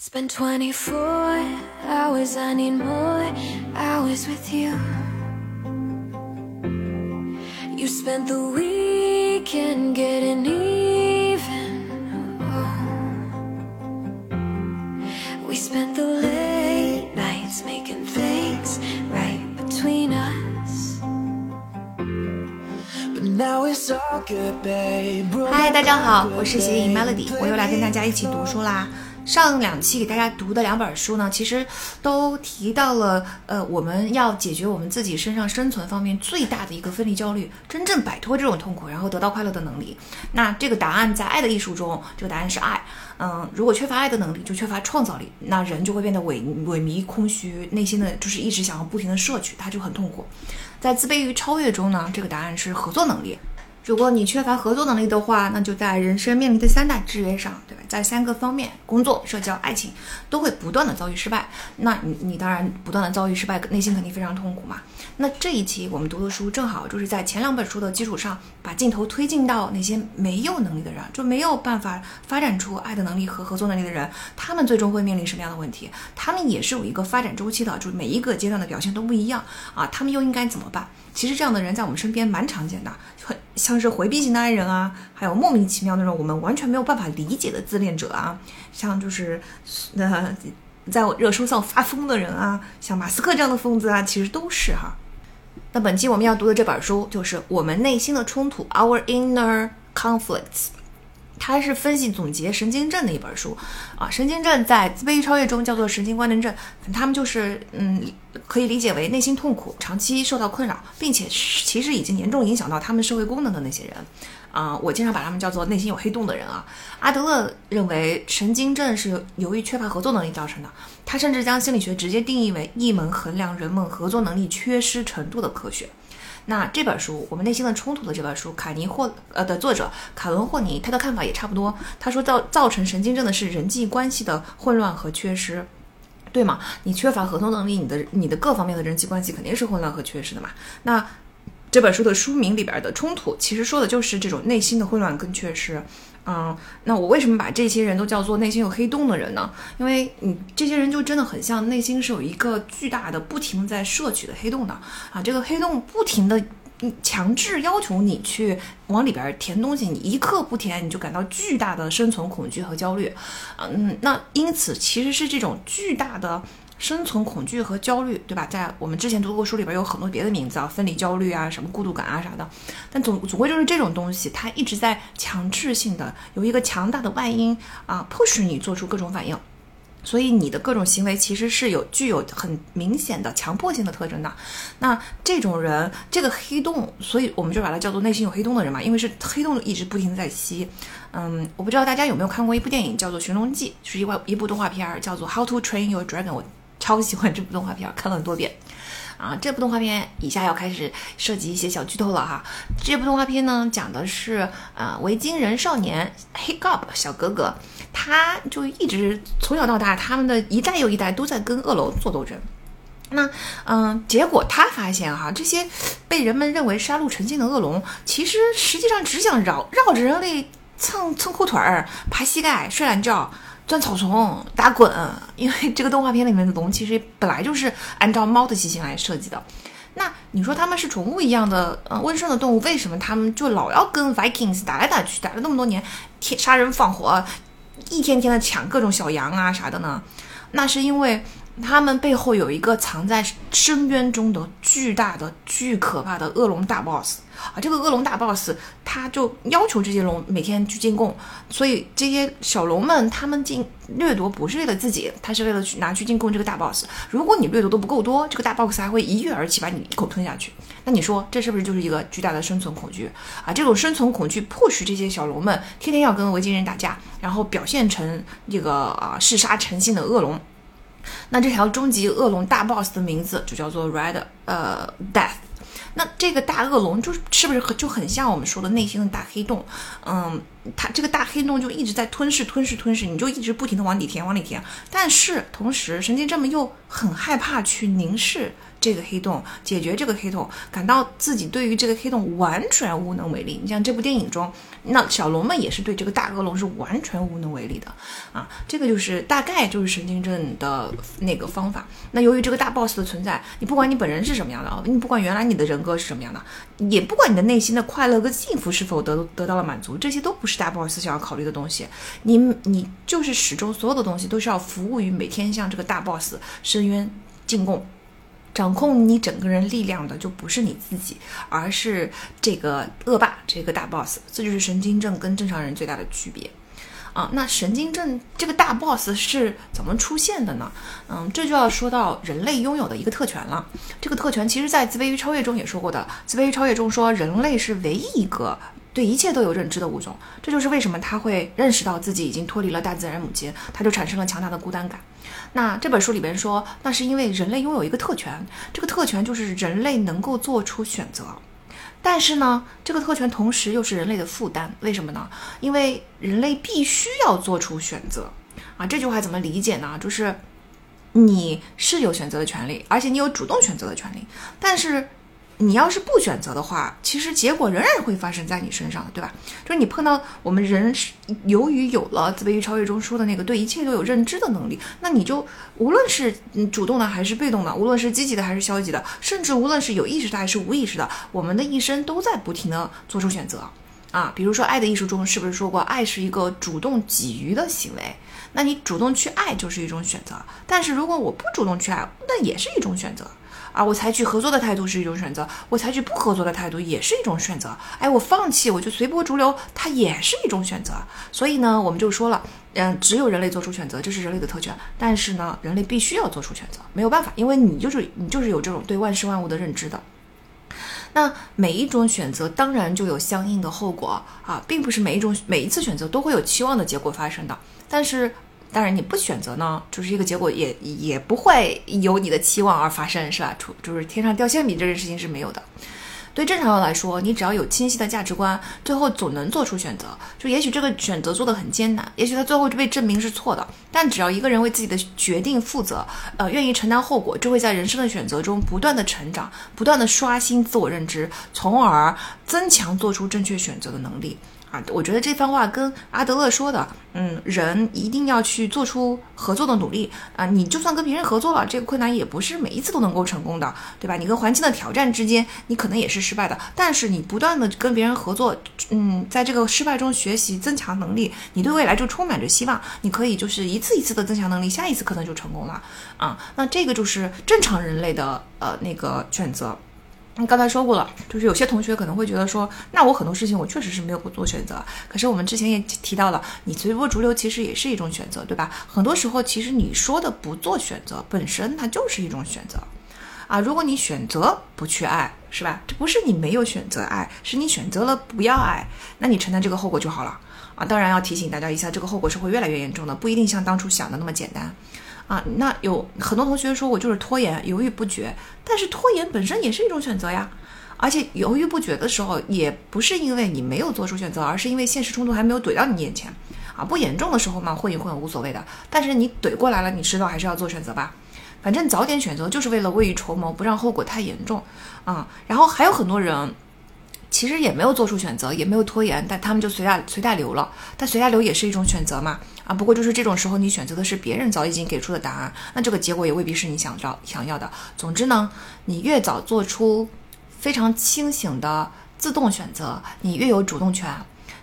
Spend 24 hours, I need more hours with you. You spent the weekend getting even. Oh. We spent the late nights making things right between us. But now it's all good, babe. 嗨，大家好，我是斜影 Melody，我又来跟大家一起读书啦。 上两期给大家读的两本书呢，其实都提到了，呃，我们要解决我们自己身上生存方面最大的一个分离焦虑，真正摆脱这种痛苦，然后得到快乐的能力。那这个答案在《爱的艺术》中，这个答案是爱。嗯，如果缺乏爱的能力，就缺乏创造力，那人就会变得萎萎靡、空虚，内心的就是一直想要不停的摄取，他就很痛苦。在《自卑与超越》中呢，这个答案是合作能力。如果你缺乏合作能力的话，那就在人生面临的三大制约上，对吧？在三个方面，工作、社交、爱情，都会不断的遭遇失败。那你你当然不断的遭遇失败，内心肯定非常痛苦嘛。那这一期我们读的书，正好就是在前两本书的基础上，把镜头推进到那些没有能力的人，就没有办法发展出爱的能力和合作能力的人，他们最终会面临什么样的问题？他们也是有一个发展周期的，就是每一个阶段的表现都不一样啊，他们又应该怎么办？其实这样的人在我们身边蛮常见的，很像是回避型的爱人啊，还有莫名其妙那种我们完全没有办法理解的自恋者啊，像就是呃在热搜上发疯的人啊，像马斯克这样的疯子啊，其实都是哈。那本期我们要读的这本书就是《我们内心的冲突》（Our Inner Conflicts）。它是分析总结神经症的一本书啊，神经症在自卑与超越中叫做神经官能症，他们就是嗯，可以理解为内心痛苦、长期受到困扰，并且其实已经严重影响到他们社会功能的那些人啊，我经常把他们叫做内心有黑洞的人啊。阿德勒认为神经症是由于缺乏合作能力造成的，他甚至将心理学直接定义为一门衡量人们合作能力缺失程度的科学。那这本书《我们内心的冲突》的这本书，卡尼霍呃的作者卡伦霍尼，他的看法也差不多。他说造造成神经症的是人际关系的混乱和缺失，对吗？你缺乏合同能力，你的你的各方面的人际关系肯定是混乱和缺失的嘛。那这本书的书名里边的冲突，其实说的就是这种内心的混乱跟缺失。嗯，那我为什么把这些人都叫做内心有黑洞的人呢？因为你这些人就真的很像内心是有一个巨大的、不停在摄取的黑洞的啊！这个黑洞不停的强制要求你去往里边填东西，你一刻不填，你就感到巨大的生存恐惧和焦虑。嗯，那因此其实是这种巨大的。生存恐惧和焦虑，对吧？在我们之前读过书里边有很多别的名字啊，分离焦虑啊，什么孤独感啊啥的。但总总归就是这种东西，它一直在强制性的有一个强大的外因啊，迫使你做出各种反应。所以你的各种行为其实是有具有很明显的强迫性的特征的。那这种人，这个黑洞，所以我们就把它叫做内心有黑洞的人嘛，因为是黑洞一直不停在吸。嗯，我不知道大家有没有看过一部电影叫做《寻龙记》，是一外一部动画片，叫做《How to Train Your Dragon》。我超喜欢这部动画片，看了很多遍，啊，这部动画片以下要开始涉及一些小剧透了哈。这部动画片呢，讲的是啊，维京人少年 Hiccup 小哥哥，他就一直从小到大，他们的一代又一代都在跟恶龙做斗争。那嗯，结果他发现哈，这些被人们认为杀戮成性的恶龙，其实实际上只想绕绕着人类蹭蹭裤腿儿、爬膝盖、睡懒觉。钻草丛、打滚，因为这个动画片里面的龙其实本来就是按照猫的习性来设计的。那你说它们是宠物一样的，嗯，温顺的动物，为什么它们就老要跟 Vikings 打来打去，打了那么多年，天杀人放火，一天天的抢各种小羊啊啥的呢？那是因为。他们背后有一个藏在深渊中的巨大的、巨可怕的恶龙大 boss 啊！这个恶龙大 boss 他就要求这些龙每天去进贡，所以这些小龙们他们进掠夺不是为了自己，他是为了去拿去进贡这个大 boss。如果你掠夺的不够多，这个大 boss 还会一跃而起把你一口吞下去。那你说这是不是就是一个巨大的生存恐惧啊？这种生存恐惧迫使这些小龙们天天要跟维京人打架，然后表现成这个啊嗜杀成性的恶龙。那这条终极恶龙大 boss 的名字就叫做 Red 呃 Death。那这个大恶龙就是是不是就很像我们说的内心的大黑洞？嗯，它这个大黑洞就一直在吞噬、吞噬、吞噬，你就一直不停的往里填、往里填。但是同时，神经症们又很害怕去凝视这个黑洞，解决这个黑洞，感到自己对于这个黑洞完全无能为力。你像这部电影中，那小龙们也是对这个大恶龙是完全无能为力的啊。这个就是大概就是神经症的那个方法。那由于这个大 boss 的存在，你不管你本人是什么样的啊，你不管原来你的人格是什么样的，也不管你的内心的快乐跟幸福是否得得到了满足，这些都不是大 boss 想要考虑的东西。你你就是始终所有的东西都是要服务于每天向这个大 boss 深渊进贡。掌控你整个人力量的就不是你自己，而是这个恶霸，这个大 boss。这就是神经症跟正常人最大的区别啊。那神经症这个大 boss 是怎么出现的呢？嗯，这就要说到人类拥有的一个特权了。这个特权其实在《自卑与超越》中也说过的，《自卑与超越》中说人类是唯一一个对一切都有认知的物种。这就是为什么他会认识到自己已经脱离了大自然母亲，他就产生了强大的孤单感。那这本书里边说，那是因为人类拥有一个特权，这个特权就是人类能够做出选择。但是呢，这个特权同时又是人类的负担。为什么呢？因为人类必须要做出选择啊。这句话怎么理解呢？就是你是有选择的权利，而且你有主动选择的权利，但是。你要是不选择的话，其实结果仍然会发生在你身上，对吧？就是你碰到我们人，由于有了自卑与超越中说的那个对一切都有认知的能力，那你就无论是主动的还是被动的，无论是积极的还是消极的，甚至无论是有意识的还是无意识的，我们的一生都在不停的做出选择啊。比如说《爱的艺术》中是不是说过，爱是一个主动给予的行为？那你主动去爱就是一种选择，但是如果我不主动去爱，那也是一种选择。啊，我采取合作的态度是一种选择，我采取不合作的态度也是一种选择。哎，我放弃，我就随波逐流，它也是一种选择。所以呢，我们就说了，嗯，只有人类做出选择，这是人类的特权。但是呢，人类必须要做出选择，没有办法，因为你就是你就是有这种对万事万物的认知的。那每一种选择当然就有相应的后果啊，并不是每一种每一次选择都会有期望的结果发生的，但是。当然，你不选择呢，就是一个结果，也也不会有你的期望而发生，是吧？出就是天上掉馅饼这件事情是没有的。对正常人来说，你只要有清晰的价值观，最后总能做出选择。就也许这个选择做得很艰难，也许他最后就被证明是错的。但只要一个人为自己的决定负责，呃，愿意承担后果，就会在人生的选择中不断的成长，不断的刷新自我认知，从而增强做出正确选择的能力。啊，我觉得这番话跟阿德勒说的，嗯，人一定要去做出合作的努力啊。你就算跟别人合作了，这个困难也不是每一次都能够成功的，对吧？你跟环境的挑战之间，你可能也是失败的。但是你不断的跟别人合作，嗯，在这个失败中学习增强能力，你对未来就充满着希望。你可以就是一次一次的增强能力，下一次可能就成功了啊。那这个就是正常人类的呃那个选择。刚才说过了，就是有些同学可能会觉得说，那我很多事情我确实是没有做选择。可是我们之前也提到了，你随波逐流其实也是一种选择，对吧？很多时候其实你说的不做选择本身，它就是一种选择啊。如果你选择不去爱，是吧？这不是你没有选择爱，是你选择了不要爱，那你承担这个后果就好了啊。当然要提醒大家一下，这个后果是会越来越严重的，不一定像当初想的那么简单。啊，那有很多同学说我就是拖延、犹豫不决，但是拖延本身也是一种选择呀。而且犹豫不决的时候，也不是因为你没有做出选择，而是因为现实冲突还没有怼到你眼前。啊，不严重的时候嘛，混一混无所谓的。但是你怼过来了，你迟早还是要做选择吧。反正早点选择就是为了未雨绸缪，不让后果太严重。啊，然后还有很多人。其实也没有做出选择，也没有拖延，但他们就随大随大流了。但随大流也是一种选择嘛？啊，不过就是这种时候，你选择的是别人早已经给出的答案，那这个结果也未必是你想要想要的。总之呢，你越早做出非常清醒的自动选择，你越有主动权。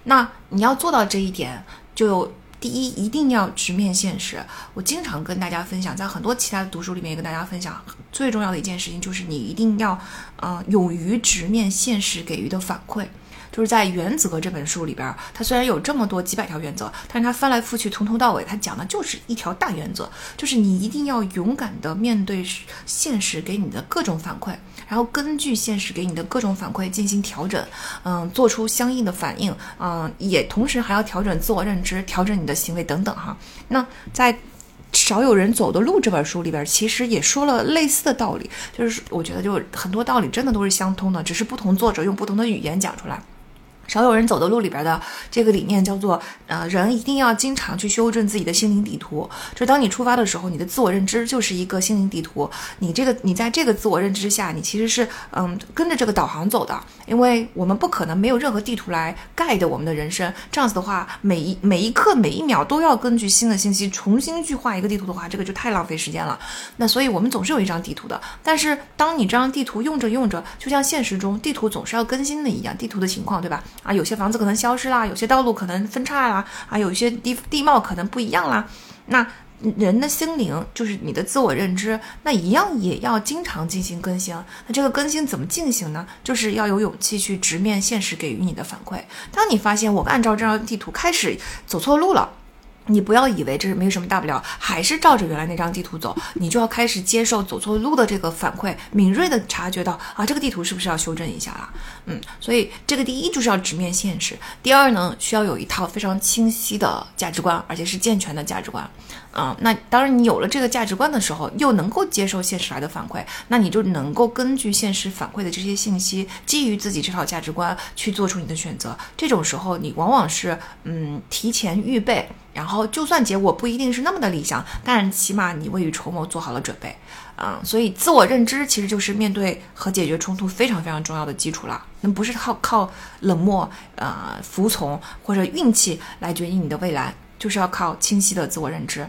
那你要做到这一点，就。第一，一定要直面现实。我经常跟大家分享，在很多其他的读书里面也跟大家分享，最重要的一件事情就是你一定要，呃，勇于直面现实给予的反馈。就是在《原则》这本书里边，它虽然有这么多几百条原则，但是它翻来覆去从头到尾，它讲的就是一条大原则，就是你一定要勇敢的面对现实给你的各种反馈。然后根据现实给你的各种反馈进行调整，嗯，做出相应的反应，嗯，也同时还要调整自我认知，调整你的行为等等哈。那在《少有人走的路》这本书里边，其实也说了类似的道理，就是我觉得就很多道理真的都是相通的，只是不同作者用不同的语言讲出来。少有人走的路里边的这个理念叫做，呃，人一定要经常去修正自己的心灵地图。就当你出发的时候，你的自我认知就是一个心灵地图。你这个，你在这个自我认知之下，你其实是嗯跟着这个导航走的。因为我们不可能没有任何地图来盖的我们的人生。这样子的话，每一每一刻每一秒都要根据新的信息重新去画一个地图的话，这个就太浪费时间了。那所以我们总是有一张地图的。但是当你这张地图用着用着，就像现实中地图总是要更新的一样，地图的情况，对吧？啊，有些房子可能消失啦，有些道路可能分叉啦，啊，有些地地貌可能不一样啦。那人的心灵就是你的自我认知，那一样也要经常进行更新。那这个更新怎么进行呢？就是要有勇气去直面现实给予你的反馈。当你发现我按照这张地图开始走错路了。你不要以为这是没有什么大不了，还是照着原来那张地图走，你就要开始接受走错路的这个反馈，敏锐的察觉到啊，这个地图是不是要修正一下了？嗯，所以这个第一就是要直面现实，第二呢，需要有一套非常清晰的价值观，而且是健全的价值观。嗯，那当然你有了这个价值观的时候，又能够接受现实来的反馈，那你就能够根据现实反馈的这些信息，基于自己这套价值观去做出你的选择。这种时候，你往往是嗯提前预备。然后，就算结果不一定是那么的理想，但起码你未雨绸缪，做好了准备，嗯，所以自我认知其实就是面对和解决冲突非常非常重要的基础了。那不是靠靠冷漠、呃服从或者运气来决定你的未来，就是要靠清晰的自我认知。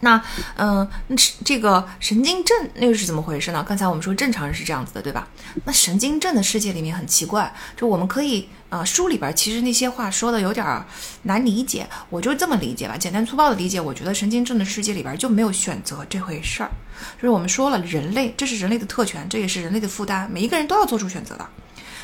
那，嗯，那这个神经症那又是怎么回事呢？刚才我们说正常人是这样子的，对吧？那神经症的世界里面很奇怪，就我们可以，呃，书里边其实那些话说的有点难理解，我就这么理解吧，简单粗暴的理解，我觉得神经症的世界里边就没有选择这回事儿，就是我们说了，人类这是人类的特权，这也是人类的负担，每一个人都要做出选择的。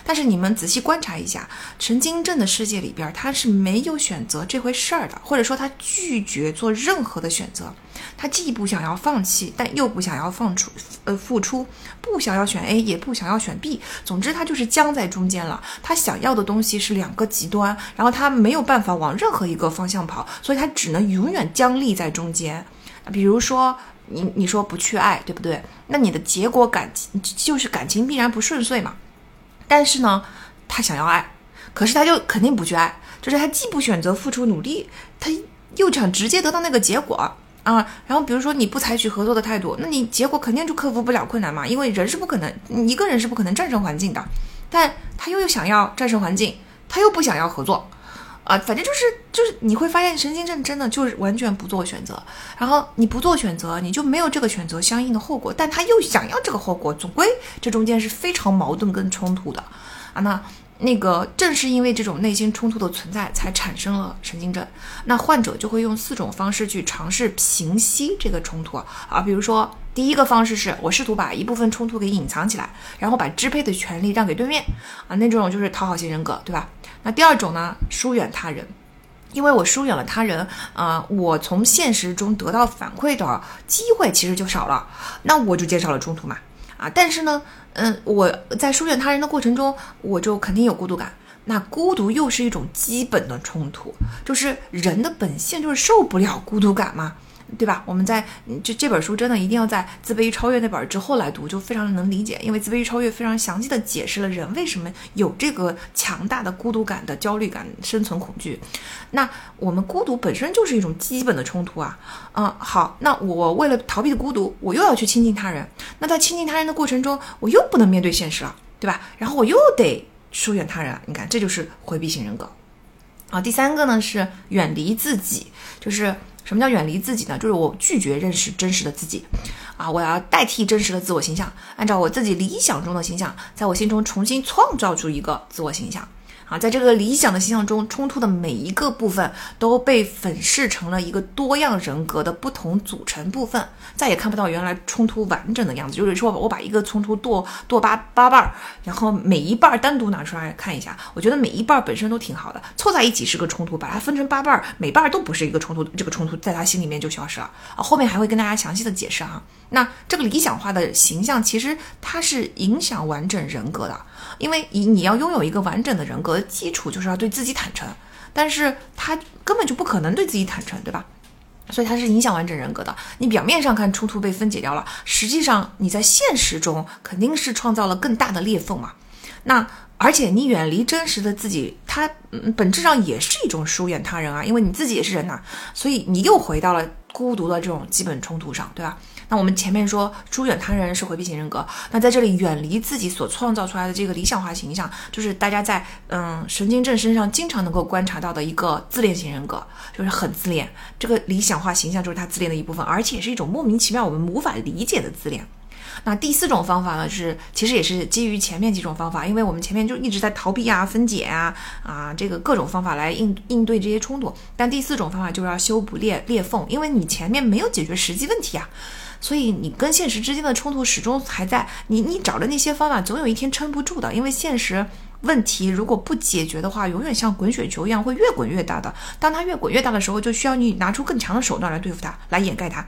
但是你们仔细观察一下，神经症的世界里边，他是没有选择这回事儿的，或者说他拒绝做任何的选择，他既不想要放弃，但又不想要放出，呃，付出，不想要选 A，也不想要选 B，总之他就是僵在中间了。他想要的东西是两个极端，然后他没有办法往任何一个方向跑，所以他只能永远僵立在中间。比如说你你说不去爱，对不对？那你的结果感情就是感情必然不顺遂嘛。但是呢，他想要爱，可是他就肯定不去爱，就是他既不选择付出努力，他又想直接得到那个结果啊。然后比如说你不采取合作的态度，那你结果肯定就克服不了困难嘛，因为人是不可能一个人是不可能战胜环境的。但他又想要战胜环境，他又不想要合作。啊，反正就是就是，你会发现神经症真的就是完全不做选择，然后你不做选择，你就没有这个选择相应的后果，但他又想要这个后果，总归这中间是非常矛盾跟冲突的啊。那那个正是因为这种内心冲突的存在，才产生了神经症。那患者就会用四种方式去尝试平息这个冲突啊，比如说第一个方式是我试图把一部分冲突给隐藏起来，然后把支配的权利让给对面啊，那种就是讨好型人格，对吧？那第二种呢，疏远他人，因为我疏远了他人，啊，我从现实中得到反馈的机会其实就少了，那我就减少了冲突嘛，啊，但是呢，嗯，我在疏远他人的过程中，我就肯定有孤独感，那孤独又是一种基本的冲突，就是人的本性就是受不了孤独感嘛。对吧？我们在这这本书真的一定要在《自卑与超越》那本之后来读，就非常的能理解。因为《自卑与超越》非常详细的解释了人为什么有这个强大的孤独感的焦虑感、生存恐惧。那我们孤独本身就是一种基本的冲突啊。嗯，好，那我为了逃避孤独，我又要去亲近他人。那在亲近他人的过程中，我又不能面对现实了，对吧？然后我又得疏远他人。你看，这就是回避型人格。啊，第三个呢是远离自己，就是。什么叫远离自己呢？就是我拒绝认识真实的自己，啊，我要代替真实的自我形象，按照我自己理想中的形象，在我心中重新创造出一个自我形象。啊，在这个理想的形象中，冲突的每一个部分都被粉饰成了一个多样人格的不同组成部分，再也看不到原来冲突完整的样子。就是说我把一个冲突剁剁八八瓣儿，然后每一半单独拿出来看一下，我觉得每一半本身都挺好的，凑在一起是个冲突，把它分成八瓣儿，每半都不是一个冲突，这个冲突在他心里面就消失了。啊，后面还会跟大家详细的解释哈。那这个理想化的形象，其实它是影响完整人格的。因为你你要拥有一个完整的人格的，基础就是要对自己坦诚，但是他根本就不可能对自己坦诚，对吧？所以它是影响完整人格的。你表面上看冲突被分解掉了，实际上你在现实中肯定是创造了更大的裂缝嘛。那而且你远离真实的自己，它本质上也是一种疏远他人啊，因为你自己也是人呐、所以你又回到了孤独的这种基本冲突上，对吧？那我们前面说疏远他人是回避型人格，那在这里远离自己所创造出来的这个理想化形象，就是大家在嗯神经症身上经常能够观察到的一个自恋型人格，就是很自恋。这个理想化形象就是他自恋的一部分，而且是一种莫名其妙我们无法理解的自恋。那第四种方法呢，是其实也是基于前面几种方法，因为我们前面就一直在逃避啊、分解啊、啊这个各种方法来应应对这些冲突。但第四种方法就是要修补裂裂缝，因为你前面没有解决实际问题啊，所以你跟现实之间的冲突始终还在。你你找的那些方法，总有一天撑不住的，因为现实。问题如果不解决的话，永远像滚雪球一样会越滚越大的。当它越滚越大的时候，就需要你拿出更强的手段来对付它，来掩盖它。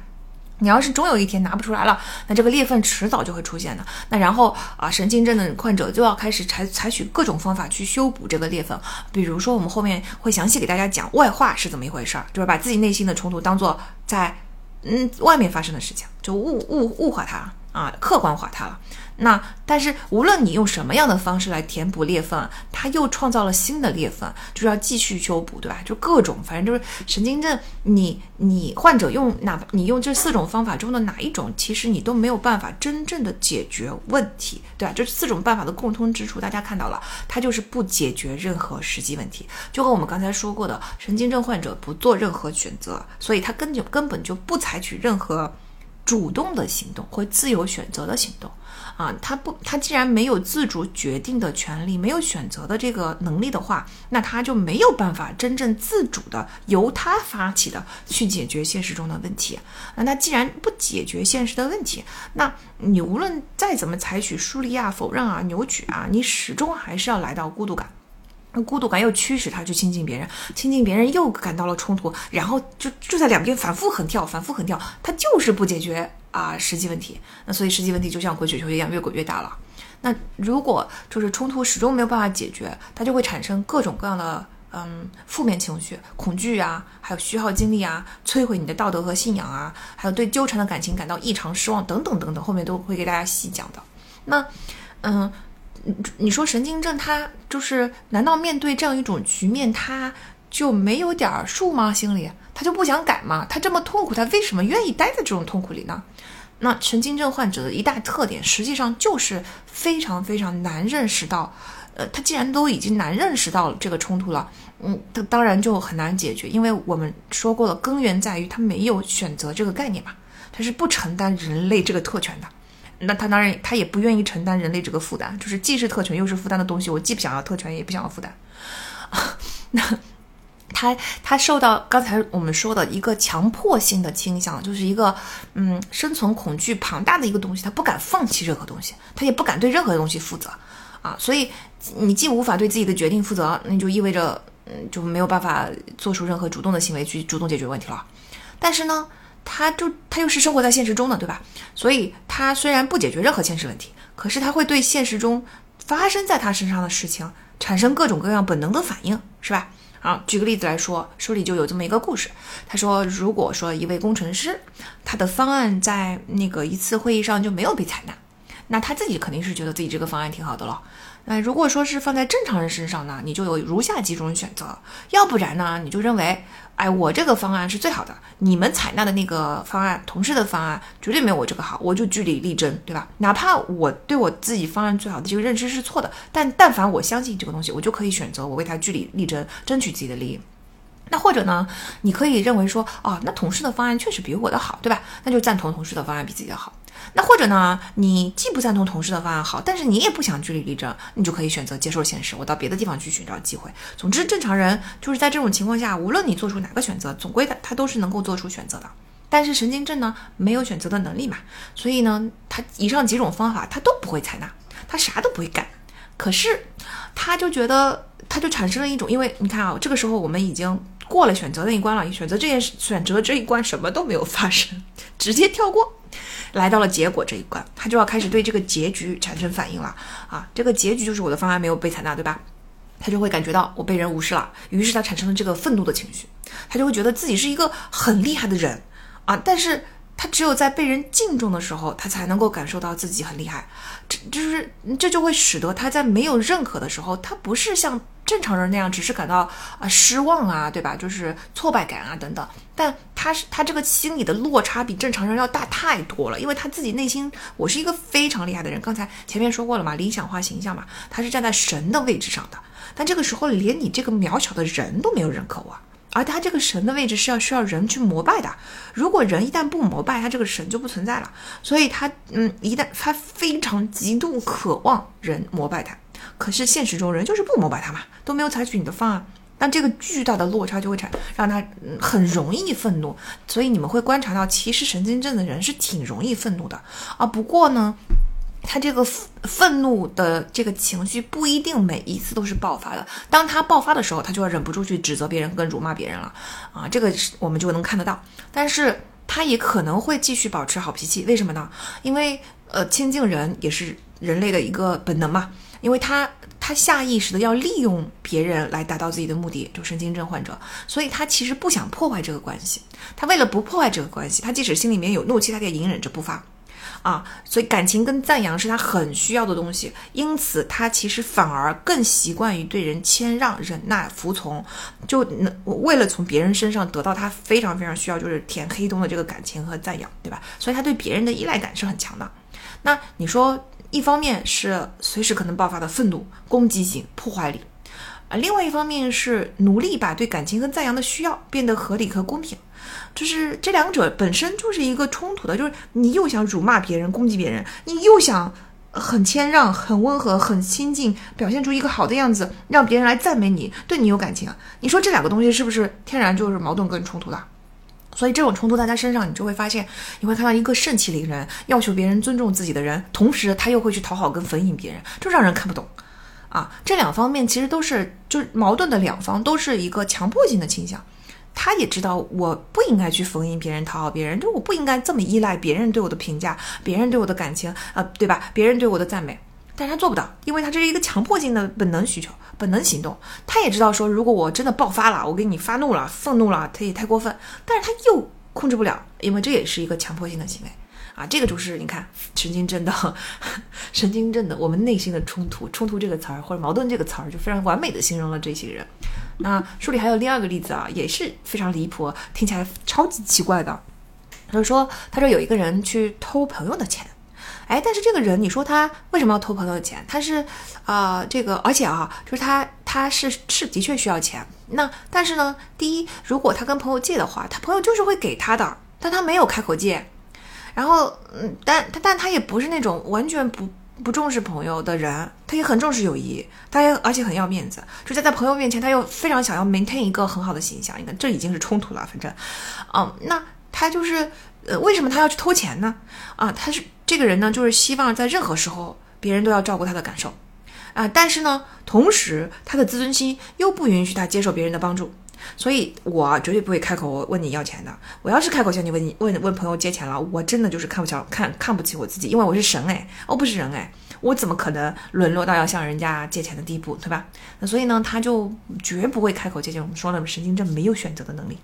你要是终有一天拿不出来了，那这个裂缝迟早就会出现的。那然后啊，神经症的患者就要开始采采取各种方法去修补这个裂缝。比如说，我们后面会详细给大家讲外化是怎么一回事儿，就是把自己内心的冲突当做在嗯外面发生的事情，就物物物化它了啊，客观化它了。那但是无论你用什么样的方式来填补裂缝，它又创造了新的裂缝，就是要继续修补，对吧？就各种，反正就是神经症，你你患者用哪你用这四种方法中的哪一种，其实你都没有办法真正的解决问题，对吧？这四种办法的共通之处，大家看到了，它就是不解决任何实际问题，就和我们刚才说过的，神经症患者不做任何选择，所以他根本根本就不采取任何。主动的行动或自由选择的行动，啊，他不，他既然没有自主决定的权利，没有选择的这个能力的话，那他就没有办法真正自主的由他发起的去解决现实中的问题。那他既然不解决现实的问题，那你无论再怎么采取疏离啊、否认啊、扭曲啊，你始终还是要来到孤独感。那孤独感又驱使他去亲近别人，亲近别人又感到了冲突，然后就就在两边反复横跳，反复横跳，他就是不解决啊实际问题。那所以实际问题就像滚雪球一样，越滚越大了。那如果就是冲突始终没有办法解决，它就会产生各种各样的嗯负面情绪，恐惧啊，还有虚耗精力啊，摧毁你的道德和信仰啊，还有对纠缠的感情感到异常失望等等等等，后面都会给大家细讲的。那嗯。你说神经症他就是？难道面对这样一种局面，他就没有点数吗？心里他就不想改吗？他这么痛苦，他为什么愿意待在这种痛苦里呢？那神经症患者的一大特点，实际上就是非常非常难认识到，呃，他既然都已经难认识到这个冲突了，嗯，他当然就很难解决，因为我们说过了，根源在于他没有选择这个概念嘛，他是不承担人类这个特权的。那他当然，他也不愿意承担人类这个负担，就是既是特权又是负担的东西。我既不想要特权，也不想要负担。那他他受到刚才我们说的一个强迫性的倾向，就是一个嗯生存恐惧庞大的一个东西，他不敢放弃任何东西，他也不敢对任何东西负责啊。所以你既无法对自己的决定负责，那就意味着嗯就没有办法做出任何主动的行为去主动解决问题了。但是呢？他就他又是生活在现实中的，对吧？所以他虽然不解决任何现实问题，可是他会对现实中发生在他身上的事情产生各种各样本能的反应，是吧？啊，举个例子来说，书里就有这么一个故事。他说，如果说一位工程师，他的方案在那个一次会议上就没有被采纳，那他自己肯定是觉得自己这个方案挺好的了。那如果说是放在正常人身上呢，你就有如下几种选择，要不然呢，你就认为。哎，我这个方案是最好的，你们采纳的那个方案，同事的方案绝对没有我这个好，我就据理力争，对吧？哪怕我对我自己方案最好的这个认知是错的，但但凡我相信这个东西，我就可以选择我为他据理力争，争取自己的利益。那或者呢，你可以认为说，哦，那同事的方案确实比我的好，对吧？那就赞同同事的方案比自己的好。那或者呢，你既不赞同同事的方案好，但是你也不想据理力争，你就可以选择接受现实，我到别的地方去寻找机会。总之，正常人就是在这种情况下，无论你做出哪个选择，总归他他都是能够做出选择的。但是神经症呢，没有选择的能力嘛，所以呢，他以上几种方法他都不会采纳，他啥都不会干。可是他就觉得，他就产生了一种，因为你看啊，这个时候我们已经过了选择那一关了，选择这件事，选择这一关什么都没有发生，直接跳过。来到了结果这一关，他就要开始对这个结局产生反应了啊！这个结局就是我的方案没有被采纳，对吧？他就会感觉到我被人无视了，于是他产生了这个愤怒的情绪，他就会觉得自己是一个很厉害的人啊！但是他只有在被人敬重的时候，他才能够感受到自己很厉害。这就是这就会使得他在没有认可的时候，他不是像正常人那样，只是感到啊失望啊，对吧？就是挫败感啊等等。但他是他这个心理的落差比正常人要大太多了，因为他自己内心，我是一个非常厉害的人。刚才前面说过了嘛，理想化形象嘛，他是站在神的位置上的。但这个时候，连你这个渺小的人都没有认可我。而他这个神的位置是要需要人去膜拜的，如果人一旦不膜拜，他这个神就不存在了。所以他，嗯，一旦他非常极度渴望人膜拜他，可是现实中人就是不膜拜他嘛，都没有采取你的方案，那这个巨大的落差就会产让他很容易愤怒。所以你们会观察到，其实神经症的人是挺容易愤怒的啊。不过呢。他这个愤怒的这个情绪不一定每一次都是爆发的。当他爆发的时候，他就要忍不住去指责别人跟辱骂别人了啊！这个我们就能看得到。但是他也可能会继续保持好脾气，为什么呢？因为呃，亲近人也是人类的一个本能嘛。因为他他下意识的要利用别人来达到自己的目的，就神经症患者，所以他其实不想破坏这个关系。他为了不破坏这个关系，他即使心里面有怒气，他也隐忍着不发。啊，所以感情跟赞扬是他很需要的东西，因此他其实反而更习惯于对人谦让、忍耐、服从，就能为了从别人身上得到他非常非常需要，就是填黑洞的这个感情和赞扬，对吧？所以他对别人的依赖感是很强的。那你说，一方面是随时可能爆发的愤怒、攻击性、破坏力，啊，另外一方面是努力把对感情和赞扬的需要变得合理和公平。就是这两者本身就是一个冲突的，就是你又想辱骂别人、攻击别人，你又想很谦让、很温和、很亲近，表现出一个好的样子，让别人来赞美你，对你有感情啊？你说这两个东西是不是天然就是矛盾跟冲突的？所以这种冲突在他身上，你就会发现，你会看到一个盛气凌人、要求别人尊重自己的人，同时他又会去讨好跟逢迎别人，就让人看不懂啊！这两方面其实都是就是矛盾的两方，都是一个强迫性的倾向。他也知道我不应该去逢迎别人、讨好别人，就我不应该这么依赖别人对我的评价、别人对我的感情，呃，对吧？别人对我的赞美，但是他做不到，因为他这是一个强迫性的本能需求、本能行动。他也知道说，如果我真的爆发了，我给你发怒了、愤怒了，他也太过分，但是他又控制不了，因为这也是一个强迫性的行为。啊，这个就是你看神经症的，神经症的我们内心的冲突，冲突这个词儿或者矛盾这个词儿就非常完美的形容了这些人。那书里还有第二个例子啊，也是非常离谱，听起来超级奇怪的。他就说，他说有一个人去偷朋友的钱，哎，但是这个人你说他为什么要偷朋友的钱？他是啊，这个而且啊，就是他他是是的确需要钱。那但是呢，第一，如果他跟朋友借的话，他朋友就是会给他的，但他没有开口借。然后，嗯，但他但他也不是那种完全不不重视朋友的人，他也很重视友谊，他也而且很要面子，就在在朋友面前，他又非常想要 maintain 一个很好的形象。你看，这已经是冲突了，反正，嗯，那他就是，呃，为什么他要去偷钱呢？啊，他是这个人呢，就是希望在任何时候别人都要照顾他的感受，啊，但是呢，同时他的自尊心又不允许他接受别人的帮助。所以，我绝对不会开口问你要钱的。我要是开口向你问你问问朋友借钱了，我真的就是看不起看看不起我自己，因为我是神哎，我不是人哎，我怎么可能沦落到要向人家借钱的地步，对吧？那所以呢，他就绝不会开口借钱。我们说了，神经症没有选择的能力。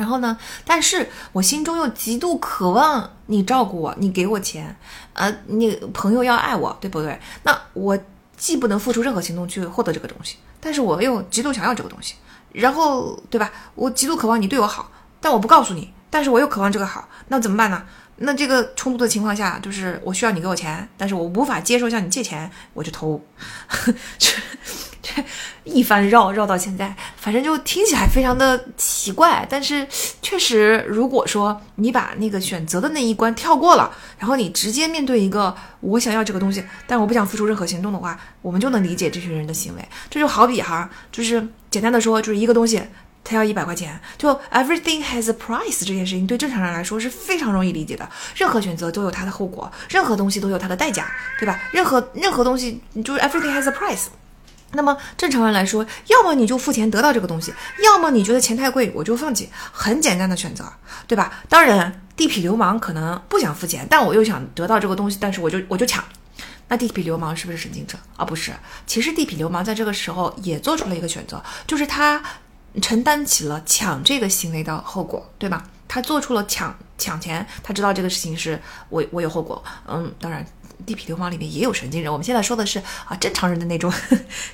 然后呢，但是我心中又极度渴望你照顾我，你给我钱，呃，你朋友要爱我，对不对？那我既不能付出任何行动去获得这个东西，但是我又极度想要这个东西。然后，对吧？我极度渴望你对我好，但我不告诉你。但是我又渴望这个好，那怎么办呢？那这个冲突的情况下，就是我需要你给我钱，但是我无法接受向你借钱，我就偷。这 一番绕绕到现在，反正就听起来非常的奇怪。但是确实，如果说你把那个选择的那一关跳过了，然后你直接面对一个我想要这个东西，但我不想付出任何行动的话，我们就能理解这群人的行为。这就好比哈，就是简单的说，就是一个东西。他要一百块钱，就 everything has a price 这件事情对正常人来说是非常容易理解的。任何选择都有它的后果，任何东西都有它的代价，对吧？任何任何东西就是 everything has a price。那么正常人来说，要么你就付钱得到这个东西，要么你觉得钱太贵，我就放弃，很简单的选择，对吧？当然，地痞流氓可能不想付钱，但我又想得到这个东西，但是我就我就抢。那地痞流氓是不是神经症啊？不是，其实地痞流氓在这个时候也做出了一个选择，就是他。承担起了抢这个行为的后果，对吧？他做出了抢抢钱，他知道这个事情是我我有后果。嗯，当然，地痞流氓里面也有神经人。我们现在说的是啊，正常人的那种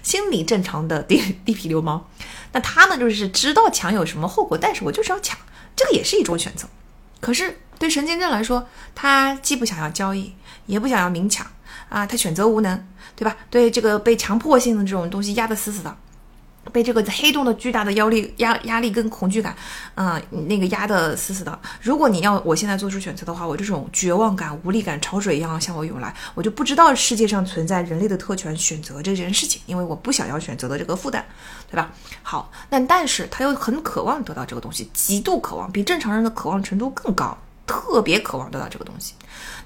心理正常的地地痞流氓。那他呢，就是知道抢有什么后果，但是我就是要抢，这个也是一种选择。可是对神经症来说，他既不想要交易，也不想要明抢啊，他选择无能，对吧？对这个被强迫性的这种东西压得死死的。被这个黑洞的巨大的压力、压压力跟恐惧感，嗯，那个压得死死的。如果你要我现在做出选择的话，我这种绝望感、无力感潮水一样向我涌来，我就不知道世界上存在人类的特权选择这件事情，因为我不想要选择的这个负担，对吧？好，那但是他又很渴望得到这个东西，极度渴望，比正常人的渴望程度更高，特别渴望得到这个东西。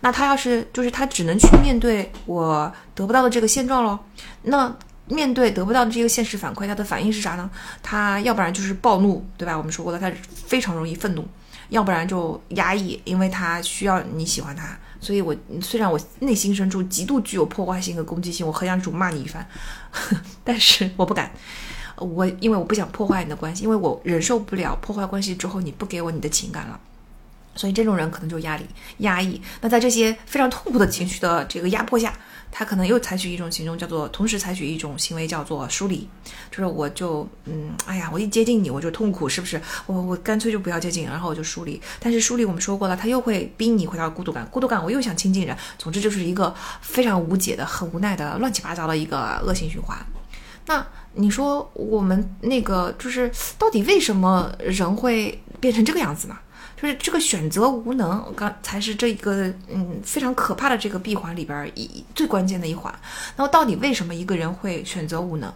那他要是就是他只能去面对我得不到的这个现状喽，那。面对得不到的这个现实反馈，他的反应是啥呢？他要不然就是暴怒，对吧？我们说过了，他非常容易愤怒；要不然就压抑，因为他需要你喜欢他。所以，我虽然我内心深处极度具有破坏性和攻击性，我很想辱骂你一番，但是我不敢。我因为我不想破坏你的关系，因为我忍受不了破坏关系之后你不给我你的情感了。所以这种人可能就压力压抑。那在这些非常痛苦的情绪的这个压迫下。他可能又采取一种行动，叫做同时采取一种行为，叫做疏离，就是我就嗯，哎呀，我一接近你我就痛苦，是不是？我我干脆就不要接近，然后我就疏离。但是疏离我们说过了，他又会逼你回到孤独感，孤独感我又想亲近人，总之就是一个非常无解的、很无奈的、乱七八糟的一个恶性循环。那你说我们那个就是到底为什么人会变成这个样子呢？就是这个选择无能，刚才是这个嗯非常可怕的这个闭环里边一最关键的一环。那么到底为什么一个人会选择无能？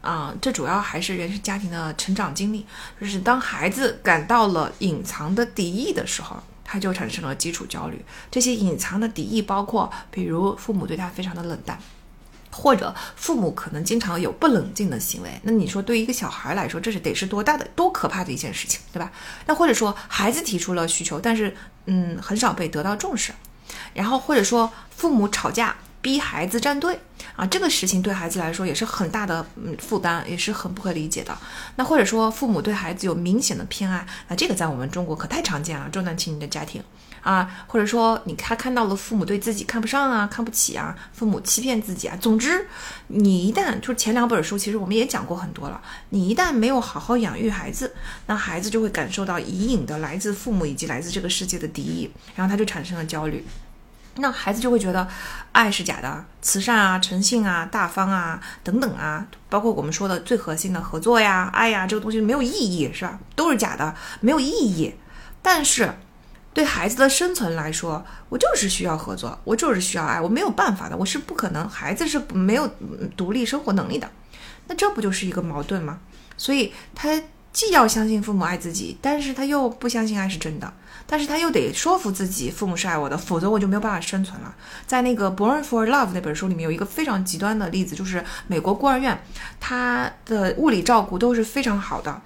啊，这主要还是原生家庭的成长经历。就是当孩子感到了隐藏的敌意的时候，他就产生了基础焦虑。这些隐藏的敌意包括，比如父母对他非常的冷淡。或者父母可能经常有不冷静的行为，那你说对于一个小孩来说，这是得是多大的、多可怕的一件事情，对吧？那或者说孩子提出了需求，但是嗯很少被得到重视，然后或者说父母吵架逼孩子站队啊，这个事情对孩子来说也是很大的嗯负担，也是很不可理解的。那或者说父母对孩子有明显的偏爱，那这个在我们中国可太常见了，重男轻女的家庭。啊，或者说你他看到了父母对自己看不上啊，看不起啊，父母欺骗自己啊。总之，你一旦就是前两本书，其实我们也讲过很多了。你一旦没有好好养育孩子，那孩子就会感受到隐隐的来自父母以及来自这个世界的敌意，然后他就产生了焦虑。那孩子就会觉得爱是假的，慈善啊、诚信啊、大方啊等等啊，包括我们说的最核心的合作呀、爱呀，这个东西没有意义，是吧？都是假的，没有意义。但是。对孩子的生存来说，我就是需要合作，我就是需要爱，我没有办法的，我是不可能，孩子是没有独立生活能力的，那这不就是一个矛盾吗？所以他既要相信父母爱自己，但是他又不相信爱是真的，但是他又得说服自己父母是爱我的，否则我就没有办法生存了。在那个《Born for Love》那本书里面有一个非常极端的例子，就是美国孤儿院，他的物理照顾都是非常好的。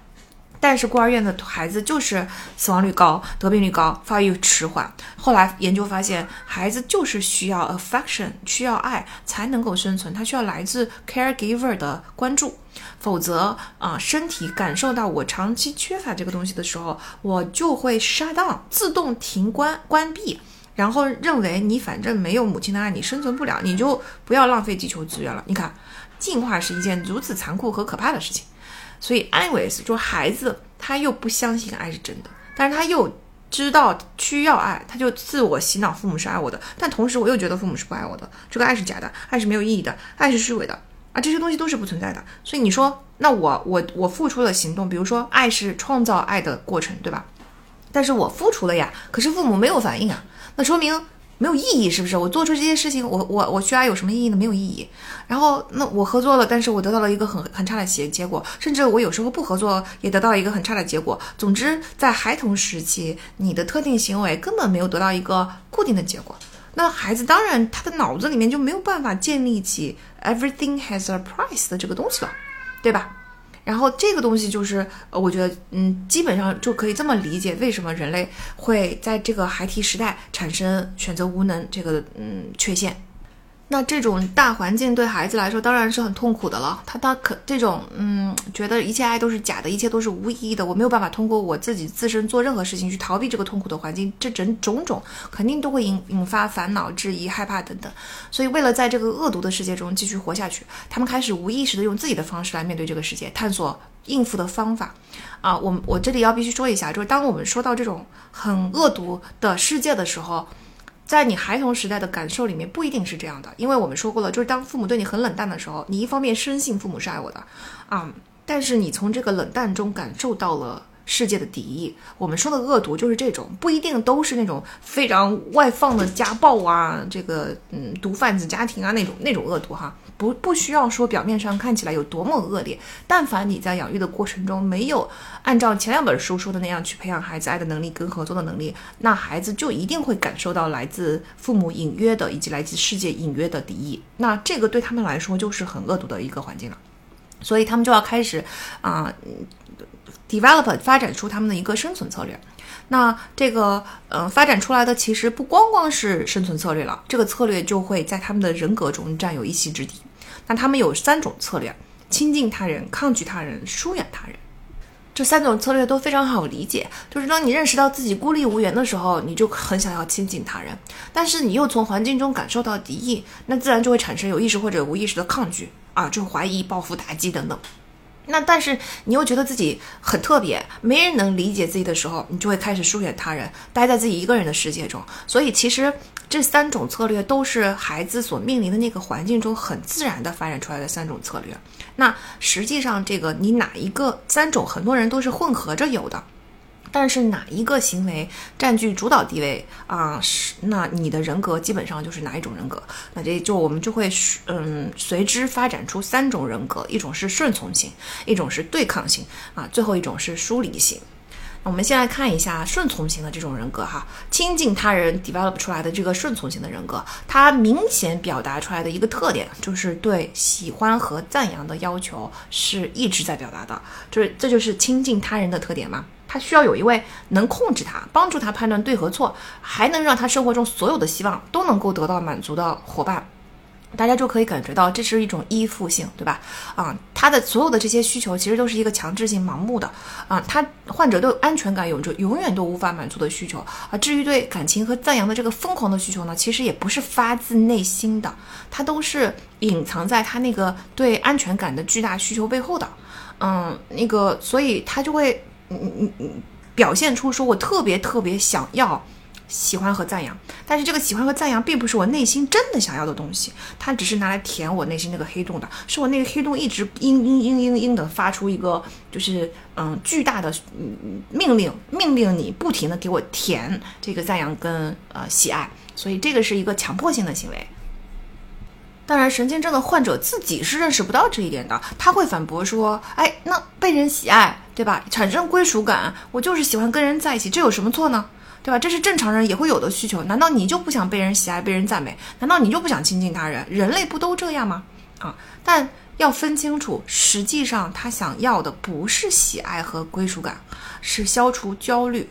但是孤儿院的孩子就是死亡率高、得病率高、发育迟缓。后来研究发现，孩子就是需要 affection，需要爱才能够生存。他需要来自 caregiver 的关注，否则啊，身体感受到我长期缺乏这个东西的时候，我就会 shut down，自动停关关闭，然后认为你反正没有母亲的爱，你生存不了，你就不要浪费地球资源了。你看，进化是一件如此残酷和可怕的事情。所以，anyways，就孩子他又不相信爱是真的，但是他又知道需要爱，他就自我洗脑父母是爱我的，但同时我又觉得父母是不爱我的，这个爱是假的，爱是没有意义的，爱是虚伪的啊，这些东西都是不存在的。所以你说，那我我我付出了行动，比如说爱是创造爱的过程，对吧？但是我付出了呀，可是父母没有反应啊，那说明。没有意义，是不是？我做出这些事情，我我我需要有什么意义呢？没有意义。然后，那我合作了，但是我得到了一个很很差的结结果，甚至我有时候不合作也得到一个很差的结果。总之，在孩童时期，你的特定行为根本没有得到一个固定的结果。那孩子当然他的脑子里面就没有办法建立起 everything has a price 的这个东西了，对吧？然后这个东西就是，呃，我觉得，嗯，基本上就可以这么理解，为什么人类会在这个孩提时代产生选择无能这个，嗯，缺陷。那这种大环境对孩子来说当然是很痛苦的了。他他可这种嗯，觉得一切爱都是假的，一切都是无意义的。我没有办法通过我自己自身做任何事情去逃避这个痛苦的环境，这整种种肯定都会引引发烦恼、质疑、害怕等等。所以为了在这个恶毒的世界中继续活下去，他们开始无意识的用自己的方式来面对这个世界，探索应付的方法。啊，我我这里要必须说一下，就是当我们说到这种很恶毒的世界的时候。在你孩童时代的感受里面，不一定是这样的，因为我们说过了，就是当父母对你很冷淡的时候，你一方面深信父母是爱我的，啊，但是你从这个冷淡中感受到了。世界的敌意，我们说的恶毒就是这种，不一定都是那种非常外放的家暴啊，这个嗯毒贩子家庭啊那种那种恶毒哈，不不需要说表面上看起来有多么恶劣，但凡你在养育的过程中没有按照前两本书说的那样去培养孩子爱的能力跟合作的能力，那孩子就一定会感受到来自父母隐约的以及来自世界隐约的敌意，那这个对他们来说就是很恶毒的一个环境了，所以他们就要开始啊。develop 发展出他们的一个生存策略，那这个嗯发展出来的其实不光光是生存策略了，这个策略就会在他们的人格中占有一席之地。那他们有三种策略：亲近他人、抗拒他人、疏远他人。这三种策略都非常好理解，就是当你认识到自己孤立无援的时候，你就很想要亲近他人，但是你又从环境中感受到敌意，那自然就会产生有意识或者无意识的抗拒啊，就怀疑、报复、打击等等。那但是你又觉得自己很特别，没人能理解自己的时候，你就会开始疏远他人，待在自己一个人的世界中。所以其实这三种策略都是孩子所面临的那个环境中很自然的发展出来的三种策略。那实际上这个你哪一个三种，很多人都是混合着有的。但是哪一个行为占据主导地位啊？是那你的人格基本上就是哪一种人格？那这就我们就会嗯随之发展出三种人格，一种是顺从型，一种是对抗型啊，最后一种是疏离型。我们先来看一下顺从型的这种人格哈，亲近他人 develop 出来的这个顺从型的人格，它明显表达出来的一个特点就是对喜欢和赞扬的要求是一直在表达的，就是这就是亲近他人的特点吗？需要有一位能控制他、帮助他判断对和错，还能让他生活中所有的希望都能够得到满足的伙伴，大家就可以感觉到这是一种依附性，对吧？啊，他的所有的这些需求其实都是一个强制性、盲目的啊。他患者对安全感有着永远都无法满足的需求啊。至于对感情和赞扬的这个疯狂的需求呢，其实也不是发自内心的，他都是隐藏在他那个对安全感的巨大需求背后的。嗯，那个，所以他就会。嗯嗯嗯，表现出说我特别特别想要喜欢和赞扬，但是这个喜欢和赞扬并不是我内心真的想要的东西，它只是拿来填我内心那个黑洞的，是我那个黑洞一直嘤嘤嘤嘤嘤的发出一个就是嗯巨大的命令，命令你不停的给我填这个赞扬跟呃喜爱，所以这个是一个强迫性的行为。当然，神经症的患者自己是认识不到这一点的，他会反驳说：“哎，那被人喜爱，对吧？产生归属感，我就是喜欢跟人在一起，这有什么错呢？对吧？这是正常人也会有的需求。难道你就不想被人喜爱、被人赞美？难道你就不想亲近他人？人类不都这样吗？啊！但要分清楚，实际上他想要的不是喜爱和归属感，是消除焦虑。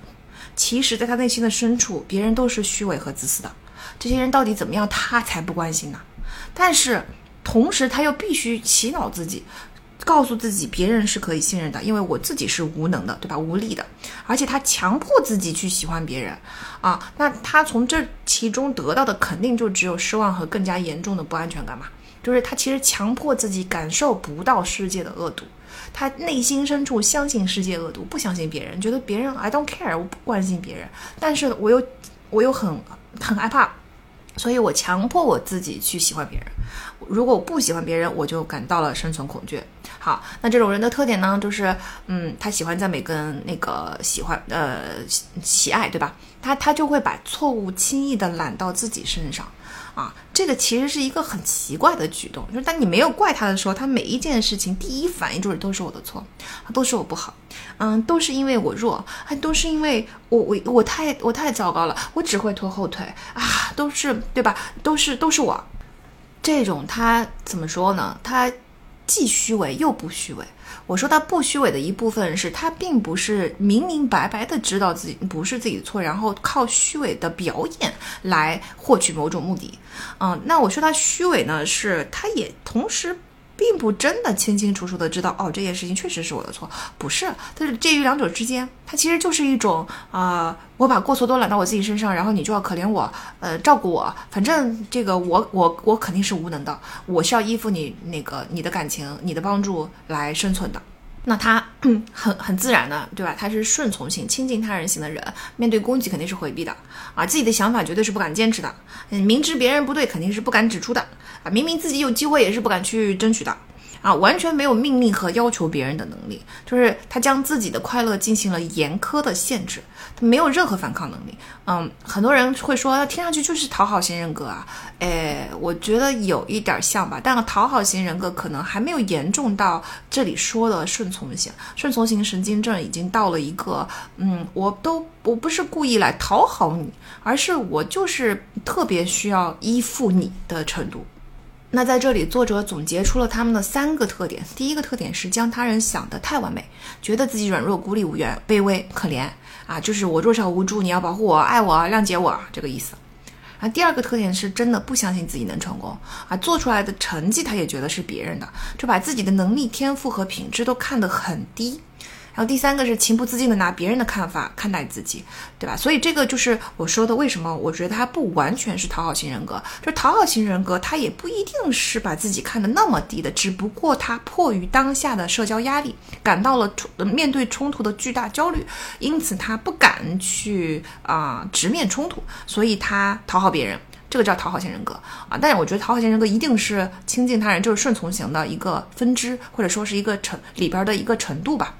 其实，在他内心的深处，别人都是虚伪和自私的。这些人到底怎么样，他才不关心呢？”但是，同时他又必须洗脑自己，告诉自己别人是可以信任的，因为我自己是无能的，对吧？无力的，而且他强迫自己去喜欢别人，啊，那他从这其中得到的肯定就只有失望和更加严重的不安全感嘛？就是他其实强迫自己感受不到世界的恶毒，他内心深处相信世界恶毒，不相信别人，觉得别人 I don't care，我不关心别人，但是我又我又很很害怕。所以我强迫我自己去喜欢别人，如果我不喜欢别人，我就感到了生存恐惧。好，那这种人的特点呢，就是，嗯，他喜欢赞美跟那个喜欢，呃，喜爱，对吧？他他就会把错误轻易的揽到自己身上。啊，这个其实是一个很奇怪的举动，就是当你没有怪他的时候，他每一件事情第一反应就是都是我的错，都是我不好，嗯，都是因为我弱，还都是因为我我我太我太糟糕了，我只会拖后腿啊，都是对吧？都是都是我，这种他怎么说呢？他既虚伪又不虚伪。我说他不虚伪的一部分是他并不是明明白白的知道自己不是自己的错，然后靠虚伪的表演来获取某种目的。嗯，那我说他虚伪呢，是他也同时。并不真的清清楚楚的知道哦，这件事情确实是我的错，不是，但是介于两者之间，它其实就是一种啊，我把过错都揽到我自己身上，然后你就要可怜我，呃，照顾我，反正这个我我我肯定是无能的，我是要依附你那个你的感情、你的帮助来生存的。那他 很很自然的，对吧？他是顺从型、亲近他人型的人，面对攻击肯定是回避的啊，自己的想法绝对是不敢坚持的，嗯，明知别人不对肯定是不敢指出的啊。明明自己有机会，也是不敢去争取的，啊，完全没有命令和要求别人的能力，就是他将自己的快乐进行了严苛的限制，没有任何反抗能力。嗯，很多人会说，听上去就是讨好型人格啊，哎，我觉得有一点像吧，但讨好型人格可能还没有严重到这里说的顺从型，顺从型神经症已经到了一个，嗯，我都我不是故意来讨好你，而是我就是特别需要依附你的程度。那在这里，作者总结出了他们的三个特点。第一个特点是将他人想得太完美，觉得自己软弱、孤立无援、卑微、可怜啊，就是我弱小无助，你要保护我、爱我、谅解我这个意思。啊，第二个特点是真的不相信自己能成功啊，做出来的成绩他也觉得是别人的，就把自己的能力、天赋和品质都看得很低。然后第三个是情不自禁的拿别人的看法看待自己，对吧？所以这个就是我说的，为什么我觉得他不完全是讨好型人格，就是讨好型人格，他也不一定是把自己看得那么低的，只不过他迫于当下的社交压力，感到了冲面对冲突的巨大焦虑，因此他不敢去啊直面冲突，所以他讨好别人，这个叫讨好型人格啊。但是我觉得讨好型人格一定是亲近他人，就是顺从型的一个分支，或者说是一个程里边的一个程度吧。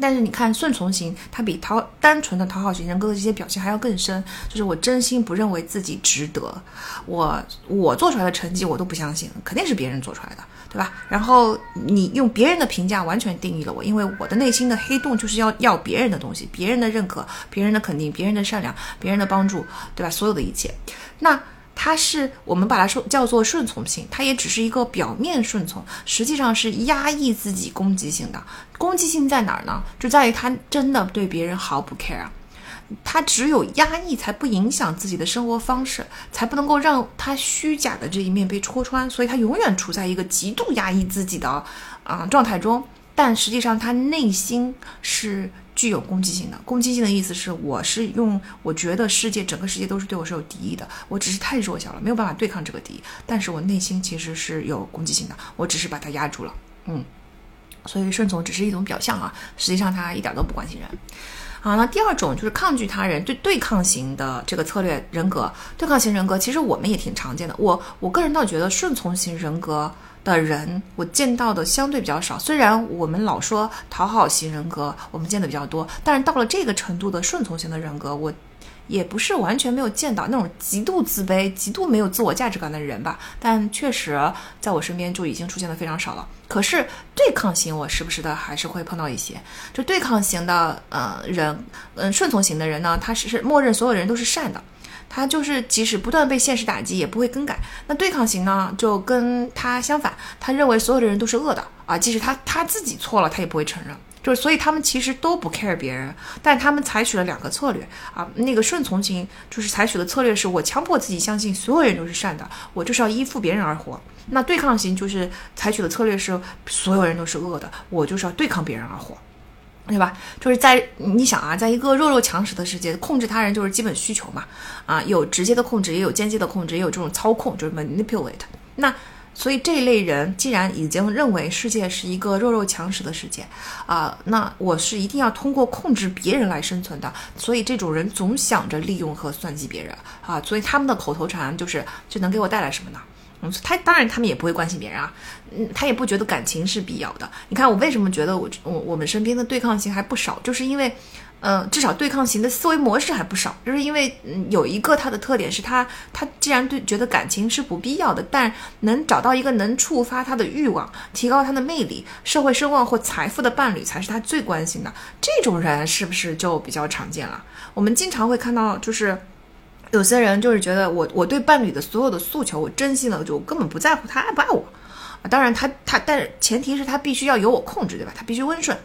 但是你看，顺从型他比讨单纯的讨好型人格的这些表现还要更深，就是我真心不认为自己值得，我我做出来的成绩我都不相信，肯定是别人做出来的，对吧？然后你用别人的评价完全定义了我，因为我的内心的黑洞就是要要别人的东西，别人的认可，别人的肯定，别人的善良，别人的帮助，对吧？所有的一切，那。它是我们把它说叫做顺从性，它也只是一个表面顺从，实际上是压抑自己攻击性的。攻击性在哪儿呢？就在于他真的对别人毫不 care，他只有压抑才不影响自己的生活方式，才不能够让他虚假的这一面被戳穿，所以他永远处在一个极度压抑自己的啊状态中。但实际上他内心是。具有攻击性的，攻击性的意思是，我是用我觉得世界整个世界都是对我是有敌意的，我只是太弱小了，没有办法对抗这个敌意，但是我内心其实是有攻击性的，我只是把它压住了，嗯，所以顺从只是一种表象啊，实际上他一点都不关心人。好，那第二种就是抗拒他人，对对抗型的这个策略人格，对抗型人格其实我们也挺常见的，我我个人倒觉得顺从型人格。的人，我见到的相对比较少。虽然我们老说讨好型人格，我们见的比较多，但是到了这个程度的顺从型的人格，我也不是完全没有见到那种极度自卑、极度没有自我价值感的人吧。但确实在我身边就已经出现的非常少了。可是对抗型，我时不时的还是会碰到一些。就对抗型的呃人，嗯，顺从型的人呢，他是是默认所有人都是善的。他就是即使不断被现实打击，也不会更改。那对抗型呢，就跟他相反，他认为所有的人都是恶的啊，即使他他自己错了，他也不会承认。就是所以他们其实都不 care 别人，但他们采取了两个策略啊。那个顺从型就是采取的策略是我强迫自己相信所有人都是善的，我就是要依附别人而活。那对抗型就是采取的策略是所有人都是恶的，我就是要对抗别人而活。对吧？就是在你想啊，在一个弱肉强食的世界，控制他人就是基本需求嘛。啊，有直接的控制，也有间接的控制，也有这种操控，就是 manipulate。那所以这一类人既然已经认为世界是一个弱肉强食的世界啊，那我是一定要通过控制别人来生存的。所以这种人总想着利用和算计别人啊，所以他们的口头禅就是“这能给我带来什么呢？”嗯他当然，他们也不会关心别人啊，嗯，他也不觉得感情是必要的。你看我为什么觉得我我我们身边的对抗性还不少，就是因为，嗯，至少对抗型的思维模式还不少，就是因为嗯有一个他的特点是他他既然对觉得感情是不必要的，但能找到一个能触发他的欲望、提高他的魅力、社会声望或财富的伴侣才是他最关心的。这种人是不是就比较常见了？我们经常会看到，就是。有些人就是觉得我我对伴侣的所有的诉求，我真心的就根本不在乎他爱不爱我，当然他他，但是前提是他必须要由我控制，对吧？他必须温顺，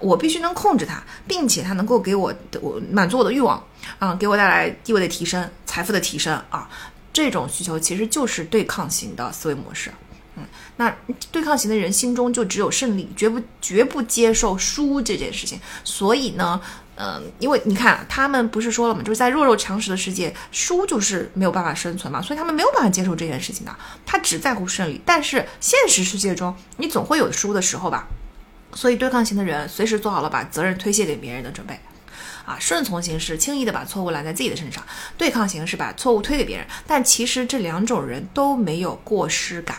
我必须能控制他，并且他能够给我我满足我的欲望啊，给我带来地位的提升、财富的提升啊。这种需求其实就是对抗型的思维模式。嗯，那对抗型的人心中就只有胜利，绝不绝不接受输这件事情。所以呢，嗯，因为你看他们不是说了吗？就是在弱肉强食的世界，输就是没有办法生存嘛，所以他们没有办法接受这件事情的。他只在乎胜利，但是现实世界中你总会有输的时候吧。所以对抗型的人随时做好了把责任推卸给别人的准备。啊，顺从型是轻易的把错误揽在自己的身上，对抗型是把错误推给别人。但其实这两种人都没有过失感，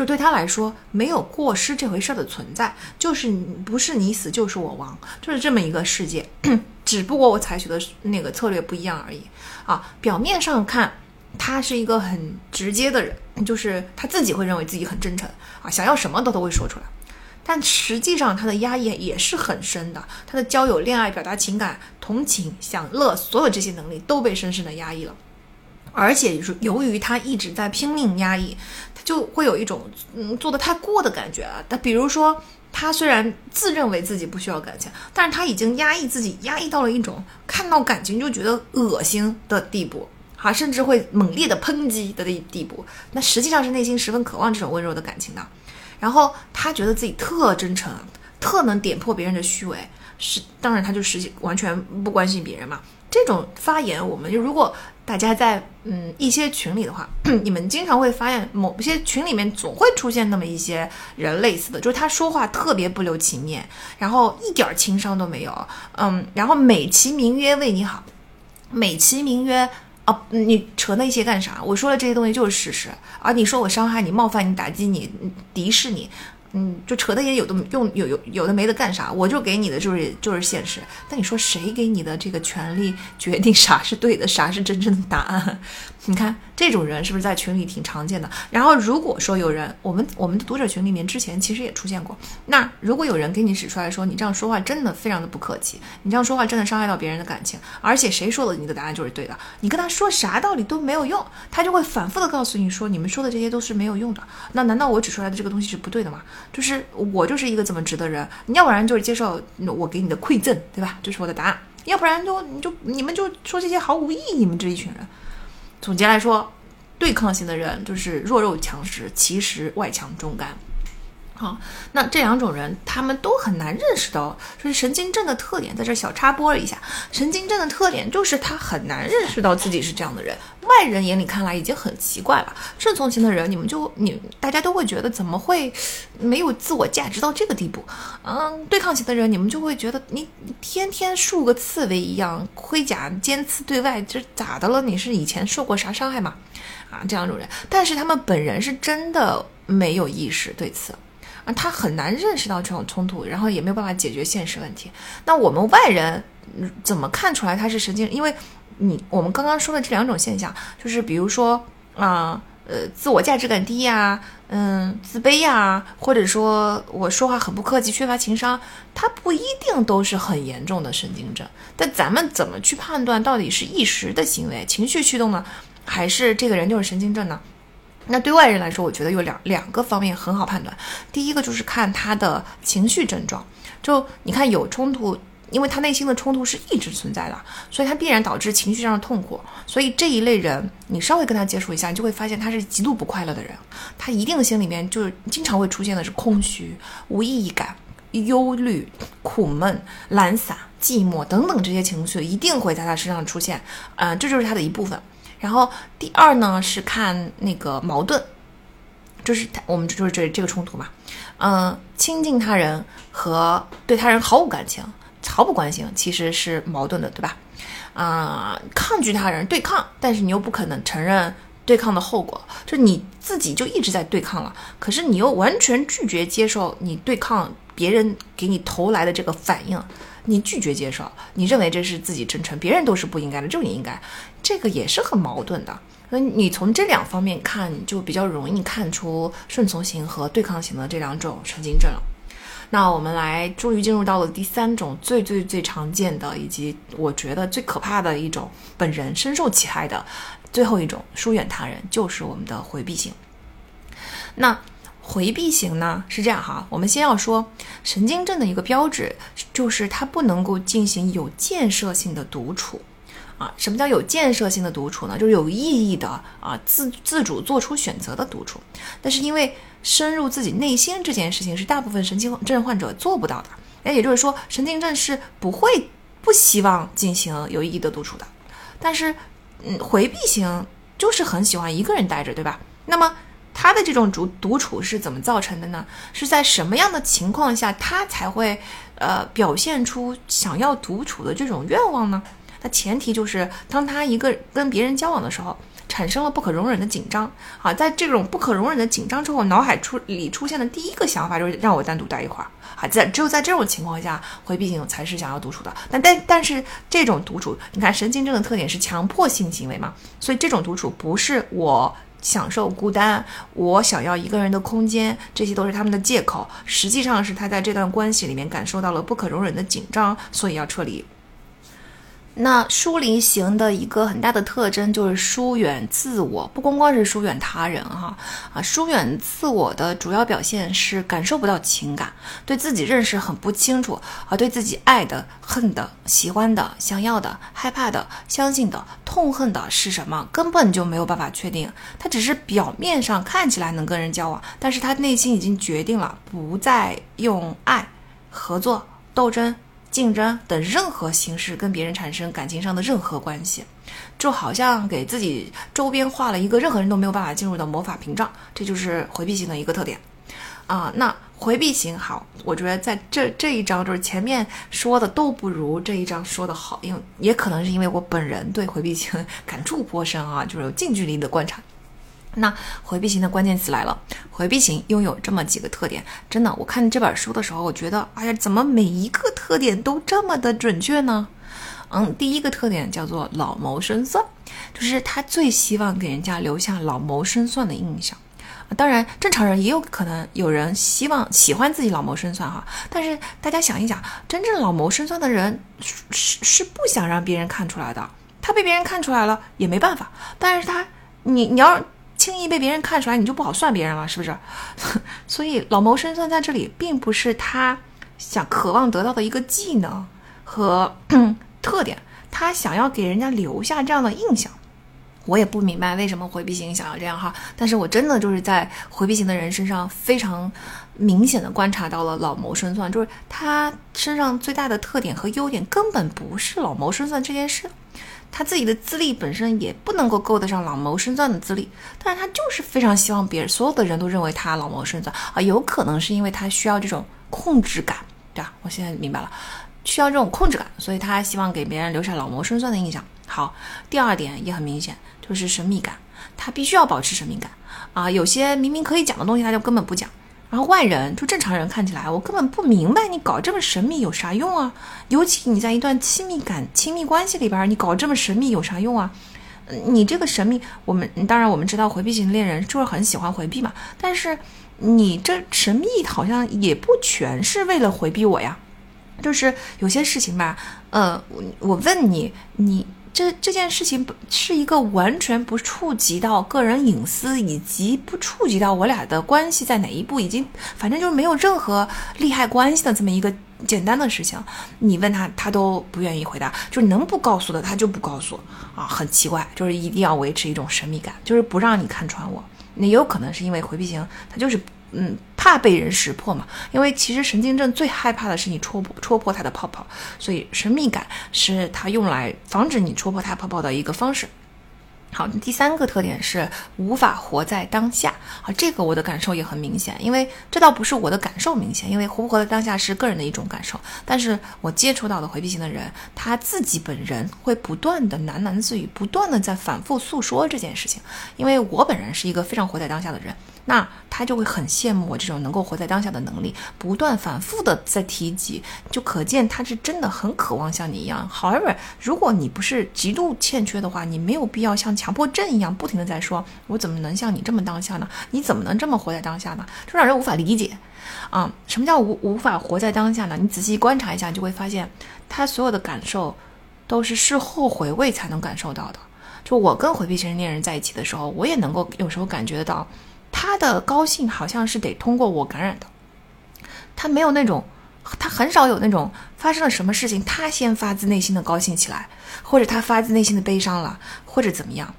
就对他来说没有过失这回事的存在，就是不是你死就是我亡，就是这么一个世界。只不过我采取的那个策略不一样而已。啊，表面上看他是一个很直接的人，就是他自己会认为自己很真诚啊，想要什么都都会说出来。但实际上，他的压抑也是很深的。他的交友、恋爱、表达情感、同情、享乐，所有这些能力都被深深的压抑了。而且是，由于他一直在拼命压抑，他就会有一种嗯做的太过的感觉啊。那比如说，他虽然自认为自己不需要感情，但是他已经压抑自己，压抑到了一种看到感情就觉得恶心的地步，哈，甚至会猛烈的抨击的地地步。那实际上是内心十分渴望这种温柔的感情的。然后他觉得自己特真诚，特能点破别人的虚伪，是当然他就实际完全不关心别人嘛。这种发言，我们就如果大家在嗯一些群里的话，你们经常会发现某些群里面总会出现那么一些人类似的，就是他说话特别不留情面，然后一点情商都没有，嗯，然后美其名曰为你好，美其名曰。啊，你扯那些干啥？我说的这些东西就是事实啊！你说我伤害你、冒犯你、打击你、敌视你。嗯，就扯的也有的用有有有的没的干啥？我就给你的就是就是现实。但你说谁给你的这个权利决定啥是对的，啥是真正的答案？你看这种人是不是在群里挺常见的？然后如果说有人，我们我们的读者群里面之前其实也出现过。那如果有人给你指出来说你这样说话真的非常的不客气，你这样说话真的伤害到别人的感情，而且谁说的你的答案就是对的？你跟他说啥道理都没有用，他就会反复的告诉你说你们说的这些都是没有用的。那难道我指出来的这个东西是不对的吗？就是我就是一个这么直的人，你要不然就是接受我给你的馈赠，对吧？这是我的答案，要不然就你就你们就说这些毫无意义。你们这一群人，总结来说，对抗型的人就是弱肉强食，其实外强中干。好，那这两种人，他们都很难认识到，就是神经症的特点。在这小插播一下，神经症的特点就是他很难认识到自己是这样的人。外人眼里看来已经很奇怪了。顺从型的人，你们就你大家都会觉得怎么会没有自我价值到这个地步？嗯，对抗型的人，你们就会觉得你天天竖个刺猬一样，盔甲尖刺对外，这咋的了？你是以前受过啥伤害吗？啊，这两种人，但是他们本人是真的没有意识对此。啊，他很难认识到这种冲突，然后也没有办法解决现实问题。那我们外人怎么看出来他是神经？因为你我们刚刚说的这两种现象，就是比如说啊，呃，自我价值感低呀，嗯，自卑呀，或者说我说话很不客气，缺乏情商，他不一定都是很严重的神经症。但咱们怎么去判断到底是一时的行为、情绪驱动呢，还是这个人就是神经症呢？那对外人来说，我觉得有两两个方面很好判断。第一个就是看他的情绪症状，就你看有冲突，因为他内心的冲突是一直存在的，所以他必然导致情绪上的痛苦。所以这一类人，你稍微跟他接触一下，你就会发现他是极度不快乐的人。他一定心里面就是经常会出现的是空虚、无意义感、忧虑、苦闷、懒散、寂寞等等这些情绪，一定会在他身上出现。嗯，这就是他的一部分。然后第二呢是看那个矛盾，就是我们就是这这个冲突嘛，嗯，亲近他人和对他人毫无感情、毫不关心，其实是矛盾的，对吧？啊，抗拒他人对抗，但是你又不可能承认对抗的后果，就你自己就一直在对抗了，可是你又完全拒绝接受你对抗别人给你投来的这个反应。你拒绝接受，你认为这是自己真诚，别人都是不应该的，就你应该，这个也是很矛盾的。那你从这两方面看，就比较容易看出顺从型和对抗型的这两种神经症了。那我们来，终于进入到了第三种最最最常见的，以及我觉得最可怕的一种，本人深受其害的最后一种疏远他人，就是我们的回避型。那。回避型呢是这样哈，我们先要说神经症的一个标志，就是它不能够进行有建设性的独处。啊，什么叫有建设性的独处呢？就是有意义的啊，自自主做出选择的独处。但是因为深入自己内心这件事情是大部分神经症患者做不到的，那也就是说，神经症是不会不希望进行有意义的独处的。但是，嗯，回避型就是很喜欢一个人待着，对吧？那么他的这种独独处是怎么造成的呢？是在什么样的情况下他才会呃表现出想要独处的这种愿望呢？那前提就是，当他一个跟别人交往的时候，产生了不可容忍的紧张啊，在这种不可容忍的紧张之后，脑海出里出现的第一个想法就是让我单独待一会儿啊，在只有在这种情况下，回避型才是想要独处的。但但但是这种独处，你看神经症的特点是强迫性行为嘛，所以这种独处不是我享受孤单，我想要一个人的空间，这些都是他们的借口，实际上是他在这段关系里面感受到了不可容忍的紧张，所以要撤离。那疏离型的一个很大的特征就是疏远自我，不光光是疏远他人哈啊，疏远自我的主要表现是感受不到情感，对自己认识很不清楚啊，对自己爱的、恨的、喜欢的、想要的、害怕的、相信的、痛恨的是什么，根本就没有办法确定。他只是表面上看起来能跟人交往，但是他内心已经决定了不再用爱、合作、斗争。竞争等任何形式跟别人产生感情上的任何关系，就好像给自己周边画了一个任何人都没有办法进入的魔法屏障，这就是回避型的一个特点啊。那回避型好，我觉得在这这一章就是前面说的都不如这一章说的好，因为也可能是因为我本人对回避型感触颇深啊，就是有近距离的观察。那回避型的关键词来了，回避型拥有这么几个特点，真的，我看这本书的时候，我觉得，哎呀，怎么每一个特点都这么的准确呢？嗯，第一个特点叫做老谋深算，就是他最希望给人家留下老谋深算的印象。当然，正常人也有可能有人希望喜欢自己老谋深算哈，但是大家想一想，真正老谋深算的人是是不想让别人看出来的，他被别人看出来了也没办法，但是他你你要。轻易被别人看出来，你就不好算别人了，是不是？所以老谋深算在这里并不是他想渴望得到的一个技能和特点，他想要给人家留下这样的印象。我也不明白为什么回避型想要这样哈，但是我真的就是在回避型的人身上非常明显的观察到了老谋深算，就是他身上最大的特点和优点根本不是老谋深算这件事。他自己的资历本身也不能够够得上老谋深算的资历，但是他就是非常希望别人所有的人都认为他老谋深算啊，有可能是因为他需要这种控制感，对吧？我现在明白了，需要这种控制感，所以他希望给别人留下老谋深算的印象。好，第二点也很明显，就是神秘感，他必须要保持神秘感啊，有些明明可以讲的东西，他就根本不讲。然后外人就正常人看起来，我根本不明白你搞这么神秘有啥用啊？尤其你在一段亲密感、亲密关系里边，你搞这么神秘有啥用啊？你这个神秘，我们当然我们知道回避型恋人就是很喜欢回避嘛。但是你这神秘好像也不全是为了回避我呀，就是有些事情吧，呃，我问你，你。这这件事情是一个完全不触及到个人隐私，以及不触及到我俩的关系在哪一步，已经反正就是没有任何利害关系的这么一个简单的事情。你问他，他都不愿意回答，就能不告诉的他就不告诉啊，很奇怪，就是一定要维持一种神秘感，就是不让你看穿我。那也有可能是因为回避型，他就是。嗯，怕被人识破嘛？因为其实神经症最害怕的是你戳破戳破它的泡泡，所以神秘感是它用来防止你戳破它泡泡的一个方式。好，第三个特点是无法活在当下。好，这个我的感受也很明显，因为这倒不是我的感受明显，因为活不活在当下是个人的一种感受。但是我接触到的回避型的人，他自己本人会不断的喃喃自语，不断的在反复诉说这件事情。因为我本人是一个非常活在当下的人。那他就会很羡慕我这种能够活在当下的能力，不断反复的在提及，就可见他是真的很渴望像你一样。However，如果你不是极度欠缺的话，你没有必要像强迫症一样不停的在说，我怎么能像你这么当下呢？你怎么能这么活在当下呢？就让人无法理解啊！什么叫无无法活在当下呢？你仔细观察一下，就会发现他所有的感受都是事后回味才能感受到的。就我跟回避型恋人在一起的时候，我也能够有时候感觉得到。他的高兴好像是得通过我感染的，他没有那种，他很少有那种发生了什么事情，他先发自内心的高兴起来，或者他发自内心的悲伤了，或者怎么样，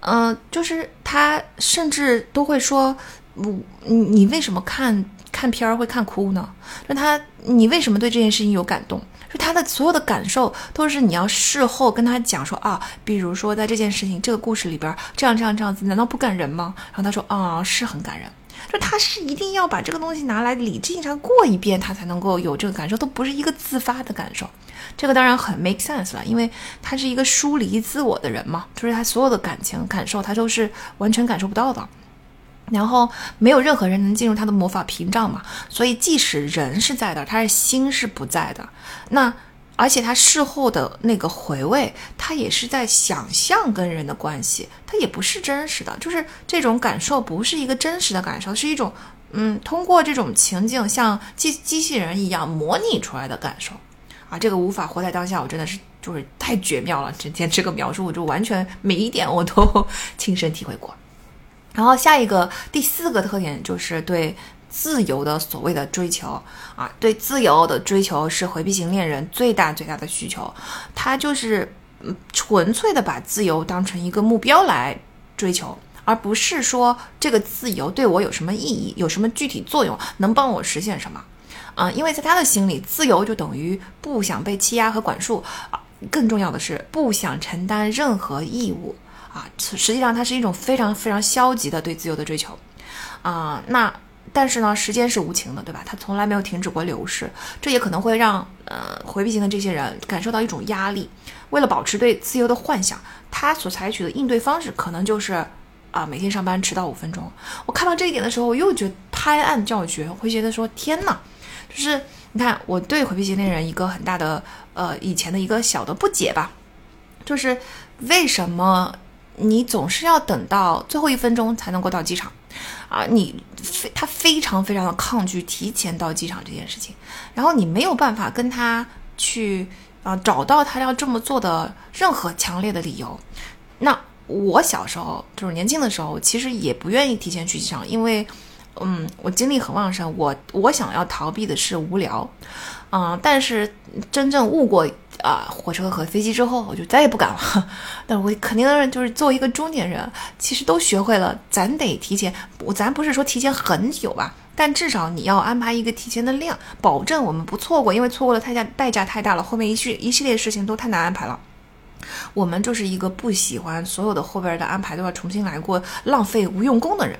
嗯，就是他甚至都会说，你你为什么看看片儿会看哭呢？那他你为什么对这件事情有感动？就他的所有的感受都是你要事后跟他讲说啊，比如说在这件事情这个故事里边这样这样这样子，难道不感人吗？然后他说啊，是很感人。就他是一定要把这个东西拿来理智上过一遍，他才能够有这个感受，都不是一个自发的感受。这个当然很 make sense 了，因为他是一个疏离自我的人嘛，就是他所有的感情感受他都是完全感受不到的。然后没有任何人能进入他的魔法屏障嘛，所以即使人是在的，他的心是不在的。那而且他事后的那个回味，他也是在想象跟人的关系，他也不是真实的，就是这种感受不是一个真实的感受，是一种嗯，通过这种情境像机机器人一样模拟出来的感受啊。这个无法活在当下，我真的是就是太绝妙了。今天这个描述，我就完全每一点我都 亲身体会过。然后下一个第四个特点就是对自由的所谓的追求啊，对自由的追求是回避型恋人最大最大的需求，他就是嗯纯粹的把自由当成一个目标来追求，而不是说这个自由对我有什么意义，有什么具体作用，能帮我实现什么啊？因为在他的心里，自由就等于不想被欺压和管束啊，更重要的是不想承担任何义务。啊，实际上它是一种非常非常消极的对自由的追求，啊，那但是呢，时间是无情的，对吧？它从来没有停止过流逝，这也可能会让呃回避型的这些人感受到一种压力。为了保持对自由的幻想，他所采取的应对方式可能就是啊，每天上班迟到五分钟。我看到这一点的时候，我又觉得拍案叫绝，会觉得说天哪，就是你看我对回避型恋人一个很大的呃以前的一个小的不解吧，就是为什么？你总是要等到最后一分钟才能够到机场，啊，你非他非常非常的抗拒提前到机场这件事情，然后你没有办法跟他去啊找到他要这么做的任何强烈的理由。那我小时候就是年轻的时候，其实也不愿意提前去机场，因为嗯，我精力很旺盛，我我想要逃避的是无聊，嗯，但是真正悟过。啊，火车和飞机之后，我就再也不敢了。但我肯定就是作为一个中年人，其实都学会了，咱得提前。我咱不是说提前很久吧，但至少你要安排一个提前的量，保证我们不错过，因为错过了太价代价太大了，后面一系一系列事情都太难安排了。我们就是一个不喜欢所有的后边的安排都要重新来过，浪费无用功的人。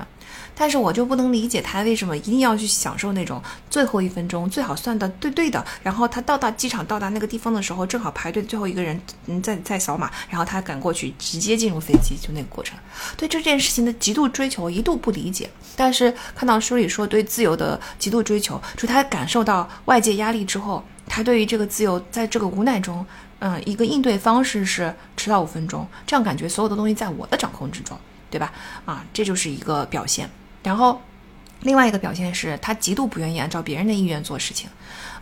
但是我就不能理解他为什么一定要去享受那种最后一分钟最好算的对对的，然后他到达机场到达那个地方的时候，正好排队最后一个人嗯在在扫码，然后他赶过去直接进入飞机，就那个过程。对这件事情的极度追求，一度不理解。但是看到书里说对自由的极度追求，就他感受到外界压力之后，他对于这个自由在这个无奈中，嗯，一个应对方式是迟到五分钟，这样感觉所有的东西在我的掌控之中，对吧？啊，这就是一个表现。然后，另外一个表现是他极度不愿意按照别人的意愿做事情，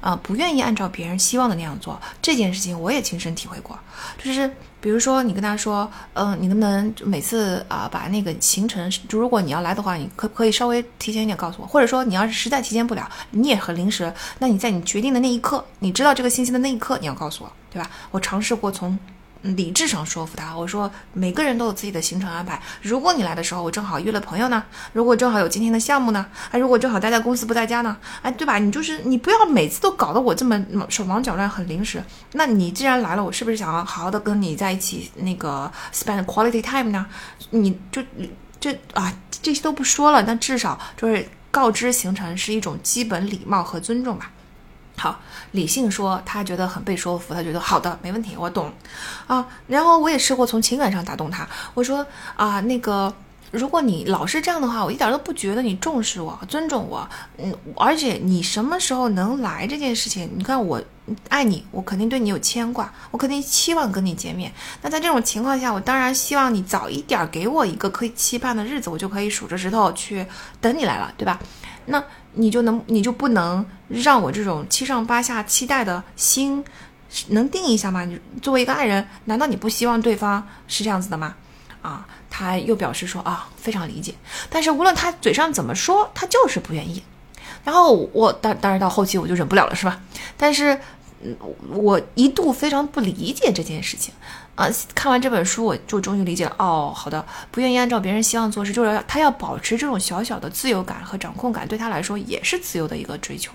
啊，不愿意按照别人希望的那样做。这件事情我也亲身体会过，就是比如说你跟他说，嗯，你能不能每次啊把那个行程，就如果你要来的话，你可不可以稍微提前一点告诉我？或者说你要是实在提前不了，你也很临时，那你在你决定的那一刻，你知道这个信息的那一刻，你要告诉我，对吧？我尝试过从。理智上说服他，我说每个人都有自己的行程安排。如果你来的时候我正好约了朋友呢，如果正好有今天的项目呢，哎，如果正好待在公司不在家呢，哎，对吧？你就是你不要每次都搞得我这么手忙脚乱，很临时。那你既然来了，我是不是想要好好的跟你在一起那个 spend quality time 呢？你就这啊，这些都不说了，那至少就是告知行程是一种基本礼貌和尊重吧。好，理性说，他觉得很被说服，他觉得好的，没问题，我懂，啊，然后我也试过从情感上打动他，我说啊，那个，如果你老是这样的话，我一点都不觉得你重视我、尊重我，嗯，而且你什么时候能来这件事情，你看我爱你，我肯定对你有牵挂，我肯定期望跟你见面。那在这种情况下，我当然希望你早一点给我一个可以期盼的日子，我就可以数着石头去等你来了，对吧？那。你就能，你就不能让我这种七上八下期待的心能定一下吗？你作为一个爱人，难道你不希望对方是这样子的吗？啊！他又表示说啊，非常理解。但是无论他嘴上怎么说，他就是不愿意。然后我当当然到后期我就忍不了了，是吧？但是，嗯，我一度非常不理解这件事情。啊，看完这本书，我就终于理解了。哦，好的，不愿意按照别人希望做事，就是他要保持这种小小的自由感和掌控感，对他来说也是自由的一个追求。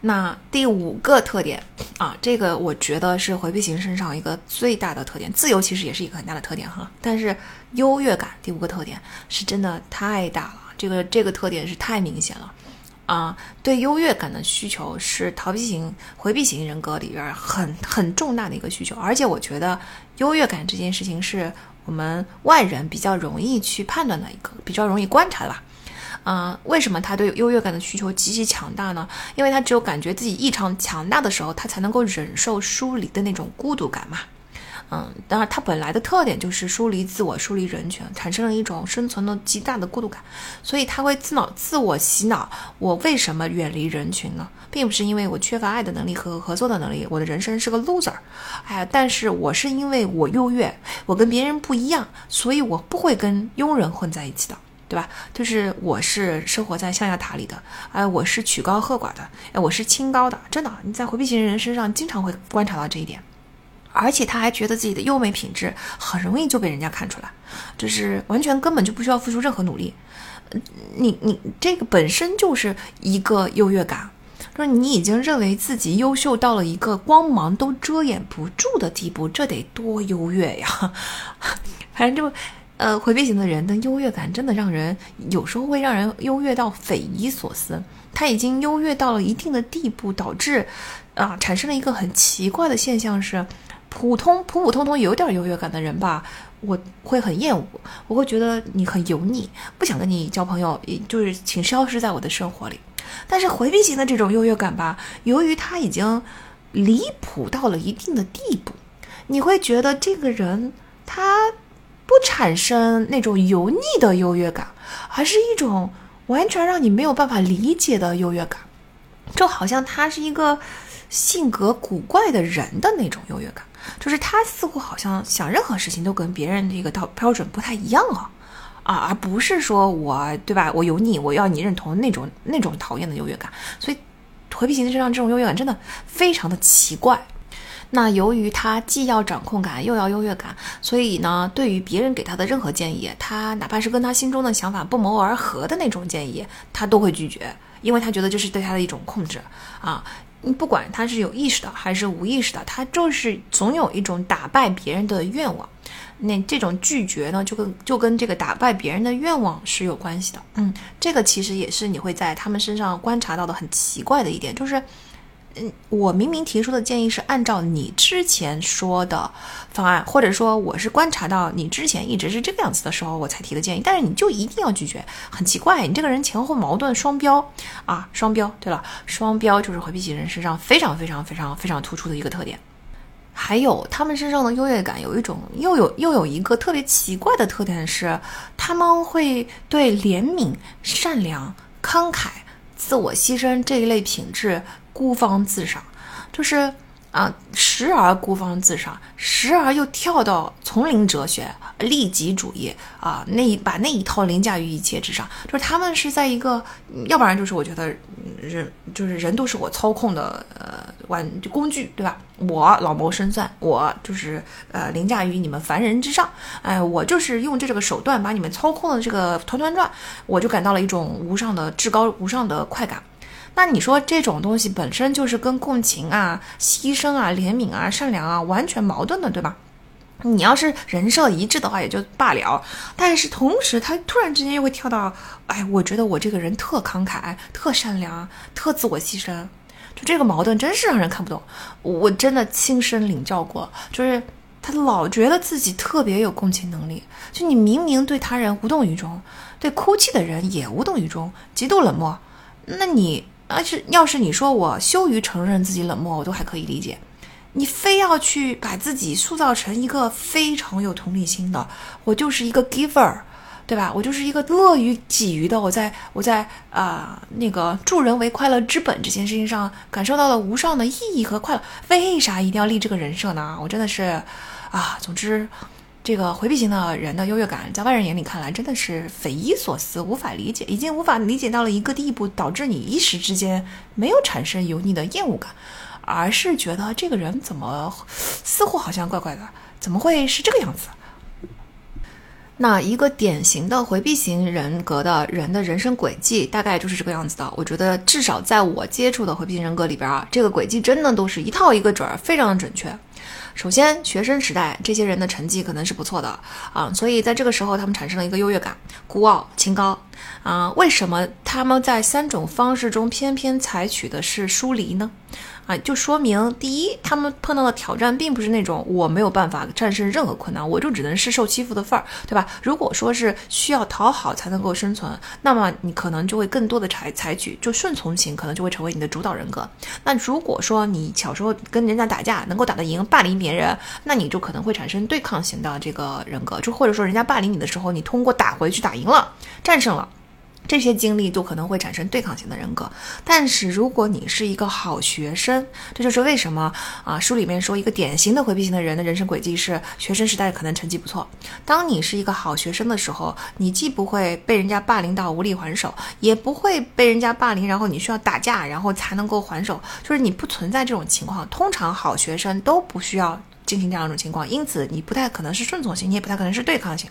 那第五个特点啊，这个我觉得是回避型身上一个最大的特点。自由其实也是一个很大的特点哈，但是优越感第五个特点是真的太大了，这个这个特点是太明显了啊。对优越感的需求是逃避型、回避型人格里边很很重大的一个需求，而且我觉得优越感这件事情是我们外人比较容易去判断的一个，比较容易观察的吧。啊，为什么他对优越感的需求极其强大呢？因为他只有感觉自己异常强大的时候，他才能够忍受疏离的那种孤独感嘛。嗯，当然他本来的特点就是疏离自我、疏离人群，产生了一种生存的极大的孤独感，所以他会自脑自我洗脑：我为什么远离人群呢？并不是因为我缺乏爱的能力和合作的能力，我的人生是个 loser。哎呀，但是我是因为我优越，我跟别人不一样，所以我不会跟庸人混在一起的。对吧？就是我是生活在象牙塔里的，哎，我是曲高和寡的，哎，我是清高的，真的，你在回避型人身上经常会观察到这一点，而且他还觉得自己的优美品质很容易就被人家看出来，就是完全根本就不需要付出任何努力，你你这个本身就是一个优越感，就是你已经认为自己优秀到了一个光芒都遮掩不住的地步，这得多优越呀！反正就。呃，回避型的人的优越感真的让人有时候会让人优越到匪夷所思。他已经优越到了一定的地步，导致啊产生了一个很奇怪的现象是，普通普普通通有点优越感的人吧，我会很厌恶，我会觉得你很油腻，不想跟你交朋友，也就是请消失在我的生活里。但是回避型的这种优越感吧，由于他已经离谱到了一定的地步，你会觉得这个人他。不产生那种油腻的优越感，而是一种完全让你没有办法理解的优越感，就好像他是一个性格古怪的人的那种优越感，就是他似乎好像想任何事情都跟别人这个标标准不太一样啊，啊，而不是说我对吧，我油腻，我要你认同那种那种讨厌的优越感，所以回避型的身上这种优越感真的非常的奇怪。那由于他既要掌控感又要优越感，所以呢，对于别人给他的任何建议，他哪怕是跟他心中的想法不谋而合的那种建议，他都会拒绝，因为他觉得这是对他的一种控制啊。不管他是有意识的还是无意识的，他就是总有一种打败别人的愿望。那这种拒绝呢，就跟就跟这个打败别人的愿望是有关系的。嗯，这个其实也是你会在他们身上观察到的很奇怪的一点，就是。嗯，我明明提出的建议是按照你之前说的方案，或者说我是观察到你之前一直是这个样子的时候，我才提的建议，但是你就一定要拒绝，很奇怪，你这个人前后矛盾，双标啊，双标。对了，双标就是回避型人身上非常非常非常非常突出的一个特点。还有他们身上的优越感有一种又有又有一个特别奇怪的特点是，他们会对怜悯、善良、慷慨、自我牺牲这一类品质。孤芳自赏，就是啊，时而孤芳自赏，时而又跳到丛林哲学、利己主义啊，那把那一套凌驾于一切之上。就是他们是在一个，要不然就是我觉得人就是人都是我操控的呃玩工具，对吧？我老谋深算，我就是呃凌驾于你们凡人之上。哎，我就是用这这个手段把你们操控的这个团团转，我就感到了一种无上的至高无上的快感。那你说这种东西本身就是跟共情啊、牺牲啊、怜悯啊、善良啊完全矛盾的，对吧？你要是人设一致的话也就罢了，但是同时他突然之间又会跳到，哎，我觉得我这个人特慷慨、特善良、特自我牺牲，就这个矛盾真是让人看不懂。我真的亲身领教过，就是他老觉得自己特别有共情能力，就你明明对他人无动于衷，对哭泣的人也无动于衷，极度冷漠，那你？而是，要是你说我羞于承认自己冷漠，我都还可以理解。你非要去把自己塑造成一个非常有同理心的，我就是一个 giver，对吧？我就是一个乐于给予的。我在我在啊那个助人为快乐之本这件事情上感受到了无上的意义和快乐。为啥一定要立这个人设呢？我真的是啊，总之，这个回避型的人的优越感，在外人眼里看来真的是匪夷所思，无法理解，已经无法理解到了一个地步，导致你一时之间没有产生油腻的厌恶感，而是觉得这个人怎么似乎好像怪怪的，怎么会是这个样子？那一个典型的回避型人格的人的人生轨迹，大概就是这个样子的。我觉得至少在我接触的回避型人格里边啊，这个轨迹真的都是一套一个准儿，非常的准确。首先，学生时代这些人的成绩可能是不错的啊，所以在这个时候他们产生了一个优越感，孤傲清高啊。为什么他们在三种方式中偏偏采取的是疏离呢？啊，就说明第一，他们碰到的挑战并不是那种我没有办法战胜任何困难，我就只能是受欺负的份儿，对吧？如果说是需要讨好才能够生存，那么你可能就会更多的采采取就顺从型，可能就会成为你的主导人格。那如果说你小时候跟人家打架能够打得赢，霸凌别人，那你就可能会产生对抗型的这个人格，就或者说人家霸凌你的时候，你通过打回去打赢了，战胜了。这些经历都可能会产生对抗型的人格，但是如果你是一个好学生，这就是为什么啊书里面说一个典型的回避型的人的人生轨迹是学生时代可能成绩不错。当你是一个好学生的时候，你既不会被人家霸凌到无力还手，也不会被人家霸凌，然后你需要打架然后才能够还手，就是你不存在这种情况。通常好学生都不需要。进行这样一种情况，因此你不太可能是顺从型，你也不太可能是对抗型。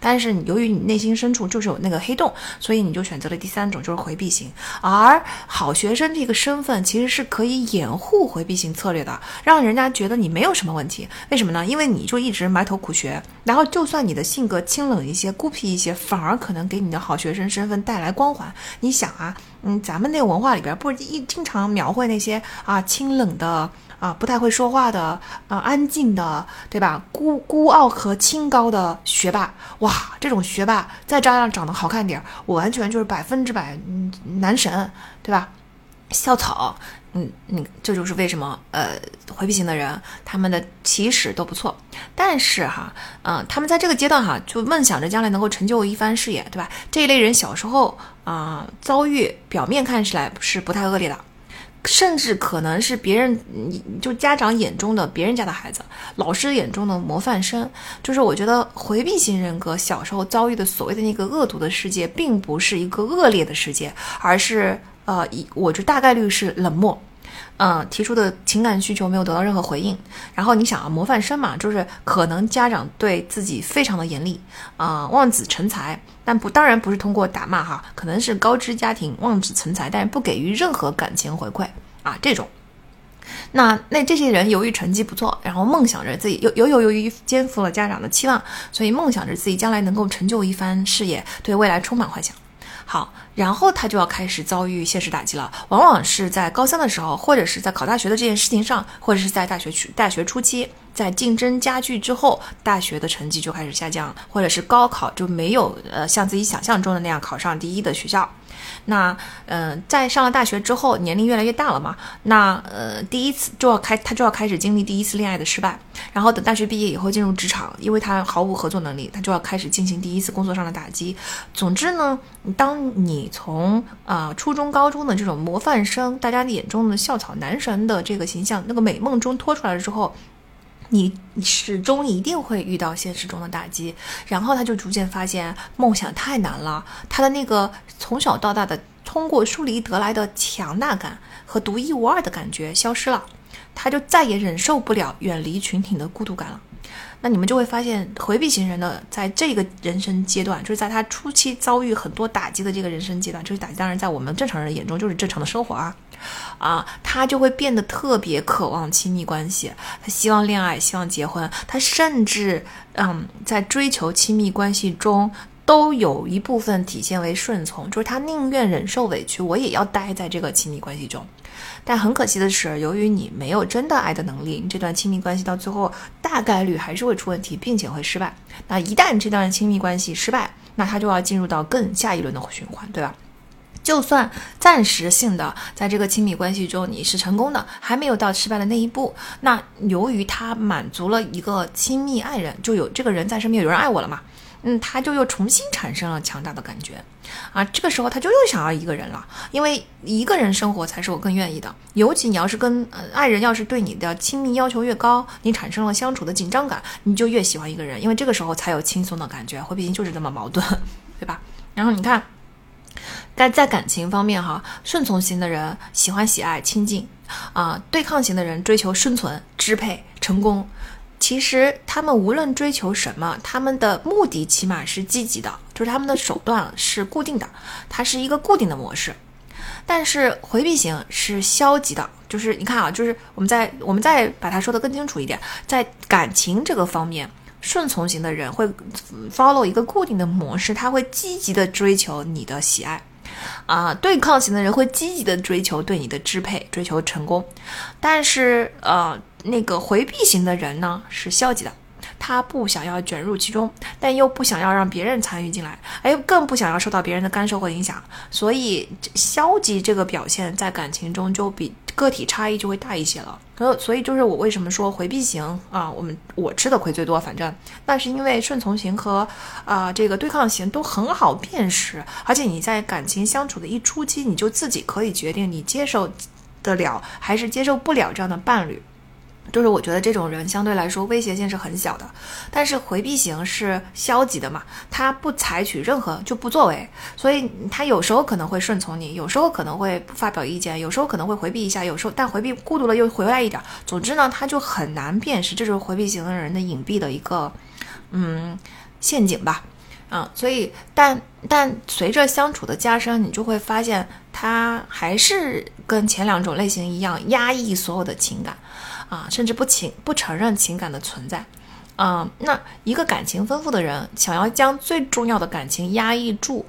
但是由于你内心深处就是有那个黑洞，所以你就选择了第三种，就是回避型。而好学生这个身份其实是可以掩护回避型策略的，让人家觉得你没有什么问题。为什么呢？因为你就一直埋头苦学，然后就算你的性格清冷一些、孤僻一些，反而可能给你的好学生身份带来光环。你想啊，嗯，咱们那个文化里边不是一经常描绘那些啊清冷的。啊，不太会说话的，啊，安静的，对吧？孤孤傲和清高的学霸，哇，这种学霸再加上长得好看点儿，我完全就是百分之百男神，对吧？校草，嗯嗯，这就是为什么呃回避型的人他们的起始都不错，但是哈，嗯，他们在这个阶段哈，就梦想着将来能够成就一番事业，对吧？这一类人小时候啊遭遇表面看起来是不太恶劣的。甚至可能是别人，就家长眼中的别人家的孩子，老师眼中的模范生。就是我觉得回避型人格小时候遭遇的所谓的那个恶毒的世界，并不是一个恶劣的世界，而是呃，一我就大概率是冷漠。嗯，提出的情感需求没有得到任何回应。然后你想啊，模范生嘛，就是可能家长对自己非常的严厉啊，望子成才，但不当然不是通过打骂哈，可能是高知家庭望子成才，但是不给予任何感情回馈啊，这种。那那这些人由于成绩不错，然后梦想着自己又又又由于肩负了家长的期望，所以梦想着自己将来能够成就一番事业，对未来充满幻想。好，然后他就要开始遭遇现实打击了，往往是在高三的时候，或者是在考大学的这件事情上，或者是在大学初大学初期，在竞争加剧之后，大学的成绩就开始下降，或者是高考就没有呃像自己想象中的那样考上第一的学校。那，嗯，在上了大学之后，年龄越来越大了嘛，那，呃，第一次就要开，他就要开始经历第一次恋爱的失败，然后等大学毕业以后进入职场，因为他毫无合作能力，他就要开始进行第一次工作上的打击。总之呢，当你从啊初中、高中的这种模范生，大家眼中的校草男神的这个形象，那个美梦中脱出来了之后。你始终一定会遇到现实中的打击，然后他就逐渐发现梦想太难了，他的那个从小到大的通过疏离得来的强大感和独一无二的感觉消失了，他就再也忍受不了远离群体的孤独感了。那你们就会发现，回避型人的在这个人生阶段，就是在他初期遭遇很多打击的这个人生阶段，这个打击当然在我们正常人眼中就是正常的生活啊。啊，他就会变得特别渴望亲密关系，他希望恋爱，希望结婚，他甚至嗯，在追求亲密关系中，都有一部分体现为顺从，就是他宁愿忍受委屈，我也要待在这个亲密关系中。但很可惜的是，由于你没有真的爱的能力，这段亲密关系到最后大概率还是会出问题，并且会失败。那一旦这段亲密关系失败，那他就要进入到更下一轮的循环，对吧？就算暂时性的在这个亲密关系中你是成功的，还没有到失败的那一步。那由于他满足了一个亲密爱人，就有这个人在身边，有人爱我了嘛？嗯，他就又重新产生了强大的感觉，啊，这个时候他就又想要一个人了，因为一个人生活才是我更愿意的。尤其你要是跟爱人要是对你的亲密要求越高，你产生了相处的紧张感，你就越喜欢一个人，因为这个时候才有轻松的感觉。回避型就是这么矛盾，对吧？然后你看，但在感情方面哈，顺从型的人喜欢喜爱亲近，啊，对抗型的人追求生存、支配、成功。其实他们无论追求什么，他们的目的起码是积极的，就是他们的手段是固定的，它是一个固定的模式。但是回避型是消极的，就是你看啊，就是我们在我们再把它说的更清楚一点，在感情这个方面，顺从型的人会 follow 一个固定的模式，他会积极的追求你的喜爱，啊，对抗型的人会积极的追求对你的支配，追求成功，但是呃。那个回避型的人呢是消极的，他不想要卷入其中，但又不想要让别人参与进来，哎，更不想要受到别人的干涉或影响，所以消极这个表现在感情中就比个体差异就会大一些了。所所以就是我为什么说回避型啊，我们我吃的亏最多，反正那是因为顺从型和啊这个对抗型都很好辨识，而且你在感情相处的一初期，你就自己可以决定你接受得了还是接受不了这样的伴侣。就是我觉得这种人相对来说威胁性是很小的，但是回避型是消极的嘛，他不采取任何就不作为，所以他有时候可能会顺从你，有时候可能会不发表意见，有时候可能会回避一下，有时候但回避孤独了又回来一点，总之呢，他就很难辨识，这就是回避型的人的隐蔽的一个嗯陷阱吧，嗯，所以但但随着相处的加深，你就会发现他还是跟前两种类型一样压抑所有的情感。啊，甚至不情不承认情感的存在，啊，那一个感情丰富的人想要将最重要的感情压抑住，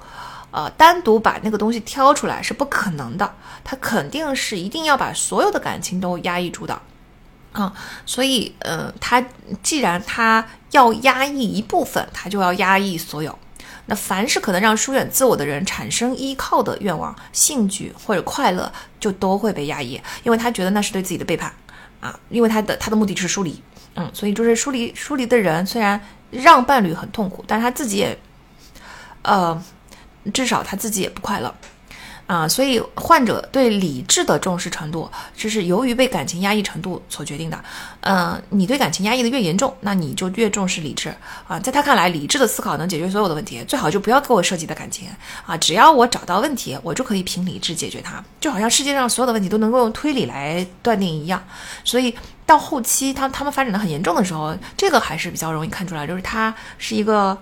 呃，单独把那个东西挑出来是不可能的，他肯定是一定要把所有的感情都压抑住的，啊，所以，呃，他既然他要压抑一部分，他就要压抑所有，那凡是可能让疏远自我的人产生依靠的愿望、兴趣或者快乐，就都会被压抑，因为他觉得那是对自己的背叛。啊，因为他的他的目的就是疏离，嗯，所以就是疏离疏离的人虽然让伴侣很痛苦，但是他自己也，呃，至少他自己也不快乐。啊，所以患者对理智的重视程度，这是由于被感情压抑程度所决定的。嗯，你对感情压抑的越严重，那你就越重视理智啊。在他看来，理智的思考能解决所有的问题，最好就不要给我设计的感情啊。只要我找到问题，我就可以凭理智解决它，就好像世界上所有的问题都能够用推理来断定一样。所以到后期，他他们发展的很严重的时候，这个还是比较容易看出来，就是他是一个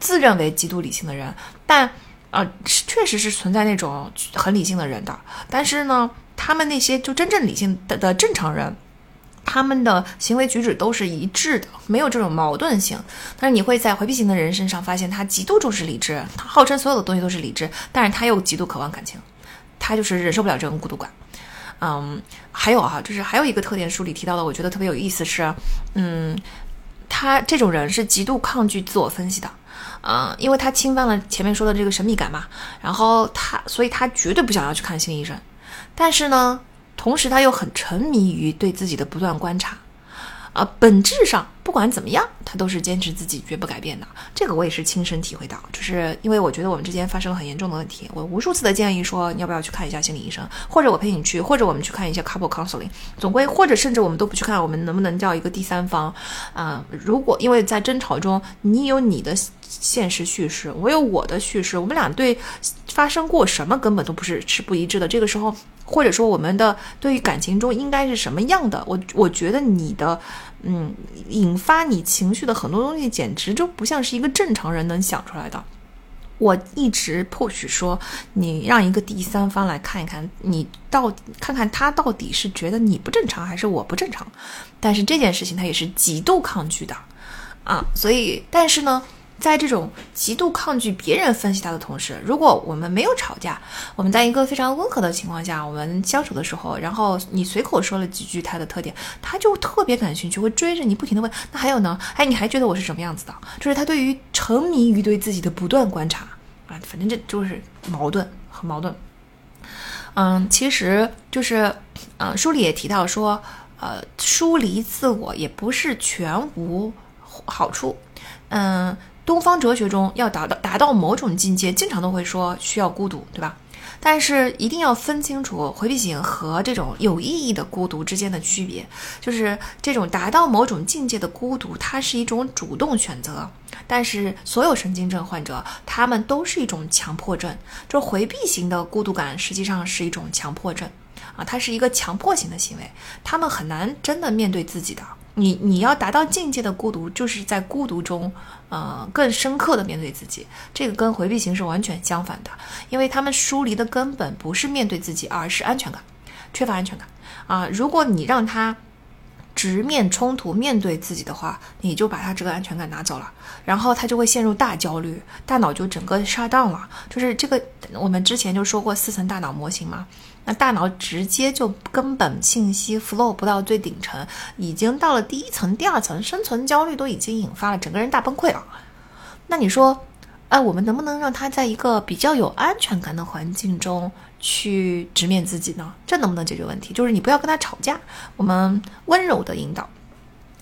自认为极度理性的人，但。啊，确实是存在那种很理性的人的，但是呢，他们那些就真正理性的的正常人，他们的行为举止都是一致的，没有这种矛盾性。但是你会在回避型的人身上发现，他极度重视理智，他号称所有的东西都是理智，但是他又极度渴望感情，他就是忍受不了这种孤独感。嗯，还有哈，就是还有一个特点，书里提到的，我觉得特别有意思是，嗯，他这种人是极度抗拒自我分析的。嗯，因为他侵犯了前面说的这个神秘感嘛，然后他，所以他绝对不想要去看心理医生，但是呢，同时他又很沉迷于对自己的不断观察。啊，本质上不管怎么样，他都是坚持自己绝不改变的。这个我也是亲身体会到，就是因为我觉得我们之间发生了很严重的问题，我无数次的建议说你要不要去看一下心理医生，或者我陪你去，或者我们去看一下 couple counseling，总归或者甚至我们都不去看，我们能不能叫一个第三方？啊，如果因为在争吵中，你有你的现实叙事，我有我的叙事，我们俩对发生过什么根本都不是是不一致的。这个时候。或者说，我们的对于感情中应该是什么样的？我我觉得你的，嗯，引发你情绪的很多东西，简直就不像是一个正常人能想出来的。我一直 push 说，你让一个第三方来看一看，你到底看看他到底是觉得你不正常还是我不正常。但是这件事情他也是极度抗拒的，啊，所以，但是呢。在这种极度抗拒别人分析他的同时，如果我们没有吵架，我们在一个非常温和的情况下，我们相处的时候，然后你随口说了几句他的特点，他就特别感兴趣，会追着你不停的问。那还有呢？哎，你还觉得我是什么样子的？就是他对于沉迷于对自己的不断观察啊，反正这就是矛盾，很矛盾。嗯，其实就是，嗯，书里也提到说，呃，疏离自我也不是全无好处，嗯。东方哲学中要达到达到某种境界，经常都会说需要孤独，对吧？但是一定要分清楚回避型和这种有意义的孤独之间的区别。就是这种达到某种境界的孤独，它是一种主动选择；但是所有神经症患者，他们都是一种强迫症。就回避型的孤独感，实际上是一种强迫症啊，它是一个强迫型的行为，他们很难真的面对自己的。你你要达到境界的孤独，就是在孤独中，呃，更深刻的面对自己。这个跟回避型是完全相反的，因为他们疏离的根本不是面对自己，而是安全感，缺乏安全感啊。如果你让他直面冲突，面对自己的话，你就把他这个安全感拿走了，然后他就会陷入大焦虑，大脑就整个 shut down 了。就是这个，我们之前就说过四层大脑模型嘛。那大脑直接就根本信息 flow 不到最顶层，已经到了第一层、第二层，生存焦虑都已经引发了，整个人大崩溃了。那你说，哎，我们能不能让他在一个比较有安全感的环境中去直面自己呢？这能不能解决问题？就是你不要跟他吵架，我们温柔的引导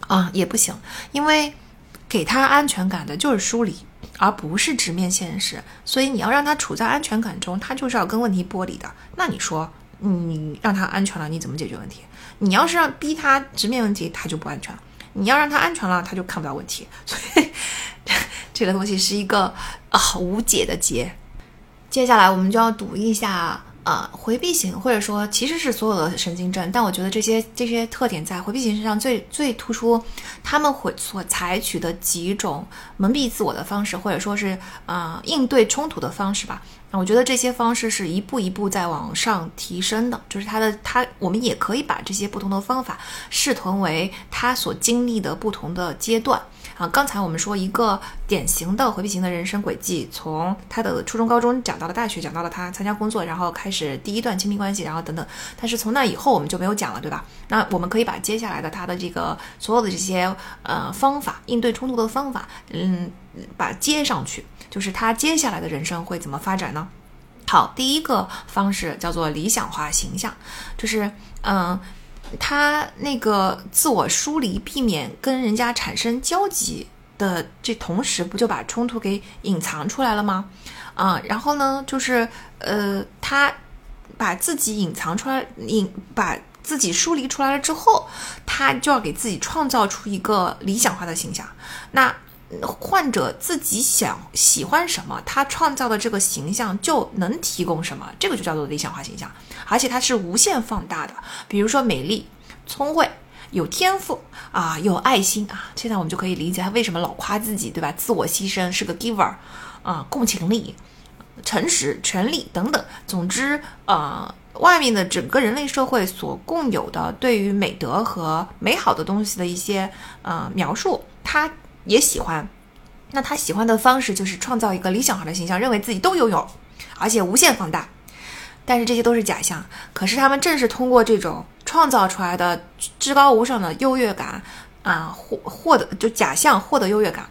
啊，也不行，因为给他安全感的就是疏离。而不是直面现实，所以你要让他处在安全感中，他就是要跟问题剥离的。那你说，你让他安全了，你怎么解决问题？你要是让逼他直面问题，他就不安全了；你要让他安全了，他就看不到问题。所以 这个东西是一个啊无解的结。接下来我们就要读一下。啊，回避型或者说其实是所有的神经症，但我觉得这些这些特点在回避型身上最最突出，他们会所采取的几种蒙蔽自我的方式，或者说是啊应对冲突的方式吧。我觉得这些方式是一步一步在往上提升的，就是他的他，我们也可以把这些不同的方法视同为他所经历的不同的阶段。啊，刚才我们说一个典型的回避型的人生轨迹，从他的初中、高中讲到了大学，讲到了他参加工作，然后开始第一段亲密关系，然后等等。但是从那以后我们就没有讲了，对吧？那我们可以把接下来的他的这个所有的这些呃方法，应对冲突的方法，嗯，把接上去，就是他接下来的人生会怎么发展呢？好，第一个方式叫做理想化形象，就是嗯。他那个自我疏离，避免跟人家产生交集的这同时，不就把冲突给隐藏出来了吗？啊，然后呢，就是呃，他把自己隐藏出来，隐把自己疏离出来了之后，他就要给自己创造出一个理想化的形象。那患者自己想喜欢什么，他创造的这个形象就能提供什么，这个就叫做理想化形象。而且它是无限放大的，比如说美丽、聪慧、有天赋啊，有爱心啊。现在我们就可以理解他为什么老夸自己，对吧？自我牺牲是个 giver 啊，共情力、诚实、权利等等。总之，呃，外面的整个人类社会所共有的对于美德和美好的东西的一些呃描述，他也喜欢。那他喜欢的方式就是创造一个理想化的形象，认为自己都拥有，而且无限放大。但是这些都是假象，可是他们正是通过这种创造出来的至高无上的优越感，啊，获获得就假象获得优越感。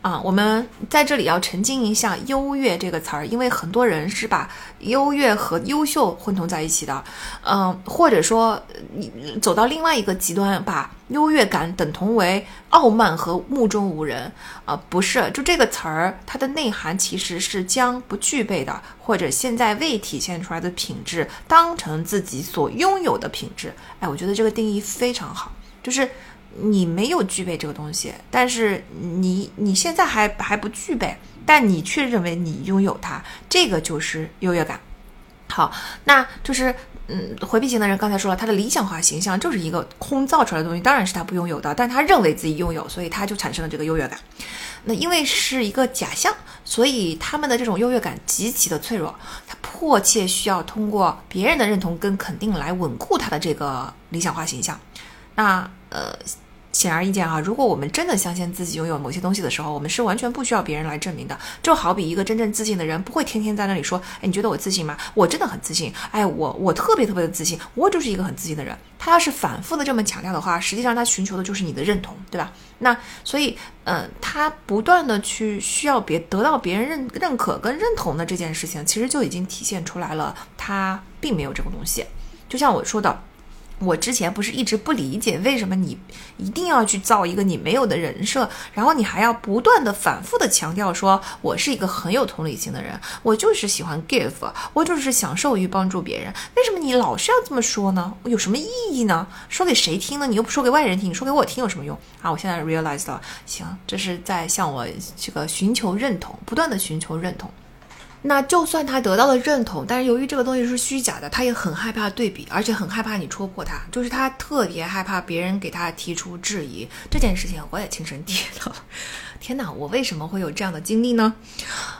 啊，我们在这里要澄清一下“优越”这个词儿，因为很多人是把优越和优秀混同在一起的，嗯，或者说你走到另外一个极端，把优越感等同为傲慢和目中无人啊，不是，就这个词儿，它的内涵其实是将不具备的或者现在未体现出来的品质当成自己所拥有的品质。哎，我觉得这个定义非常好，就是。你没有具备这个东西，但是你你现在还还不具备，但你却认为你拥有它，这个就是优越感。好，那就是嗯，回避型的人刚才说了，他的理想化形象就是一个空造出来的东西，当然是他不拥有的，但他认为自己拥有，所以他就产生了这个优越感。那因为是一个假象，所以他们的这种优越感极其的脆弱，他迫切需要通过别人的认同跟肯定来稳固他的这个理想化形象。那呃。显而易见啊，如果我们真的相信自己拥有某些东西的时候，我们是完全不需要别人来证明的。就好比一个真正自信的人，不会天天在那里说：“哎，你觉得我自信吗？我真的很自信。哎，我我特别特别的自信，我就是一个很自信的人。”他要是反复的这么强调的话，实际上他寻求的就是你的认同，对吧？那所以，嗯，他不断的去需要别得到别人认认可跟认同的这件事情，其实就已经体现出来了，他并没有这个东西。就像我说的。我之前不是一直不理解为什么你一定要去造一个你没有的人设，然后你还要不断的反复的强调说我是一个很有同理心的人，我就是喜欢 give，我就是享受于帮助别人。为什么你老是要这么说呢？有什么意义呢？说给谁听呢？你又不说给外人听，你说给我听有什么用啊？我现在 realize 到，行，这是在向我这个寻求认同，不断的寻求认同。那就算他得到了认同，但是由于这个东西是虚假的，他也很害怕对比，而且很害怕你戳破他，就是他特别害怕别人给他提出质疑。这件事情我也亲身 体验到了。天哪，我为什么会有这样的经历呢？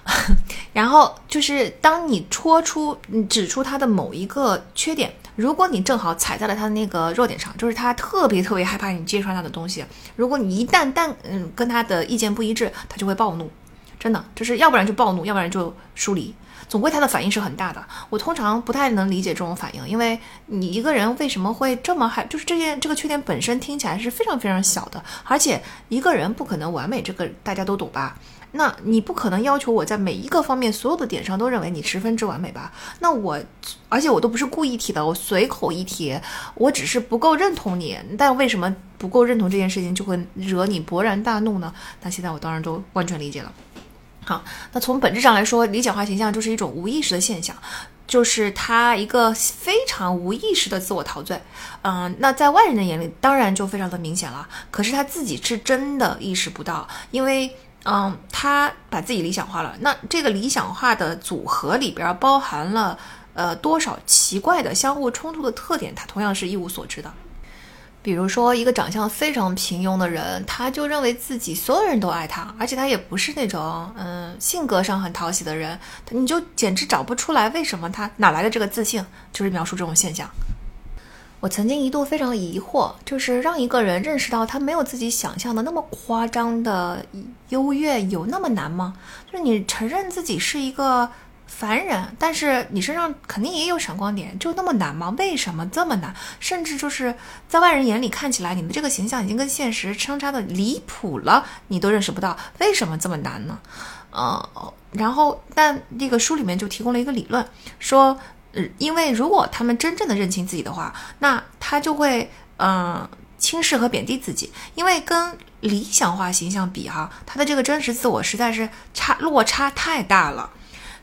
然后就是当你戳出、指出他的某一个缺点，如果你正好踩在了他的那个弱点上，就是他特别特别害怕你揭穿他的东西。如果你一旦但嗯跟他的意见不一致，他就会暴怒。真的就是要不然就暴怒，要不然就疏离，总归他的反应是很大的。我通常不太能理解这种反应，因为你一个人为什么会这么害？就是这件这个缺点本身听起来是非常非常小的，而且一个人不可能完美，这个大家都懂吧？那你不可能要求我在每一个方面所有的点上都认为你十分之完美吧？那我，而且我都不是故意提的，我随口一提，我只是不够认同你。但为什么不够认同这件事情就会惹你勃然大怒呢？那现在我当然都完全理解了。好，那从本质上来说，理想化形象就是一种无意识的现象，就是他一个非常无意识的自我陶醉。嗯，那在外人的眼里，当然就非常的明显了。可是他自己是真的意识不到，因为嗯，他把自己理想化了。那这个理想化的组合里边包含了呃多少奇怪的相互冲突的特点，他同样是一无所知的。比如说，一个长相非常平庸的人，他就认为自己所有人都爱他，而且他也不是那种嗯性格上很讨喜的人，你就简直找不出来为什么他哪来的这个自信，就是描述这种现象。我曾经一度非常疑惑，就是让一个人认识到他没有自己想象的那么夸张的优越，有那么难吗？就是你承认自己是一个。凡人，但是你身上肯定也有闪光点，就那么难吗？为什么这么难？甚至就是在外人眼里看起来，你的这个形象已经跟现实相差的离谱了，你都认识不到，为什么这么难呢？呃，然后但这个书里面就提供了一个理论，说，呃，因为如果他们真正的认清自己的话，那他就会，嗯，轻视和贬低自己，因为跟理想化形象比哈，他的这个真实自我实在是差落差太大了。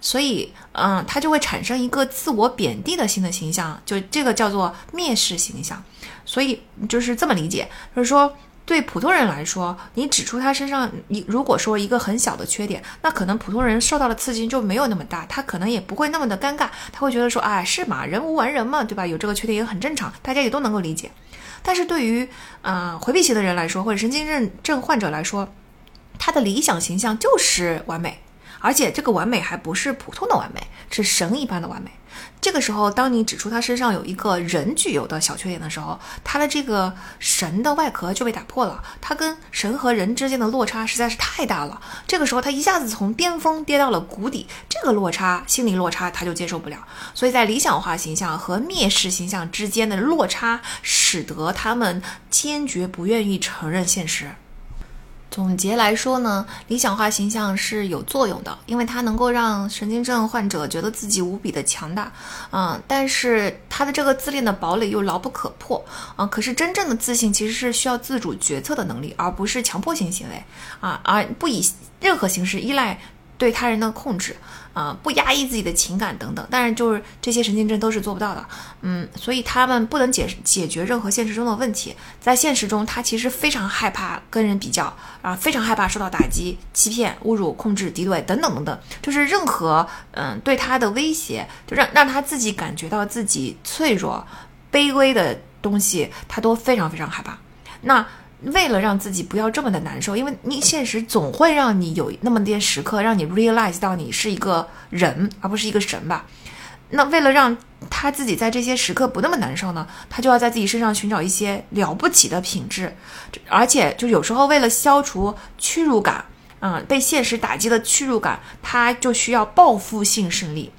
所以，嗯，他就会产生一个自我贬低的新的形象，就这个叫做蔑视形象。所以就是这么理解，就是说，对普通人来说，你指出他身上，你如果说一个很小的缺点，那可能普通人受到的刺激就没有那么大，他可能也不会那么的尴尬，他会觉得说，哎，是嘛，人无完人嘛，对吧？有这个缺点也很正常，大家也都能够理解。但是对于，嗯，回避型的人来说，或者神经症症患者来说，他的理想形象就是完美。而且这个完美还不是普通的完美，是神一般的完美。这个时候，当你指出他身上有一个人具有的小缺点的时候，他的这个神的外壳就被打破了。他跟神和人之间的落差实在是太大了。这个时候，他一下子从巅峰跌到了谷底，这个落差，心理落差，他就接受不了。所以在理想化形象和蔑视形象之间的落差，使得他们坚决不愿意承认现实。总结来说呢，理想化形象是有作用的，因为它能够让神经症患者觉得自己无比的强大，嗯，但是他的这个自恋的堡垒又牢不可破，啊，可是真正的自信其实是需要自主决策的能力，而不是强迫性行为，啊，而不以任何形式依赖。对他人的控制，啊，不压抑自己的情感等等，但是就是这些神经症都是做不到的，嗯，所以他们不能解解决任何现实中的问题。在现实中，他其实非常害怕跟人比较，啊，非常害怕受到打击、欺骗、侮辱、控制、敌对等等等等，就是任何嗯对他的威胁，就让让他自己感觉到自己脆弱、卑微的东西，他都非常非常害怕。那。为了让自己不要这么的难受，因为你现实总会让你有那么点时刻，让你 realize 到你是一个人，而不是一个神吧。那为了让他自己在这些时刻不那么难受呢，他就要在自己身上寻找一些了不起的品质，而且就有时候为了消除屈辱感，嗯，被现实打击的屈辱感，他就需要报复性胜利。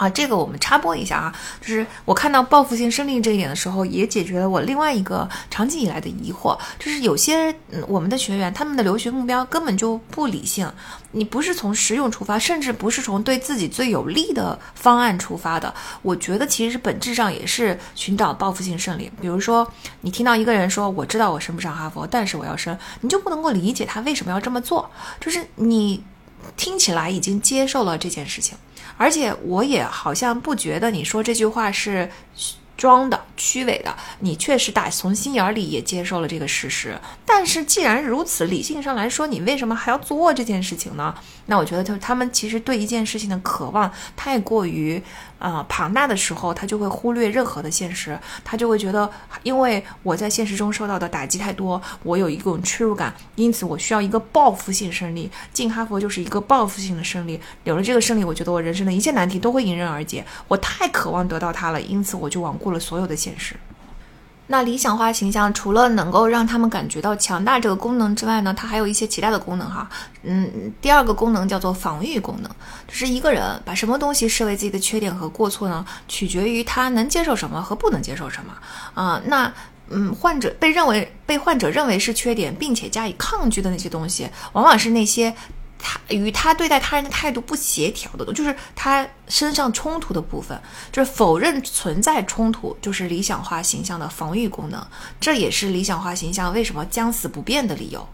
啊，这个我们插播一下啊，就是我看到报复性胜利这一点的时候，也解决了我另外一个长期以来的疑惑，就是有些嗯我们的学员他们的留学目标根本就不理性，你不是从实用出发，甚至不是从对自己最有利的方案出发的，我觉得其实本质上也是寻找报复性胜利。比如说，你听到一个人说我知道我升不上哈佛，但是我要升，你就不能够理解他为什么要这么做，就是你听起来已经接受了这件事情。而且我也好像不觉得你说这句话是装的、虚伪的，你确实打从心眼里也接受了这个事实。但是既然如此，理性上来说，你为什么还要做这件事情呢？那我觉得，就他们其实对一件事情的渴望太过于。啊，庞大的时候，他就会忽略任何的现实，他就会觉得，因为我在现实中受到的打击太多，我有一种屈辱感，因此我需要一个报复性胜利。进哈佛就是一个报复性的胜利，有了这个胜利，我觉得我人生的一切难题都会迎刃而解。我太渴望得到它了，因此我就罔顾了所有的现实。那理想化形象除了能够让他们感觉到强大这个功能之外呢，它还有一些其他的功能哈。嗯，第二个功能叫做防御功能，就是一个人把什么东西视为自己的缺点和过错呢，取决于他能接受什么和不能接受什么啊。那嗯，患者被认为被患者认为是缺点，并且加以抗拒的那些东西，往往是那些。他与他对待他人的态度不协调的，就是他身上冲突的部分，就是否认存在冲突，就是理想化形象的防御功能。这也是理想化形象为什么将死不变的理由。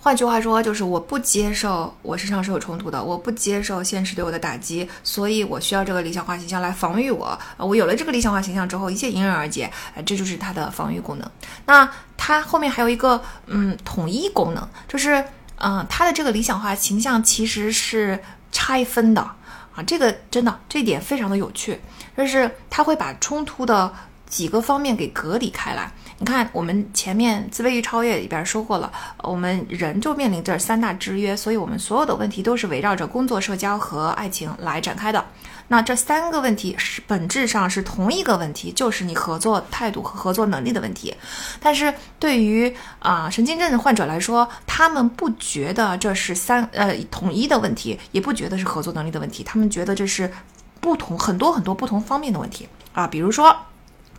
换句话说，就是我不接受我身上是有冲突的，我不接受现实对我的打击，所以我需要这个理想化形象来防御我。我有了这个理想化形象之后，一切迎刃而解。这就是它的防御功能。那它后面还有一个嗯统一功能，就是。嗯，他的这个理想化形象其实是拆分的啊，这个真的这点非常的有趣，就是他会把冲突的几个方面给隔离开来。你看，我们前面自卑与超越里边说过了，我们人就面临着三大制约，所以我们所有的问题都是围绕着工作、社交和爱情来展开的。那这三个问题是本质上是同一个问题，就是你合作态度和合作能力的问题。但是对于啊神经症患者来说，他们不觉得这是三呃统一的问题，也不觉得是合作能力的问题，他们觉得这是不同很多很多不同方面的问题啊，比如说。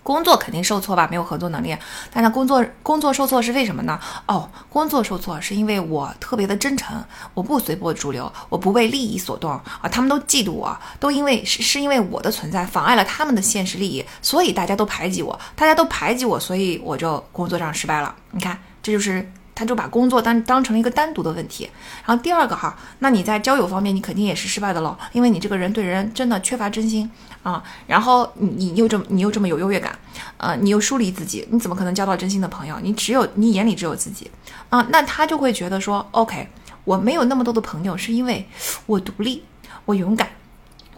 工作肯定受挫吧，没有合作能力。但他工作工作受挫是为什么呢？哦，工作受挫是因为我特别的真诚，我不随波逐流，我不为利益所动啊。他们都嫉妒我，都因为是是因为我的存在妨碍了他们的现实利益，所以大家都排挤我，大家都排挤我，所以我就工作上失败了。你看，这就是。他就把工作当当成了一个单独的问题，然后第二个哈，那你在交友方面你肯定也是失败的喽，因为你这个人对人真的缺乏真心啊，然后你你又这么你又这么有优越感，呃，你又疏离自己，你怎么可能交到真心的朋友？你只有你眼里只有自己啊，那他就会觉得说，OK，我没有那么多的朋友，是因为我独立，我勇敢。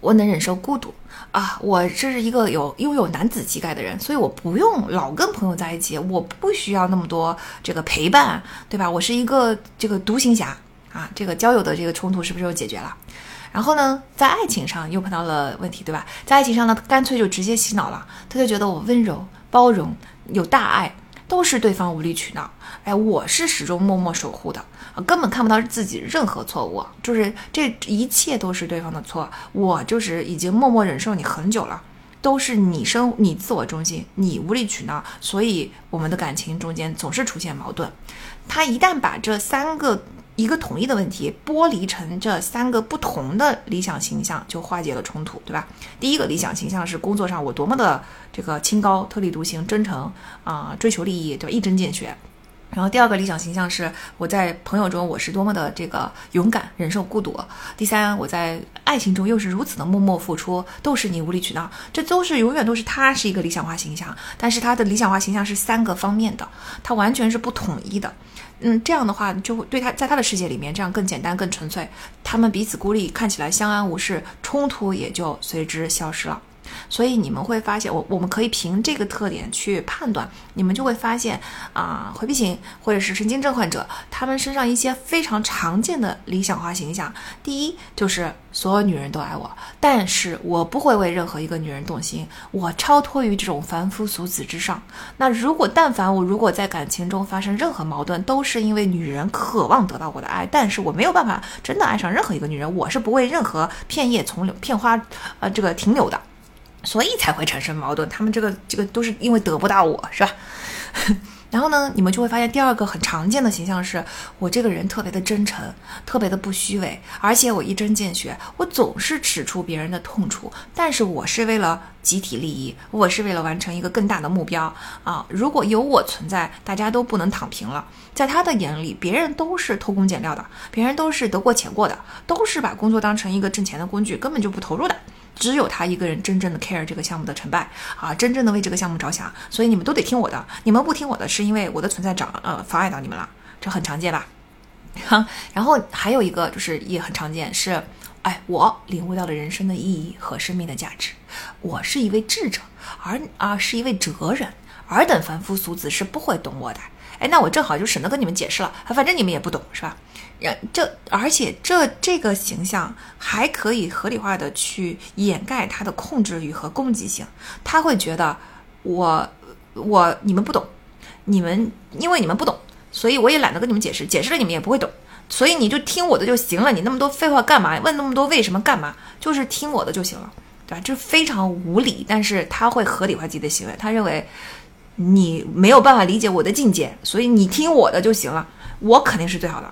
我能忍受孤独啊！我这是一个有拥有男子气概的人，所以我不用老跟朋友在一起，我不需要那么多这个陪伴，对吧？我是一个这个独行侠啊！这个交友的这个冲突是不是就解决了？然后呢，在爱情上又碰到了问题，对吧？在爱情上呢，干脆就直接洗脑了，他就觉得我温柔、包容、有大爱。都是对方无理取闹，哎，我是始终默默守护的，根本看不到自己任何错误，就是这一切都是对方的错，我就是已经默默忍受你很久了，都是你生你自我中心，你无理取闹，所以我们的感情中间总是出现矛盾。他一旦把这三个。一个统一的问题剥离成这三个不同的理想形象，就化解了冲突，对吧？第一个理想形象是工作上我多么的这个清高、特立独行、真诚啊，追求利益，对吧？一针见血。然后第二个理想形象是我在朋友中我是多么的这个勇敢，忍受孤独。第三，我在爱情中又是如此的默默付出，都是你无理取闹，这都是永远都是他是一个理想化形象，但是他的理想化形象是三个方面的，他完全是不统一的。嗯，这样的话就会对他在他的世界里面，这样更简单、更纯粹。他们彼此孤立，看起来相安无事，冲突也就随之消失了。所以你们会发现，我我们可以凭这个特点去判断，你们就会发现啊，回避型或者是神经症患者，他们身上一些非常常见的理想化形象。第一就是所有女人都爱我，但是我不会为任何一个女人动心，我超脱于这种凡夫俗子之上。那如果但凡我如果在感情中发生任何矛盾，都是因为女人渴望得到我的爱，但是我没有办法真的爱上任何一个女人，我是不为任何片叶从留片花呃这个停留的。所以才会产生矛盾，他们这个这个都是因为得不到我，是吧？然后呢，你们就会发现第二个很常见的形象是我这个人特别的真诚，特别的不虚伪，而且我一针见血，我总是指出别人的痛处，但是我是为了集体利益，我是为了完成一个更大的目标啊！如果有我存在，大家都不能躺平了。在他的眼里，别人都是偷工减料的，别人都是得过且过的，都是把工作当成一个挣钱的工具，根本就不投入的。只有他一个人真正的 care 这个项目的成败啊，真正的为这个项目着想，所以你们都得听我的。你们不听我的，是因为我的存在长呃妨碍到你们了，这很常见吧？哈，然后还有一个就是也很常见，是哎，我领悟到了人生的意义和生命的价值，我是一位智者，而啊是一位哲人，尔等凡夫俗子是不会懂我的。哎，那我正好就省得跟你们解释了，反正你们也不懂，是吧？然这而且这这个形象还可以合理化的去掩盖他的控制欲和攻击性，他会觉得我我你们不懂，你们因为你们不懂，所以我也懒得跟你们解释，解释了你们也不会懂，所以你就听我的就行了，你那么多废话干嘛？问那么多为什么干嘛？就是听我的就行了，对吧？这非常无理，但是他会合理化自己的行为，他认为你没有办法理解我的境界，所以你听我的就行了，我肯定是最好的。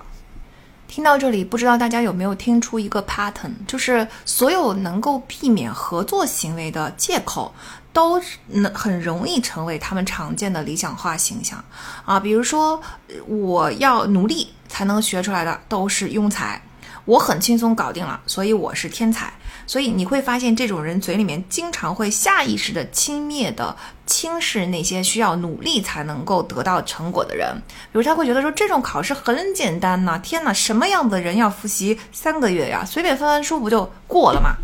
听到这里，不知道大家有没有听出一个 pattern，就是所有能够避免合作行为的借口，都能很容易成为他们常见的理想化形象啊。比如说，我要努力才能学出来的都是庸才，我很轻松搞定了，所以我是天才。所以你会发现，这种人嘴里面经常会下意识的轻蔑的轻视那些需要努力才能够得到成果的人。比如他会觉得说，这种考试很简单呐，天呐，什么样的人要复习三个月呀？随便翻翻书不就过了吗？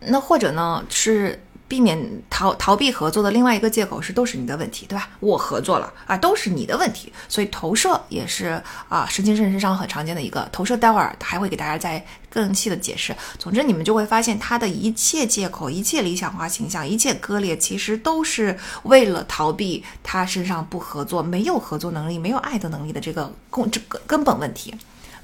那或者呢是。避免逃逃避合作的另外一个借口是都是你的问题，对吧？我合作了啊，都是你的问题。所以投射也是啊，神经症身上很常见的一个投射。待会儿还会给大家再更细的解释。总之，你们就会发现他的一切借口、一切理想化形象、一切割裂，其实都是为了逃避他身上不合作、没有合作能力、没有爱的能力的这个共这个根本问题。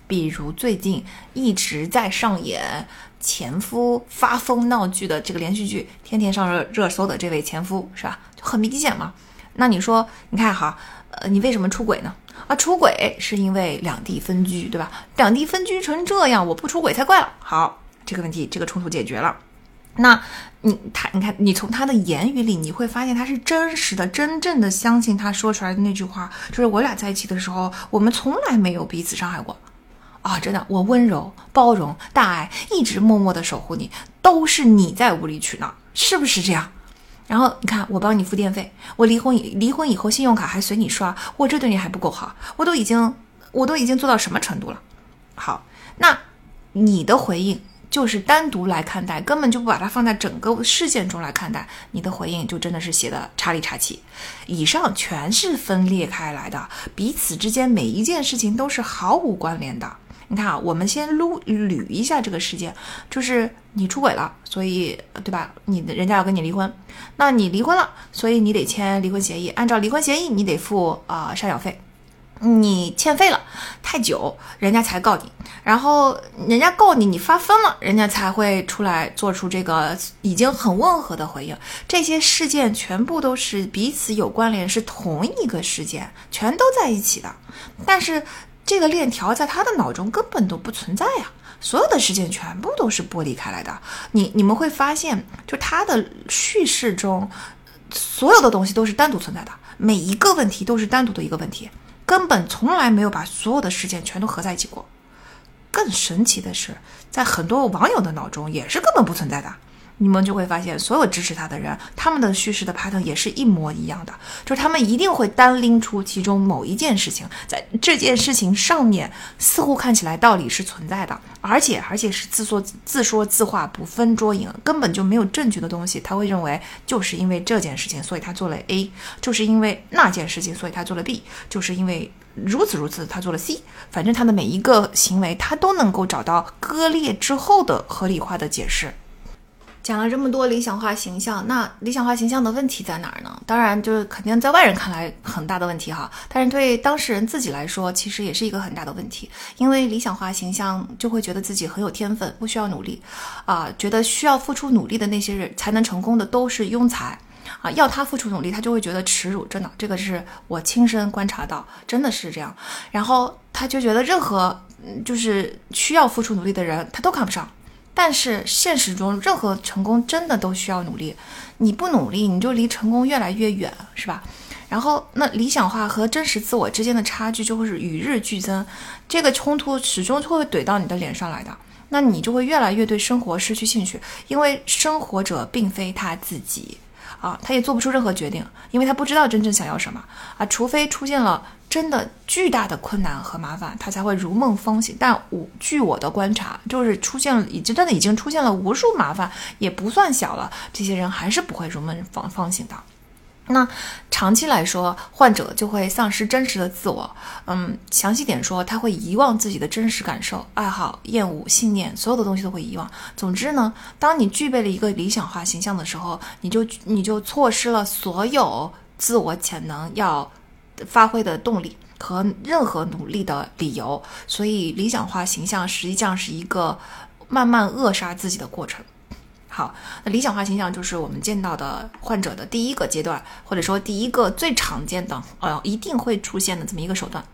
比如最近一直在上演前夫发疯闹剧的这个连续剧，天天上热热搜的这位前夫是吧？就很明显嘛。那你说，你看哈，呃，你为什么出轨呢？啊，出轨是因为两地分居，对吧？两地分居成这样，我不出轨才怪了。好，这个问题，这个冲突解决了。那你他，你看，你从他的言语里，你会发现他是真实的、真正的相信他说出来的那句话，就是我俩在一起的时候，我们从来没有彼此伤害过。啊，真的，我温柔、包容、大爱，一直默默的守护你，都是你在无理取闹，是不是这样？然后你看，我帮你付电费，我离婚离婚以后，信用卡还随你刷，我这对你还不够好？我都已经，我都已经做到什么程度了？好，那你的回应就是单独来看待，根本就不把它放在整个事件中来看待，你的回应就真的是写的差里差气。以上全是分裂开来的，彼此之间每一件事情都是毫无关联的。你看啊，我们先捋捋一下这个事件，就是你出轨了，所以对吧？你的人家要跟你离婚，那你离婚了，所以你得签离婚协议，按照离婚协议，你得付啊赡养费。你欠费了太久，人家才告你，然后人家告你，你发疯了，人家才会出来做出这个已经很温和的回应。这些事件全部都是彼此有关联，是同一个事件，全都在一起的，但是。这个链条在他的脑中根本都不存在呀，所有的事件全部都是剥离开来的。你你们会发现，就他的叙事中，所有的东西都是单独存在的，每一个问题都是单独的一个问题，根本从来没有把所有的事件全都合在一起过。更神奇的是，在很多网友的脑中也是根本不存在的。你们就会发现，所有支持他的人，他们的叙事的 pattern 也是一模一样的，就是他们一定会单拎出其中某一件事情，在这件事情上面似乎看起来道理是存在的，而且而且是自说自说自话，不分桌赢，根本就没有证据的东西，他会认为就是因为这件事情，所以他做了 A，就是因为那件事情，所以他做了 B，就是因为如此如此，他做了 C，反正他的每一个行为，他都能够找到割裂之后的合理化的解释。讲了这么多理想化形象，那理想化形象的问题在哪儿呢？当然，就是肯定在外人看来很大的问题哈，但是对当事人自己来说，其实也是一个很大的问题。因为理想化形象就会觉得自己很有天分，不需要努力，啊，觉得需要付出努力的那些人才能成功的都是庸才，啊，要他付出努力，他就会觉得耻辱。真的，这个是我亲身观察到，真的是这样。然后他就觉得任何就是需要付出努力的人，他都看不上。但是现实中，任何成功真的都需要努力，你不努力，你就离成功越来越远，是吧？然后，那理想化和真实自我之间的差距就会是与日俱增，这个冲突始终会怼到你的脸上来的，那你就会越来越对生活失去兴趣，因为生活者并非他自己啊，他也做不出任何决定，因为他不知道真正想要什么啊，除非出现了。真的巨大的困难和麻烦，他才会如梦方醒。但我据我的观察，就是出现了，已经真的已经出现了无数麻烦，也不算小了。这些人还是不会如梦方方醒的。那长期来说，患者就会丧失真实的自我。嗯，详细点说，他会遗忘自己的真实感受、爱好、厌恶、信念，所有的东西都会遗忘。总之呢，当你具备了一个理想化形象的时候，你就你就错失了所有自我潜能要。发挥的动力和任何努力的理由，所以理想化形象实际上是一个慢慢扼杀自己的过程。好，那理想化形象就是我们见到的患者的第一个阶段，或者说第一个最常见的，呃，一定会出现的这么一个手段。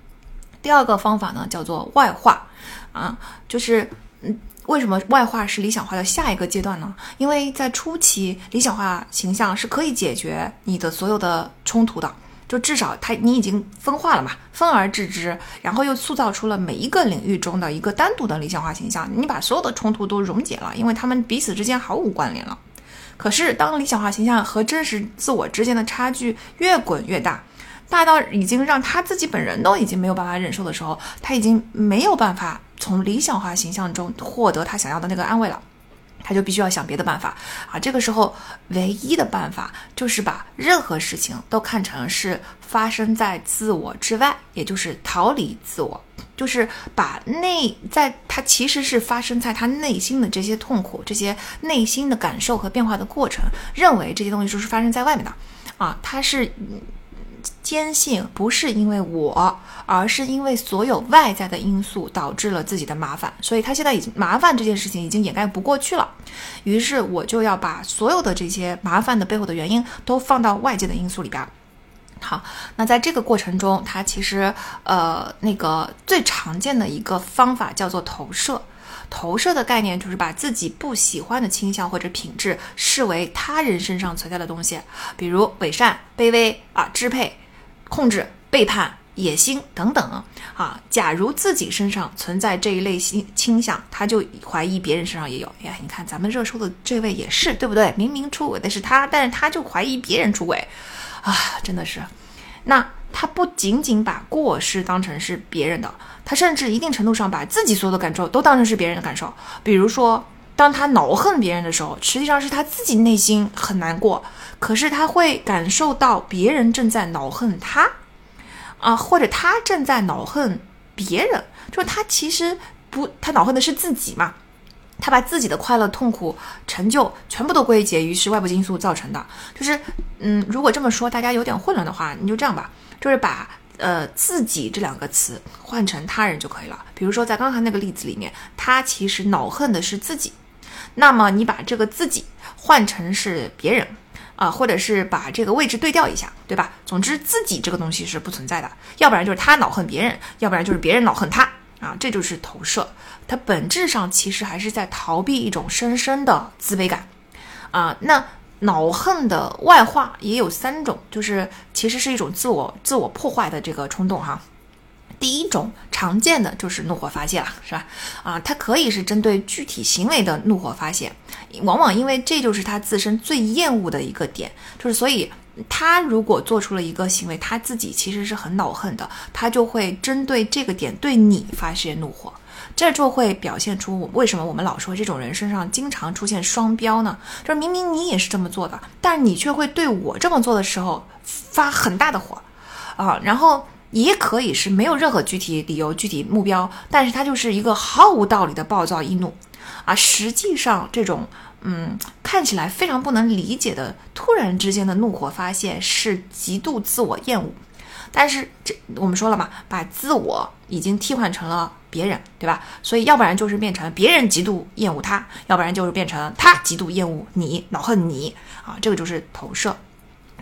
第二个方法呢，叫做外化，啊，就是嗯，为什么外化是理想化的下一个阶段呢？因为在初期，理想化形象是可以解决你的所有的冲突的。就至少他你已经分化了嘛，分而治之，然后又塑造出了每一个领域中的一个单独的理想化形象，你把所有的冲突都溶解了，因为他们彼此之间毫无关联了。可是当理想化形象和真实自我之间的差距越滚越大，大到已经让他自己本人都已经没有办法忍受的时候，他已经没有办法从理想化形象中获得他想要的那个安慰了。他就必须要想别的办法啊！这个时候，唯一的办法就是把任何事情都看成是发生在自我之外，也就是逃离自我，就是把内在他其实是发生在他内心的这些痛苦、这些内心的感受和变化的过程，认为这些东西就是发生在外面的啊，他是。坚信不是因为我，而是因为所有外在的因素导致了自己的麻烦，所以他现在已经麻烦这件事情已经掩盖不过去了。于是我就要把所有的这些麻烦的背后的原因都放到外界的因素里边。好，那在这个过程中，他其实呃那个最常见的一个方法叫做投射。投射的概念就是把自己不喜欢的倾向或者品质视为他人身上存在的东西，比如伪善、卑微啊、支配。控制、背叛、野心等等啊！假如自己身上存在这一类倾倾向，他就怀疑别人身上也有。哎，你看咱们热搜的这位也是，对不对？明明出轨的是他，但是他就怀疑别人出轨，啊，真的是。那他不仅仅把过失当成是别人的，他甚至一定程度上把自己所有的感受都当成是别人的感受。比如说，当他恼恨别人的时候，实际上是他自己内心很难过。可是他会感受到别人正在恼恨他，啊，或者他正在恼恨别人，就是他其实不，他恼恨的是自己嘛，他把自己的快乐、痛苦、成就全部都归结于是外部因素造成的。就是，嗯，如果这么说大家有点混乱的话，你就这样吧，就是把呃自己这两个词换成他人就可以了。比如说在刚才那个例子里面，他其实恼恨的是自己，那么你把这个自己换成是别人。啊，或者是把这个位置对调一下，对吧？总之，自己这个东西是不存在的，要不然就是他恼恨别人，要不然就是别人恼恨他啊，这就是投射。它本质上其实还是在逃避一种深深的自卑感啊。那恼恨的外化也有三种，就是其实是一种自我自我破坏的这个冲动哈。第一种常见的就是怒火发泄了，是吧？啊，它可以是针对具体行为的怒火发泄，往往因为这就是他自身最厌恶的一个点，就是所以他如果做出了一个行为，他自己其实是很恼恨的，他就会针对这个点对你发泄怒火，这就会表现出为什么我们老说这种人身上经常出现双标呢？就是明明你也是这么做的，但是你却会对我这么做的时候发很大的火，啊，然后。也可以是没有任何具体理由、具体目标，但是它就是一个毫无道理的暴躁易怒，啊，实际上这种嗯看起来非常不能理解的突然之间的怒火发泄是极度自我厌恶，但是这我们说了嘛，把自我已经替换成了别人，对吧？所以要不然就是变成别人极度厌恶他，要不然就是变成他极度厌恶你，恼恨你啊，这个就是投射，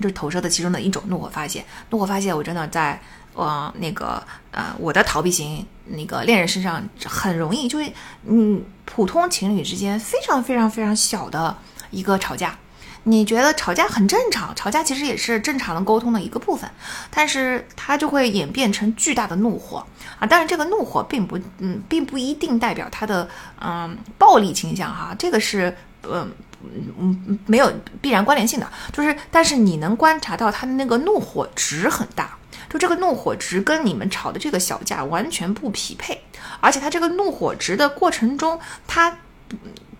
就是投射的其中的一种怒火发泄。怒火发泄，我真的在。往那个呃，我的逃避型那个恋人身上很容易，就是嗯，普通情侣之间非常非常非常小的一个吵架，你觉得吵架很正常，吵架其实也是正常的沟通的一个部分，但是它就会演变成巨大的怒火啊！当然，这个怒火并不嗯，并不一定代表他的嗯暴力倾向哈，这个是嗯嗯没有必然关联性的，就是但是你能观察到他的那个怒火值很大。就这个怒火值跟你们吵的这个小架完全不匹配，而且他这个怒火值的过程中，他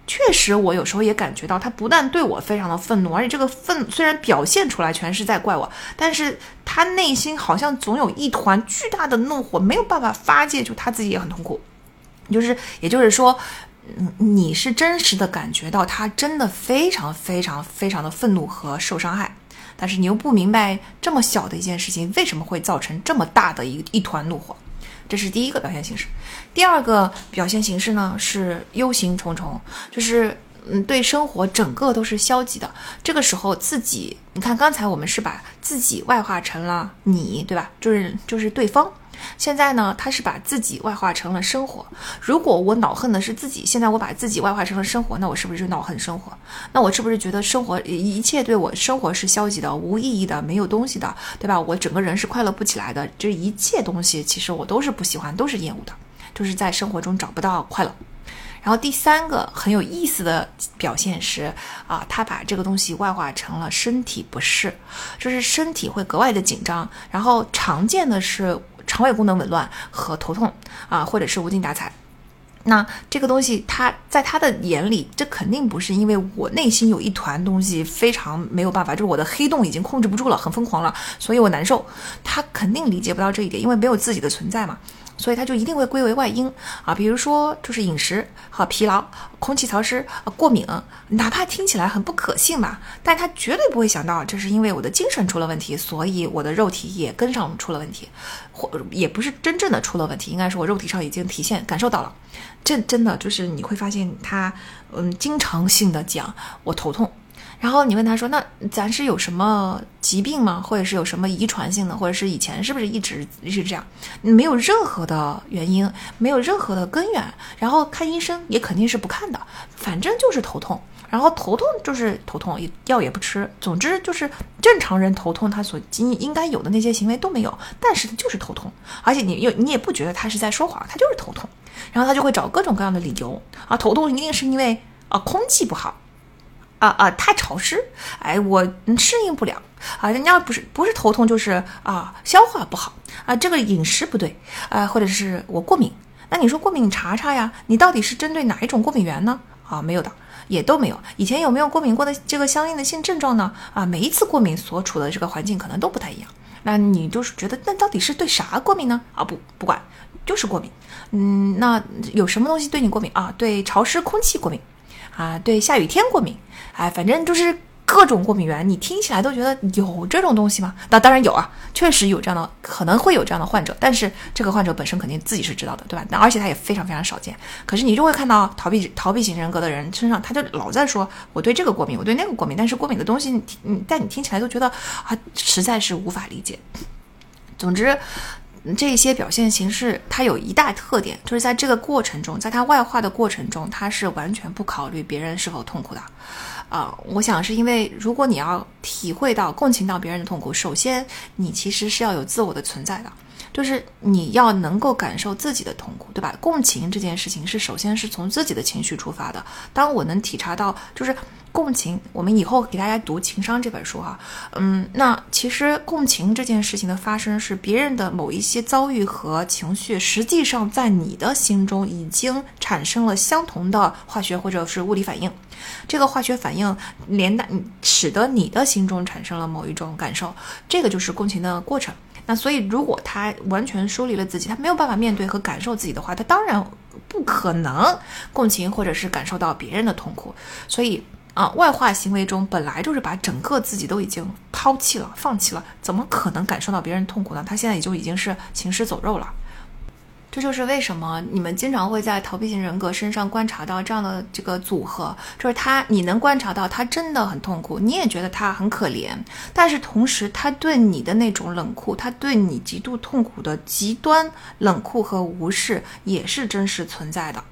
确实我有时候也感觉到，他不但对我非常的愤怒，而且这个愤虽然表现出来全是在怪我，但是他内心好像总有一团巨大的怒火没有办法发泄，就他自己也很痛苦。就是也就是说，嗯，你是真实的感觉到他真的非常非常非常的愤怒和受伤害。但是你又不明白这么小的一件事情为什么会造成这么大的一一团怒火，这是第一个表现形式。第二个表现形式呢是忧心忡忡，就是嗯对生活整个都是消极的。这个时候自己，你看刚才我们是把自己外化成了你，对吧？就是就是对方。现在呢，他是把自己外化成了生活。如果我恼恨的是自己，现在我把自己外化成了生活，那我是不是就恼恨生活？那我是不是觉得生活一切对我生活是消极的、无意义的、没有东西的，对吧？我整个人是快乐不起来的。这一切东西其实我都是不喜欢，都是厌恶的，就是在生活中找不到快乐。然后第三个很有意思的表现是啊，他把这个东西外化成了身体不适，就是身体会格外的紧张。然后常见的是。肠胃功能紊乱和头痛啊，或者是无精打采，那这个东西他在他的眼里，这肯定不是因为我内心有一团东西非常没有办法，就是我的黑洞已经控制不住了，很疯狂了，所以我难受。他肯定理解不到这一点，因为没有自己的存在嘛。所以它就一定会归为外因啊，比如说就是饮食和疲劳、空气潮湿、过敏，哪怕听起来很不可信吧，但他绝对不会想到这是因为我的精神出了问题，所以我的肉体也跟上出了问题，或也不是真正的出了问题，应该是我肉体上已经体现感受到了，这真的就是你会发现他嗯经常性的讲我头痛。然后你问他说：“那咱是有什么疾病吗？或者是有什么遗传性的？或者是以前是不是一直是这样？没有任何的原因，没有任何的根源。然后看医生也肯定是不看的，反正就是头痛。然后头痛就是头痛，药也不吃。总之就是正常人头痛，他所应应该有的那些行为都没有，但是他就是头痛。而且你又你也不觉得他是在说谎，他就是头痛。然后他就会找各种各样的理由啊，头痛一定是因为啊空气不好。”啊啊，太潮湿，哎，我适应不了啊。人家不是不是头痛，就是啊消化不好啊，这个饮食不对啊，或者是我过敏。那你说过敏，你查查呀，你到底是针对哪一种过敏源呢？啊，没有的，也都没有。以前有没有过敏过的这个相应的性症状呢？啊，每一次过敏所处的这个环境可能都不太一样。那你就是觉得，那到底是对啥过敏呢？啊，不不管，就是过敏。嗯，那有什么东西对你过敏啊？对潮湿空气过敏。啊，对下雨天过敏，哎，反正就是各种过敏源，你听起来都觉得有这种东西吗？那当然有啊，确实有这样的，可能会有这样的患者，但是这个患者本身肯定自己是知道的，对吧？那而且他也非常非常少见。可是你就会看到逃避逃避型人格的人身上，他就老在说我对这个过敏，我对那个过敏，但是过敏的东西，你但你听起来都觉得啊，实在是无法理解。总之。这些表现形式，它有一大特点，就是在这个过程中，在它外化的过程中，它是完全不考虑别人是否痛苦的，啊、我想是因为如果你要体会到共情到别人的痛苦，首先你其实是要有自我的存在的。就是你要能够感受自己的痛苦，对吧？共情这件事情是首先是从自己的情绪出发的。当我能体察到，就是共情，我们以后给大家读《情商》这本书哈，嗯，那其实共情这件事情的发生是别人的某一些遭遇和情绪，实际上在你的心中已经产生了相同的化学或者是物理反应。这个化学反应连带使得你的心中产生了某一种感受，这个就是共情的过程。那所以，如果他完全疏离了自己，他没有办法面对和感受自己的话，他当然不可能共情或者是感受到别人的痛苦。所以啊，外化行为中本来就是把整个自己都已经抛弃了、放弃了，怎么可能感受到别人痛苦呢？他现在也就已经是行尸走肉了。这就是为什么你们经常会在逃避型人格身上观察到这样的这个组合，就是他，你能观察到他真的很痛苦，你也觉得他很可怜，但是同时他对你的那种冷酷，他对你极度痛苦的极端冷酷和无视，也是真实存在的。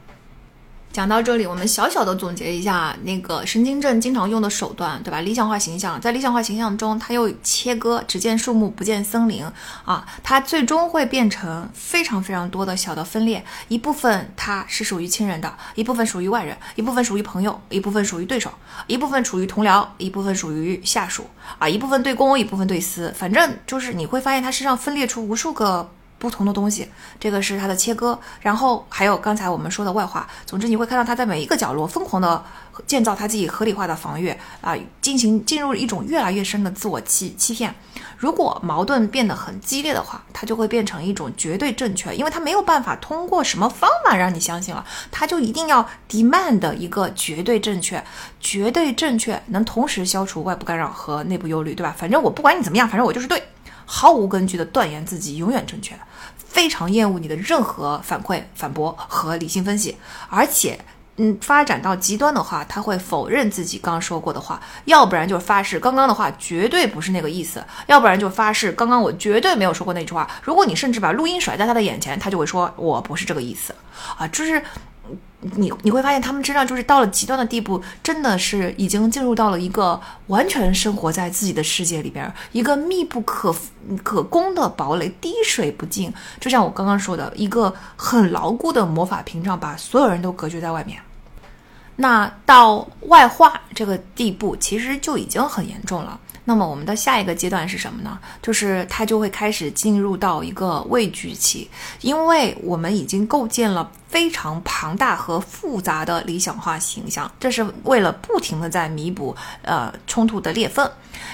讲到这里，我们小小的总结一下那个神经症经常用的手段，对吧？理想化形象，在理想化形象中，它又切割，只见树木不见森林啊，它最终会变成非常非常多的小的分裂，一部分它是属于亲人的，一部分属于外人，一部分属于朋友，一部分属于对手，一部分属于同僚，一部分属于下属啊，一部分对公，一部分对私，反正就是你会发现它身上分裂出无数个。不同的东西，这个是它的切割，然后还有刚才我们说的外化。总之，你会看到它在每一个角落疯狂的建造它自己合理化的防御啊，进行进入一种越来越深的自我欺欺骗。如果矛盾变得很激烈的话，它就会变成一种绝对正确，因为它没有办法通过什么方法让你相信了，它就一定要 demand 一个绝对正确，绝对正确能同时消除外部干扰和内部忧虑，对吧？反正我不管你怎么样，反正我就是对。毫无根据的断言自己永远正确，非常厌恶你的任何反馈、反驳和理性分析，而且，嗯，发展到极端的话，他会否认自己刚刚说过的话，要不然就发誓刚刚的话绝对不是那个意思，要不然就发誓刚刚我绝对没有说过那句话。如果你甚至把录音甩在他的眼前，他就会说我不是这个意思，啊，就是。你你会发现，他们身上就是到了极端的地步，真的是已经进入到了一个完全生活在自己的世界里边，一个密不可可攻的堡垒，滴水不进。就像我刚刚说的，一个很牢固的魔法屏障，把所有人都隔绝在外面。那到外化这个地步，其实就已经很严重了。那么我们的下一个阶段是什么呢？就是它就会开始进入到一个畏惧期，因为我们已经构建了非常庞大和复杂的理想化形象，这是为了不停的在弥补呃冲突的裂缝，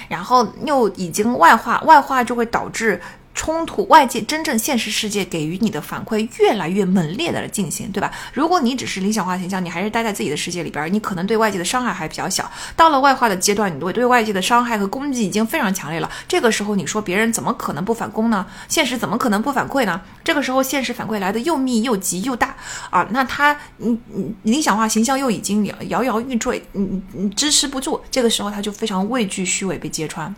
然后又已经外化，外化就会导致。冲突，外界真正现实世界给予你的反馈越来越猛烈的进行，对吧？如果你只是理想化形象，你还是待在自己的世界里边，你可能对外界的伤害还比较小。到了外化的阶段，你对对外界的伤害和攻击已经非常强烈了。这个时候，你说别人怎么可能不反攻呢？现实怎么可能不反馈呢？这个时候，现实反馈来的又密又急又大啊！那他，你你理想化形象又已经摇摇欲坠，你你支持不住。这个时候，他就非常畏惧虚伪被揭穿。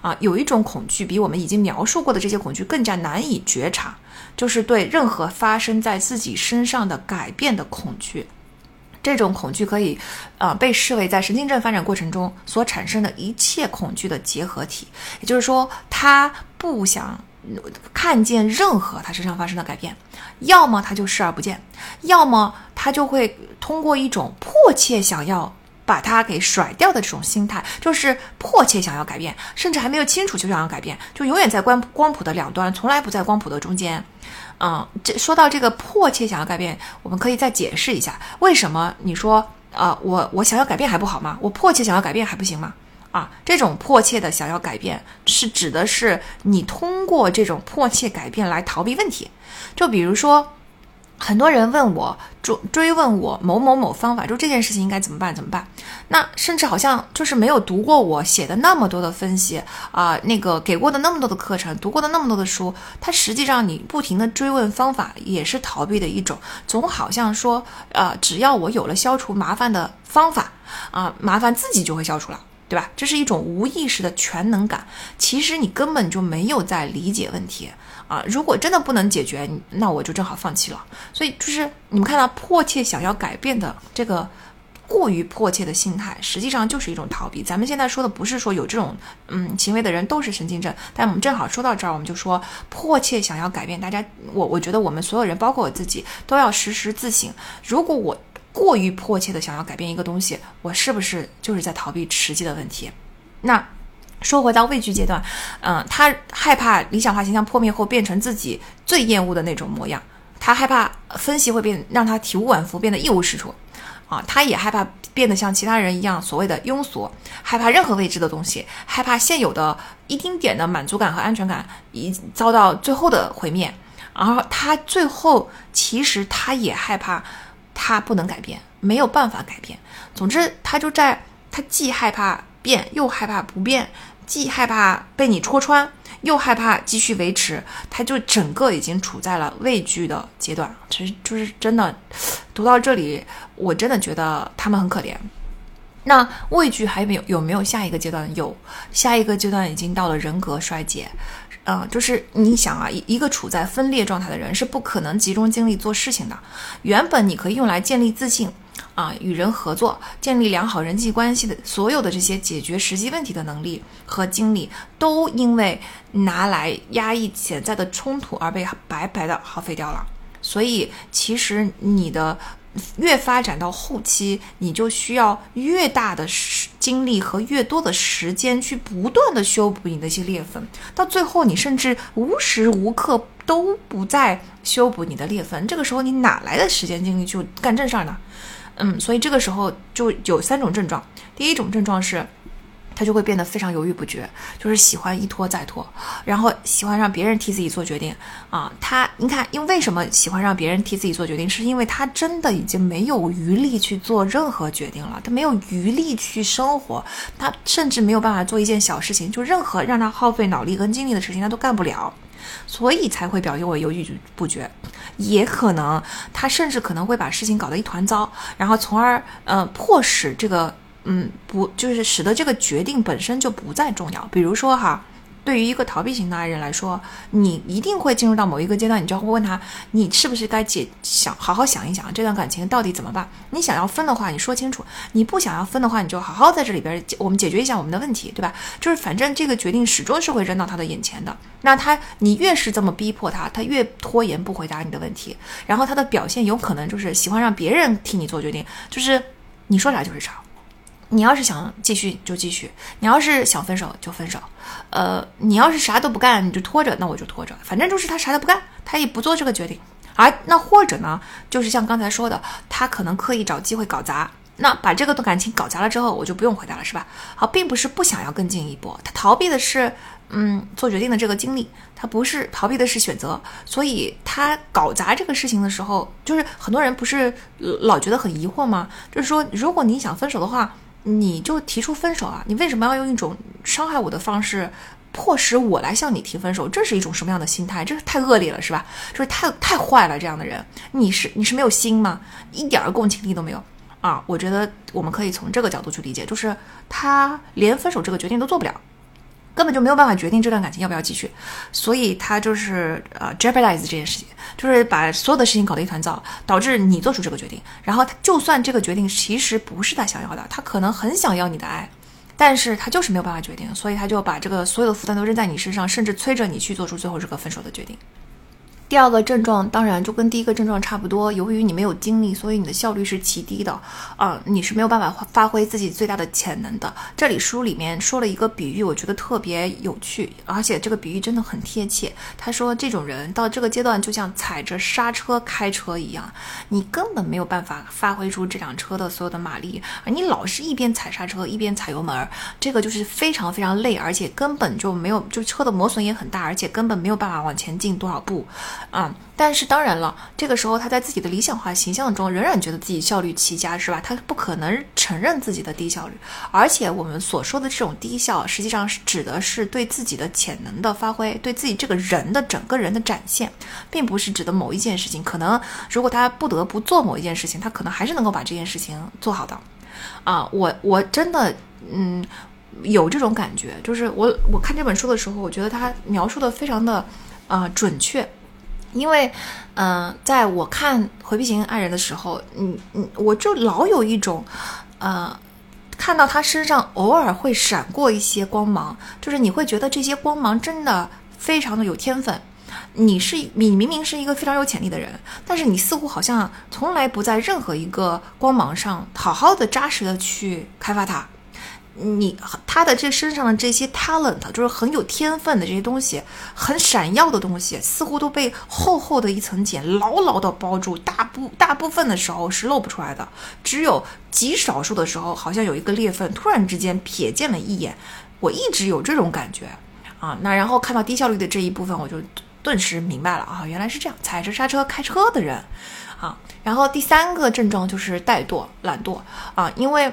啊，有一种恐惧比我们已经描述过的这些恐惧更加难以觉察，就是对任何发生在自己身上的改变的恐惧。这种恐惧可以，呃，被视为在神经症发展过程中所产生的一切恐惧的结合体。也就是说，他不想看见任何他身上发生的改变，要么他就视而不见，要么他就会通过一种迫切想要。把它给甩掉的这种心态，就是迫切想要改变，甚至还没有清楚就想要改变，就永远在光光谱的两端，从来不在光谱的中间。嗯，这说到这个迫切想要改变，我们可以再解释一下，为什么你说啊，我我想要改变还不好吗？我迫切想要改变还不行吗？啊，这种迫切的想要改变，是指的是你通过这种迫切改变来逃避问题，就比如说。很多人问我追追问我某某某方法，就这件事情应该怎么办？怎么办？那甚至好像就是没有读过我写的那么多的分析啊，那个给过的那么多的课程，读过的那么多的书，它实际上你不停的追问方法也是逃避的一种，总好像说，呃，只要我有了消除麻烦的方法啊，麻烦自己就会消除了，对吧？这是一种无意识的全能感，其实你根本就没有在理解问题。啊，如果真的不能解决，那我就正好放弃了。所以就是你们看到迫切想要改变的这个过于迫切的心态，实际上就是一种逃避。咱们现在说的不是说有这种嗯行为的人都是神经症，但我们正好说到这儿，我们就说迫切想要改变。大家，我我觉得我们所有人，包括我自己，都要时时自省：如果我过于迫切的想要改变一个东西，我是不是就是在逃避实际的问题？那说回到畏惧阶段，嗯，他害怕理想化形象破灭后变成自己最厌恶的那种模样。他害怕分析会变，让他体无完肤，变得一无是处，啊，他也害怕变得像其他人一样所谓的庸俗，害怕任何未知的东西，害怕现有的一丁点的满足感和安全感已遭到最后的毁灭。而他最后其实他也害怕，他不能改变，没有办法改变。总之，他就在他既害怕变，又害怕不变，既害怕被你戳穿。又害怕继续维持，他就整个已经处在了畏惧的阶段。其实就是真的，读到这里，我真的觉得他们很可怜。那畏惧还没有有没有下一个阶段？有，下一个阶段已经到了人格衰竭。嗯，就是你想啊，一一个处在分裂状态的人是不可能集中精力做事情的。原本你可以用来建立自信。啊，与人合作、建立良好人际关系的所有的这些解决实际问题的能力和精力，都因为拿来压抑潜在的冲突而被白白的耗费掉了。所以，其实你的越发展到后期，你就需要越大的精力和越多的时间去不断的修补你那些裂缝。到最后，你甚至无时无刻都不在修补你的裂缝。这个时候，你哪来的时间精力去干正事儿呢？嗯，所以这个时候就有三种症状。第一种症状是，他就会变得非常犹豫不决，就是喜欢一拖再拖，然后喜欢让别人替自己做决定啊。他，你看，因为为什么喜欢让别人替自己做决定？是因为他真的已经没有余力去做任何决定了，他没有余力去生活，他甚至没有办法做一件小事情，就任何让他耗费脑力跟精力的事情，他都干不了。所以才会表现我犹豫不决，也可能他甚至可能会把事情搞得一团糟，然后从而呃迫使这个嗯不就是使得这个决定本身就不再重要。比如说哈。对于一个逃避型的爱人来说，你一定会进入到某一个阶段，你就会问他，你是不是该解想好好想一想这段感情到底怎么办？你想要分的话，你说清楚；你不想要分的话，你就好好在这里边，我们解决一下我们的问题，对吧？就是反正这个决定始终是会扔到他的眼前的。那他，你越是这么逼迫他，他越拖延不回答你的问题，然后他的表现有可能就是喜欢让别人替你做决定，就是你说啥就是啥。你要是想继续就继续，你要是想分手就分手，呃，你要是啥都不干你就拖着，那我就拖着，反正就是他啥都不干，他也不做这个决定。而那或者呢，就是像刚才说的，他可能刻意找机会搞砸，那把这个感情搞砸了之后，我就不用回答了，是吧？好，并不是不想要更进一步，他逃避的是，嗯，做决定的这个经历，他不是逃避的是选择，所以他搞砸这个事情的时候，就是很多人不是老觉得很疑惑吗？就是说，如果你想分手的话。你就提出分手啊！你为什么要用一种伤害我的方式，迫使我来向你提分手？这是一种什么样的心态？这是太恶劣了，是吧？就是太太坏了，这样的人，你是你是没有心吗？一点儿共情力都没有啊！我觉得我们可以从这个角度去理解，就是他连分手这个决定都做不了。根本就没有办法决定这段感情要不要继续，所以他就是呃 jeopardize 这件事情，就是把所有的事情搞得一团糟，导致你做出这个决定。然后他就算这个决定其实不是他想要的，他可能很想要你的爱，但是他就是没有办法决定，所以他就把这个所有的负担都扔在你身上，甚至催着你去做出最后这个分手的决定。第二个症状当然就跟第一个症状差不多，由于你没有精力，所以你的效率是极低的，啊，你是没有办法发挥自己最大的潜能的。这里书里面说了一个比喻，我觉得特别有趣，而且这个比喻真的很贴切。他说这种人到这个阶段就像踩着刹车开车一样，你根本没有办法发挥出这辆车的所有的马力，而你老是一边踩刹车一边踩油门，这个就是非常非常累，而且根本就没有，就车的磨损也很大，而且根本没有办法往前进多少步。啊，但是当然了，这个时候他在自己的理想化形象中仍然觉得自己效率奇佳，是吧？他不可能承认自己的低效率。而且我们所说的这种低效，实际上是指的是对自己的潜能的发挥，对自己这个人的整个人的展现，并不是指的某一件事情。可能如果他不得不做某一件事情，他可能还是能够把这件事情做好的。啊，我我真的嗯有这种感觉，就是我我看这本书的时候，我觉得他描述的非常的呃准确。因为，嗯，在我看回避型爱人的时候，嗯嗯，我就老有一种，呃，看到他身上偶尔会闪过一些光芒，就是你会觉得这些光芒真的非常的有天分。你是你明明是一个非常有潜力的人，但是你似乎好像从来不在任何一个光芒上好好的扎实的去开发它。你他的这身上的这些 talent，就是很有天分的这些东西，很闪耀的东西，似乎都被厚厚的一层茧牢牢的包住。大部大部分的时候是露不出来的，只有极少数的时候，好像有一个裂缝突然之间瞥见了一眼。我一直有这种感觉啊。那然后看到低效率的这一部分，我就顿时明白了啊，原来是这样，踩着刹车开车的人啊。然后第三个症状就是怠惰、懒惰啊，因为。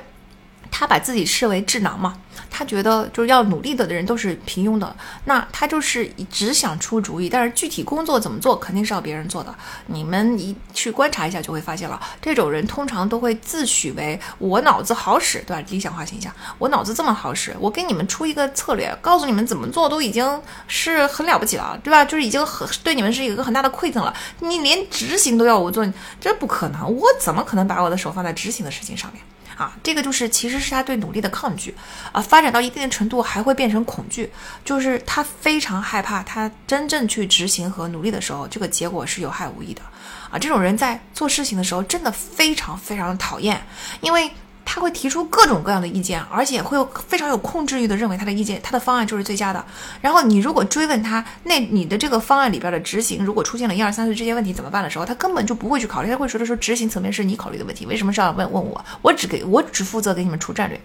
他把自己视为智囊嘛，他觉得就是要努力的的人都是平庸的，那他就是只想出主意，但是具体工作怎么做肯定是要别人做的。你们一去观察一下就会发现了，这种人通常都会自诩为我脑子好使，对吧？理想化形象，我脑子这么好使，我给你们出一个策略，告诉你们怎么做都已经是很了不起了，对吧？就是已经很对你们是一个很大的馈赠了，你连执行都要我做，这不可能，我怎么可能把我的手放在执行的事情上面？啊，这个就是其实是他对努力的抗拒，啊，发展到一定的程度还会变成恐惧，就是他非常害怕他真正去执行和努力的时候，这个结果是有害无益的，啊，这种人在做事情的时候真的非常非常的讨厌，因为。他会提出各种各样的意见，而且会有非常有控制欲的认为他的意见、他的方案就是最佳的。然后你如果追问他，那你的这个方案里边的执行如果出现了一二三四这些问题怎么办的时候，他根本就不会去考虑，他会觉得说执行层面是你考虑的问题，为什么是要问问我？我只给我只负责给你们出战略，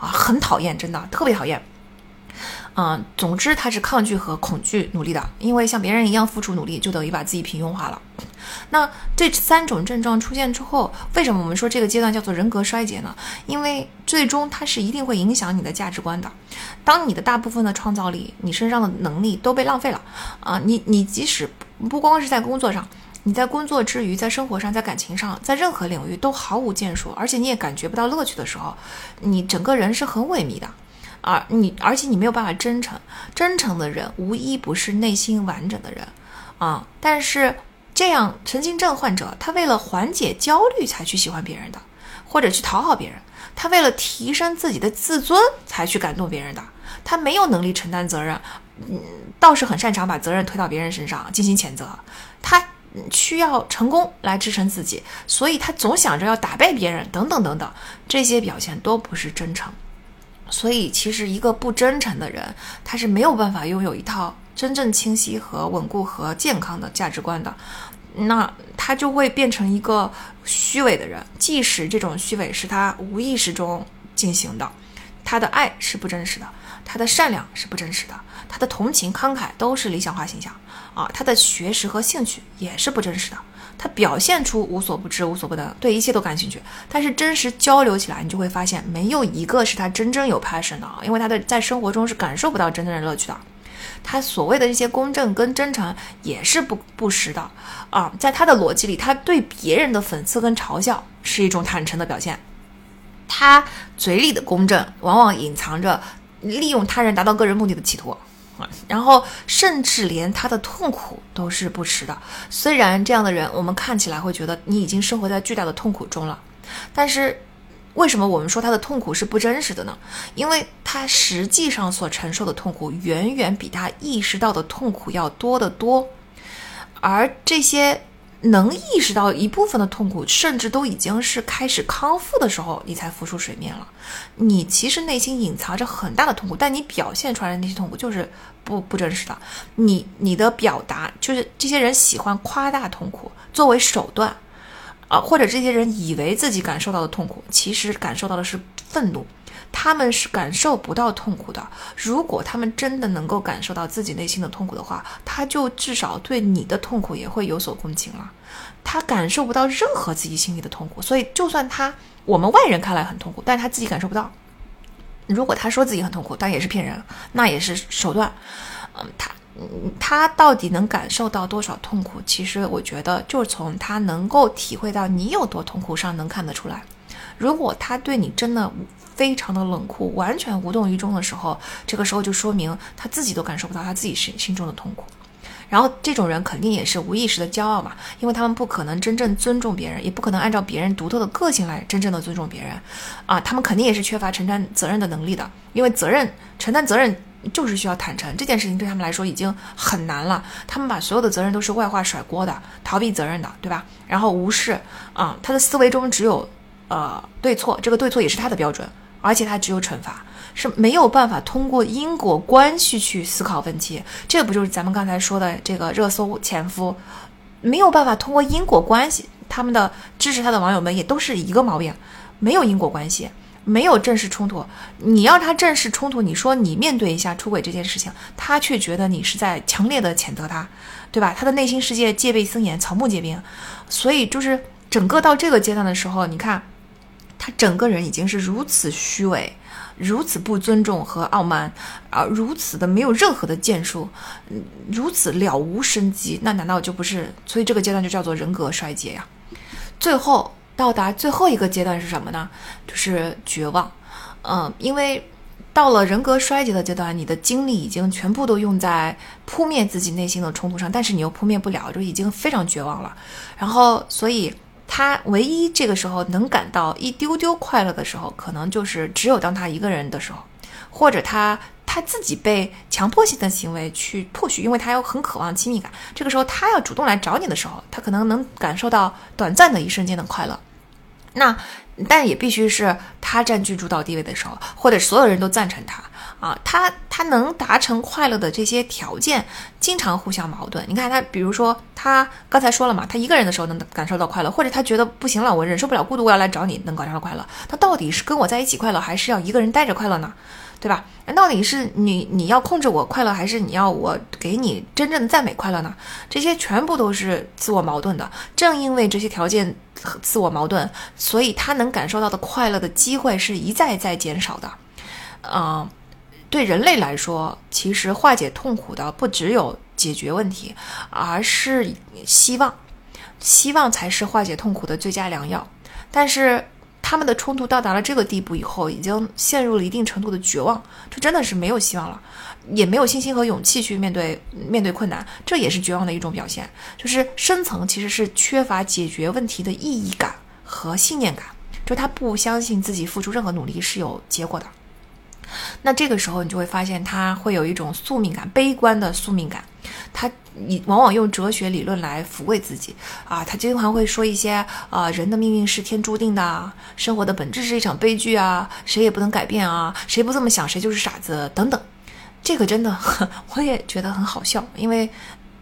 啊，很讨厌，真的特别讨厌。嗯，总之他是抗拒和恐惧努力的，因为像别人一样付出努力，就等于把自己平庸化了。那这三种症状出现之后，为什么我们说这个阶段叫做人格衰竭呢？因为最终它是一定会影响你的价值观的。当你的大部分的创造力、你身上的能力都被浪费了啊，你你即使不光是在工作上，你在工作之余，在生活上，在感情上，在任何领域都毫无建树，而且你也感觉不到乐趣的时候，你整个人是很萎靡的。而你，而且你没有办法真诚，真诚的人无一不是内心完整的人，啊！但是这样神经症患者，他为了缓解焦虑才去喜欢别人的，或者去讨好别人，他为了提升自己的自尊才去感动别人的，他没有能力承担责任，嗯，倒是很擅长把责任推到别人身上进行谴责，他需要成功来支撑自己，所以他总想着要打败别人，等等等等，这些表现都不是真诚。所以，其实一个不真诚的人，他是没有办法拥有一套真正清晰和稳固和健康的价值观的。那他就会变成一个虚伪的人，即使这种虚伪是他无意识中进行的，他的爱是不真实的，他的善良是不真实的，他的同情慷慨都是理想化形象啊，他的学识和兴趣也是不真实的。他表现出无所不知、无所不能，对一切都感兴趣，但是真实交流起来，你就会发现没有一个是他真正有 passion 的啊，因为他的在生活中是感受不到真正的乐趣的。他所谓的这些公正跟真诚也是不不实的啊，在他的逻辑里，他对别人的讽刺跟嘲笑是一种坦诚的表现，他嘴里的公正往往隐藏着利用他人达到个人目的的企图。然后，甚至连他的痛苦都是不实的。虽然这样的人，我们看起来会觉得你已经生活在巨大的痛苦中了，但是，为什么我们说他的痛苦是不真实的呢？因为他实际上所承受的痛苦，远远比他意识到的痛苦要多得多，而这些。能意识到一部分的痛苦，甚至都已经是开始康复的时候，你才浮出水面了。你其实内心隐藏着很大的痛苦，但你表现出来的那些痛苦就是不不真实的。你你的表达就是这些人喜欢夸大痛苦作为手段，啊，或者这些人以为自己感受到的痛苦，其实感受到的是愤怒。他们是感受不到痛苦的。如果他们真的能够感受到自己内心的痛苦的话，他就至少对你的痛苦也会有所共情了。他感受不到任何自己心里的痛苦，所以就算他我们外人看来很痛苦，但他自己感受不到。如果他说自己很痛苦，但也是骗人，那也是手段。嗯，他他到底能感受到多少痛苦？其实我觉得，就从他能够体会到你有多痛苦上能看得出来。如果他对你真的非常的冷酷，完全无动于衷的时候，这个时候就说明他自己都感受不到他自己心心中的痛苦。然后这种人肯定也是无意识的骄傲嘛，因为他们不可能真正尊重别人，也不可能按照别人独特的个性来真正的尊重别人，啊，他们肯定也是缺乏承担责任的能力的，因为责任承担责任就是需要坦诚，这件事情对他们来说已经很难了，他们把所有的责任都是外化甩锅的，逃避责任的，对吧？然后无视啊，他的思维中只有呃对错，这个对错也是他的标准，而且他只有惩罚。是没有办法通过因果关系去思考问题，这不就是咱们刚才说的这个热搜前夫，没有办法通过因果关系，他们的支持他的网友们也都是一个毛病，没有因果关系，没有正式冲突。你要他正式冲突，你说你面对一下出轨这件事情，他却觉得你是在强烈的谴责他，对吧？他的内心世界戒备森严，草木皆兵，所以就是整个到这个阶段的时候，你看他整个人已经是如此虚伪。如此不尊重和傲慢，而如此的没有任何的建树，如此了无生机，那难道就不是？所以这个阶段就叫做人格衰竭呀。最后到达最后一个阶段是什么呢？就是绝望。嗯，因为到了人格衰竭的阶段，你的精力已经全部都用在扑灭自己内心的冲突上，但是你又扑灭不了，就已经非常绝望了。然后，所以。他唯一这个时候能感到一丢丢快乐的时候，可能就是只有当他一个人的时候，或者他他自己被强迫性的行为去迫许，因为他又很渴望亲密感，这个时候他要主动来找你的时候，他可能能感受到短暂的一瞬间的快乐。那但也必须是他占据主导地位的时候，或者所有人都赞成他。啊，他他能达成快乐的这些条件，经常互相矛盾。你看他，比如说他刚才说了嘛，他一个人的时候能感受到快乐，或者他觉得不行了，我忍受不了孤独，我要来找你，能感受到快乐。他到底是跟我在一起快乐，还是要一个人待着快乐呢？对吧？那到底是你你要控制我快乐，还是你要我给你真正的赞美快乐呢？这些全部都是自我矛盾的。正因为这些条件自我矛盾，所以他能感受到的快乐的机会是一再再减少的。嗯。对人类来说，其实化解痛苦的不只有解决问题，而是希望。希望才是化解痛苦的最佳良药。但是他们的冲突到达了这个地步以后，已经陷入了一定程度的绝望，这真的是没有希望了，也没有信心和勇气去面对面对困难，这也是绝望的一种表现。就是深层其实是缺乏解决问题的意义感和信念感，就他不相信自己付出任何努力是有结果的。那这个时候，你就会发现他会有一种宿命感，悲观的宿命感。他你往往用哲学理论来抚慰自己啊，他经常会说一些啊，人的命运是天注定的，生活的本质是一场悲剧啊，谁也不能改变啊，谁不这么想，谁就是傻子等等。这个真的，我也觉得很好笑，因为。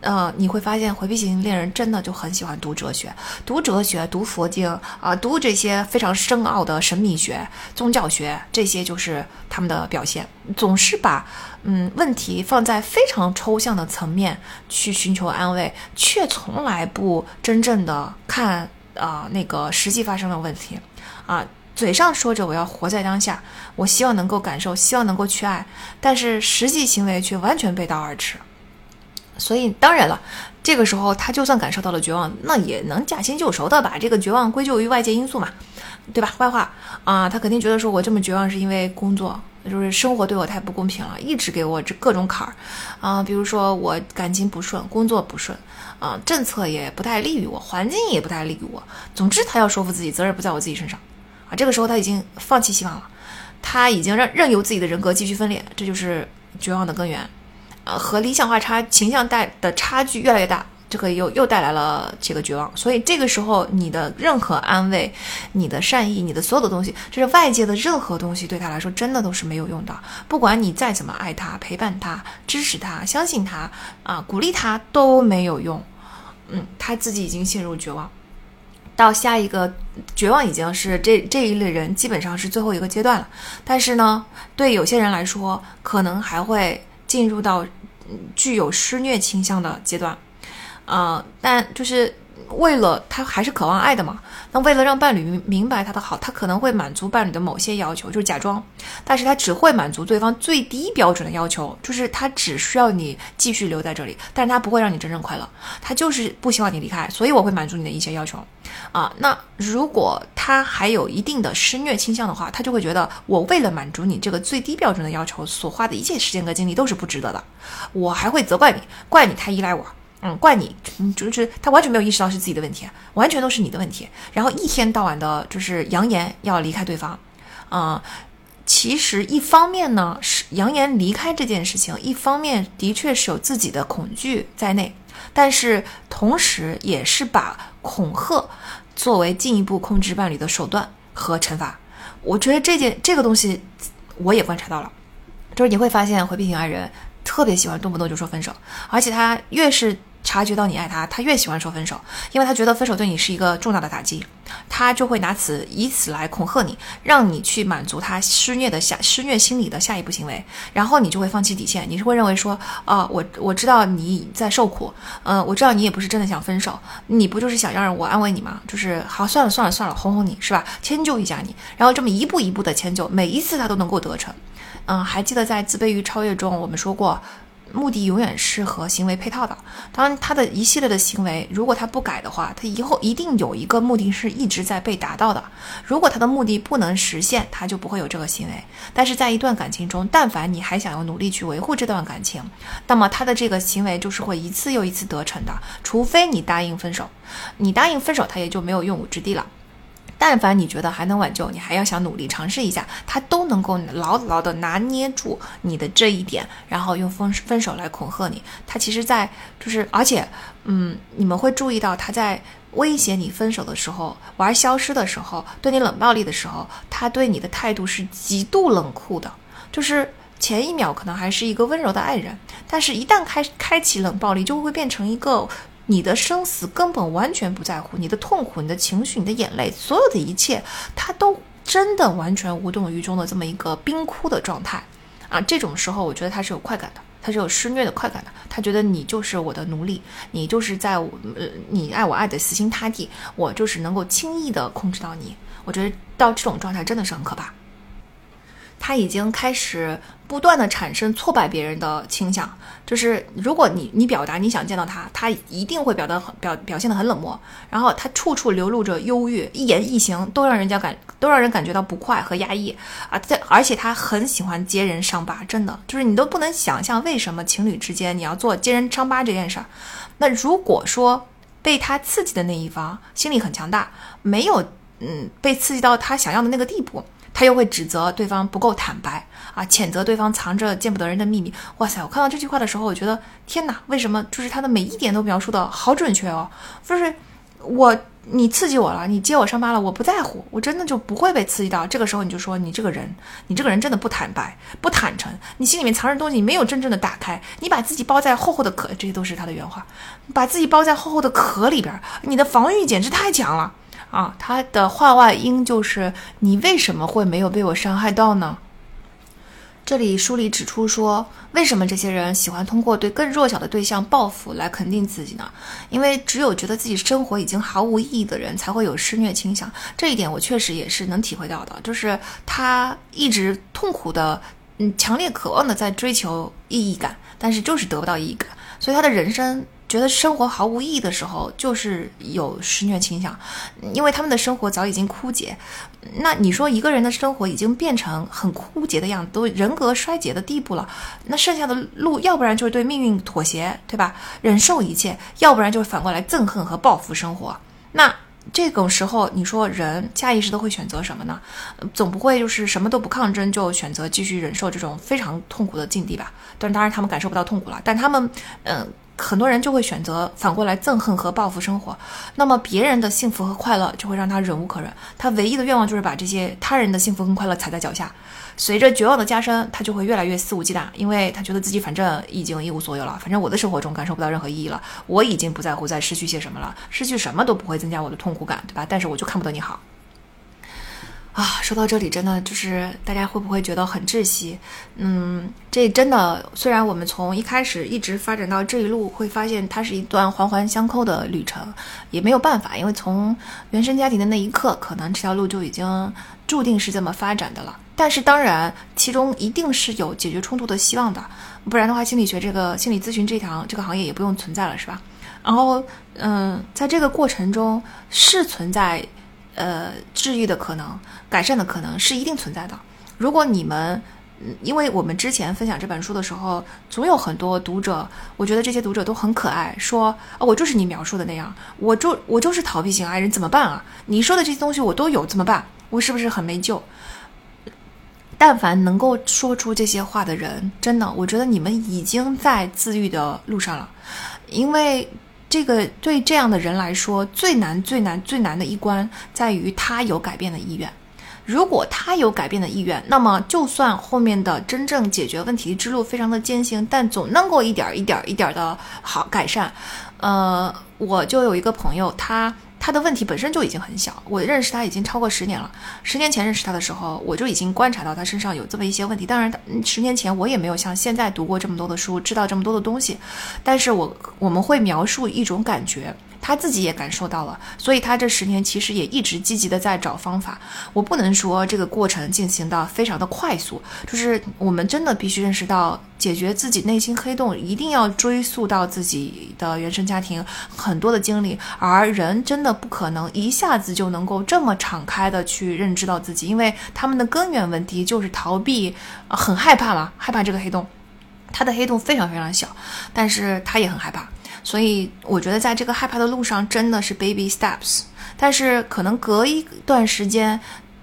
呃，你会发现回避型恋人真的就很喜欢读哲学，读哲学，读佛经啊，读这些非常深奥的神秘学、宗教学，这些就是他们的表现。总是把嗯问题放在非常抽象的层面去寻求安慰，却从来不真正的看啊那个实际发生的问题啊。嘴上说着我要活在当下，我希望能够感受，希望能够去爱，但是实际行为却完全背道而驰。所以当然了，这个时候他就算感受到了绝望，那也能驾轻就熟的把这个绝望归咎于外界因素嘛，对吧？坏话啊，他肯定觉得说我这么绝望是因为工作，就是生活对我太不公平了，一直给我这各种坎儿啊，比如说我感情不顺，工作不顺啊，政策也不太利于我，环境也不太利于我。总之，他要说服自己责任不在我自己身上啊。这个时候他已经放弃希望了，他已经让任由自己的人格继续分裂，这就是绝望的根源。和理想化差形象带的差距越来越大，这个又又带来了这个绝望。所以这个时候，你的任何安慰、你的善意、你的所有的东西，就是外界的任何东西，对他来说真的都是没有用的。不管你再怎么爱他、陪伴他、支持他、相信他啊、鼓励他都没有用。嗯，他自己已经陷入绝望，到下一个绝望已经是这这一类人基本上是最后一个阶段了。但是呢，对有些人来说，可能还会进入到。具有施虐倾向的阶段，呃，但就是为了他还是渴望爱的嘛，那为了让伴侣明明白他的好，他可能会满足伴侣的某些要求，就是假装，但是他只会满足对方最低标准的要求，就是他只需要你继续留在这里，但是他不会让你真正快乐，他就是不希望你离开，所以我会满足你的一些要求，啊，那如果他还有一定的施虐倾向的话，他就会觉得我为了满足你这个最低标准的要求所花的一切时间和精力都是不值得的，我还会责怪你，怪你太依赖我。嗯，怪你，就是他完全没有意识到是自己的问题，完全都是你的问题。然后一天到晚的，就是扬言要离开对方，啊，其实一方面呢是扬言离开这件事情，一方面的确是有自己的恐惧在内，但是同时也是把恐吓作为进一步控制伴侣的手段和惩罚。我觉得这件这个东西我也观察到了，就是你会发现回避型爱人特别喜欢动不动就说分手，而且他越是。察觉到你爱他，他越喜欢说分手，因为他觉得分手对你是一个重大的打击，他就会拿此以此来恐吓你，让你去满足他施虐的下施虐心理的下一步行为，然后你就会放弃底线，你是会认为说，啊，我我知道你在受苦，嗯，我知道你也不是真的想分手，你不就是想让我安慰你吗？就是好算了算了算了，哄哄你是吧？迁就一下你，然后这么一步一步的迁就，每一次他都能够得逞，嗯，还记得在自卑与超越中我们说过。目的永远是和行为配套的。当他的一系列的行为，如果他不改的话，他以后一定有一个目的是一直在被达到的。如果他的目的不能实现，他就不会有这个行为。但是在一段感情中，但凡你还想要努力去维护这段感情，那么他的这个行为就是会一次又一次得逞的。除非你答应分手，你答应分手，他也就没有用武之地了。但凡你觉得还能挽救，你还要想努力尝试一下，他都能够牢牢的拿捏住你的这一点，然后用分分手来恐吓你。他其实，在就是，而且，嗯，你们会注意到他在威胁你分手的时候，玩消失的时候，对你冷暴力的时候，他对你的态度是极度冷酷的。就是前一秒可能还是一个温柔的爱人，但是一旦开开启冷暴力，就会变成一个。你的生死根本完全不在乎，你的痛苦、你的情绪、你的眼泪，所有的一切，他都真的完全无动于衷的这么一个冰窟的状态啊！这种时候，我觉得他是有快感的，他是有施虐的快感的，他觉得你就是我的奴隶，你就是在我呃你爱我爱的死心塌地，我就是能够轻易的控制到你。我觉得到这种状态真的是很可怕。他已经开始不断的产生挫败别人的倾向，就是如果你你表达你想见到他，他一定会表达很表表现的很冷漠，然后他处处流露着忧郁，一言一行都让人家感都让人感觉到不快和压抑啊！在而且他很喜欢揭人伤疤，真的就是你都不能想象为什么情侣之间你要做揭人伤疤这件事儿。那如果说被他刺激的那一方心理很强大，没有嗯被刺激到他想要的那个地步。他又会指责对方不够坦白啊，谴责对方藏着见不得人的秘密。哇塞！我看到这句话的时候，我觉得天哪，为什么就是他的每一点都描述的好准确哦？就是我你刺激我了，你揭我伤疤了，我不在乎，我真的就不会被刺激到。这个时候你就说你这个人，你这个人真的不坦白、不坦诚，你心里面藏着东西，你没有真正的打开，你把自己包在厚厚的壳，这些都是他的原话，把自己包在厚厚的壳里边，你的防御简直太强了。啊，他的话外音就是你为什么会没有被我伤害到呢？这里书里指出说，为什么这些人喜欢通过对更弱小的对象报复来肯定自己呢？因为只有觉得自己生活已经毫无意义的人才会有施虐倾向。这一点我确实也是能体会到的，就是他一直痛苦的，嗯，强烈渴望的在追求意义感，但是就是得不到意义感，所以他的人生。觉得生活毫无意义的时候，就是有施虐倾向，因为他们的生活早已经枯竭。那你说一个人的生活已经变成很枯竭的样子，都人格衰竭的地步了，那剩下的路，要不然就是对命运妥协，对吧？忍受一切，要不然就是反过来憎恨和报复生活。那这种时候，你说人下意识都会选择什么呢？总不会就是什么都不抗争，就选择继续忍受这种非常痛苦的境地吧？但当然他们感受不到痛苦了，但他们，嗯。很多人就会选择反过来憎恨和报复生活，那么别人的幸福和快乐就会让他忍无可忍，他唯一的愿望就是把这些他人的幸福跟快乐踩在脚下。随着绝望的加深，他就会越来越肆无忌惮，因为他觉得自己反正已经一无所有了，反正我的生活中感受不到任何意义了，我已经不在乎再失去些什么了，失去什么都不会增加我的痛苦感，对吧？但是我就看不得你好。啊，说到这里，真的就是大家会不会觉得很窒息？嗯，这真的，虽然我们从一开始一直发展到这一路，会发现它是一段环环相扣的旅程，也没有办法，因为从原生家庭的那一刻，可能这条路就已经注定是这么发展的了。但是当然，其中一定是有解决冲突的希望的，不然的话，心理学这个心理咨询这条这个行业也不用存在了，是吧？然后，嗯，在这个过程中是存在。呃，治愈的可能、改善的可能是一定存在的。如果你们，因为我们之前分享这本书的时候，总有很多读者，我觉得这些读者都很可爱，说啊，我就是你描述的那样，我就我就是逃避型爱人，怎么办啊？你说的这些东西我都有，怎么办？我是不是很没救？但凡能够说出这些话的人，真的，我觉得你们已经在自愈的路上了，因为。这个对这样的人来说最难、最难、最难的一关在于他有改变的意愿。如果他有改变的意愿，那么就算后面的真正解决问题之路非常的艰辛，但总能够一点一点一点的好改善。呃，我就有一个朋友，他。他的问题本身就已经很小，我认识他已经超过十年了。十年前认识他的时候，我就已经观察到他身上有这么一些问题。当然，十年前我也没有像现在读过这么多的书，知道这么多的东西。但是我我们会描述一种感觉。他自己也感受到了，所以他这十年其实也一直积极的在找方法。我不能说这个过程进行的非常的快速，就是我们真的必须认识到，解决自己内心黑洞一定要追溯到自己的原生家庭很多的经历，而人真的不可能一下子就能够这么敞开的去认知到自己，因为他们的根源问题就是逃避，很害怕嘛，害怕这个黑洞。他的黑洞非常非常小，但是他也很害怕。所以我觉得，在这个害怕的路上，真的是 baby steps。但是可能隔一段时间，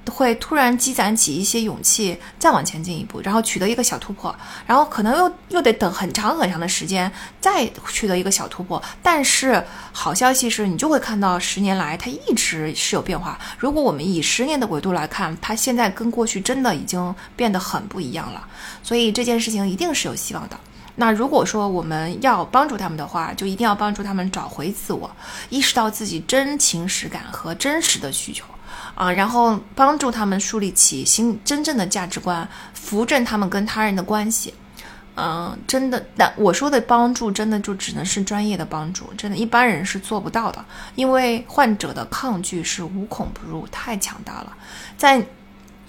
会突然积攒起一些勇气，再往前进一步，然后取得一个小突破。然后可能又又得等很长很长的时间，再取得一个小突破。但是好消息是你就会看到，十年来它一直是有变化。如果我们以十年的维度来看，它现在跟过去真的已经变得很不一样了。所以这件事情一定是有希望的。那如果说我们要帮助他们的话，就一定要帮助他们找回自我，意识到自己真情实感和真实的需求，啊，然后帮助他们树立起新真正的价值观，扶正他们跟他人的关系，嗯，真的，但我说的帮助真的就只能是专业的帮助，真的，一般人是做不到的，因为患者的抗拒是无孔不入，太强大了，在。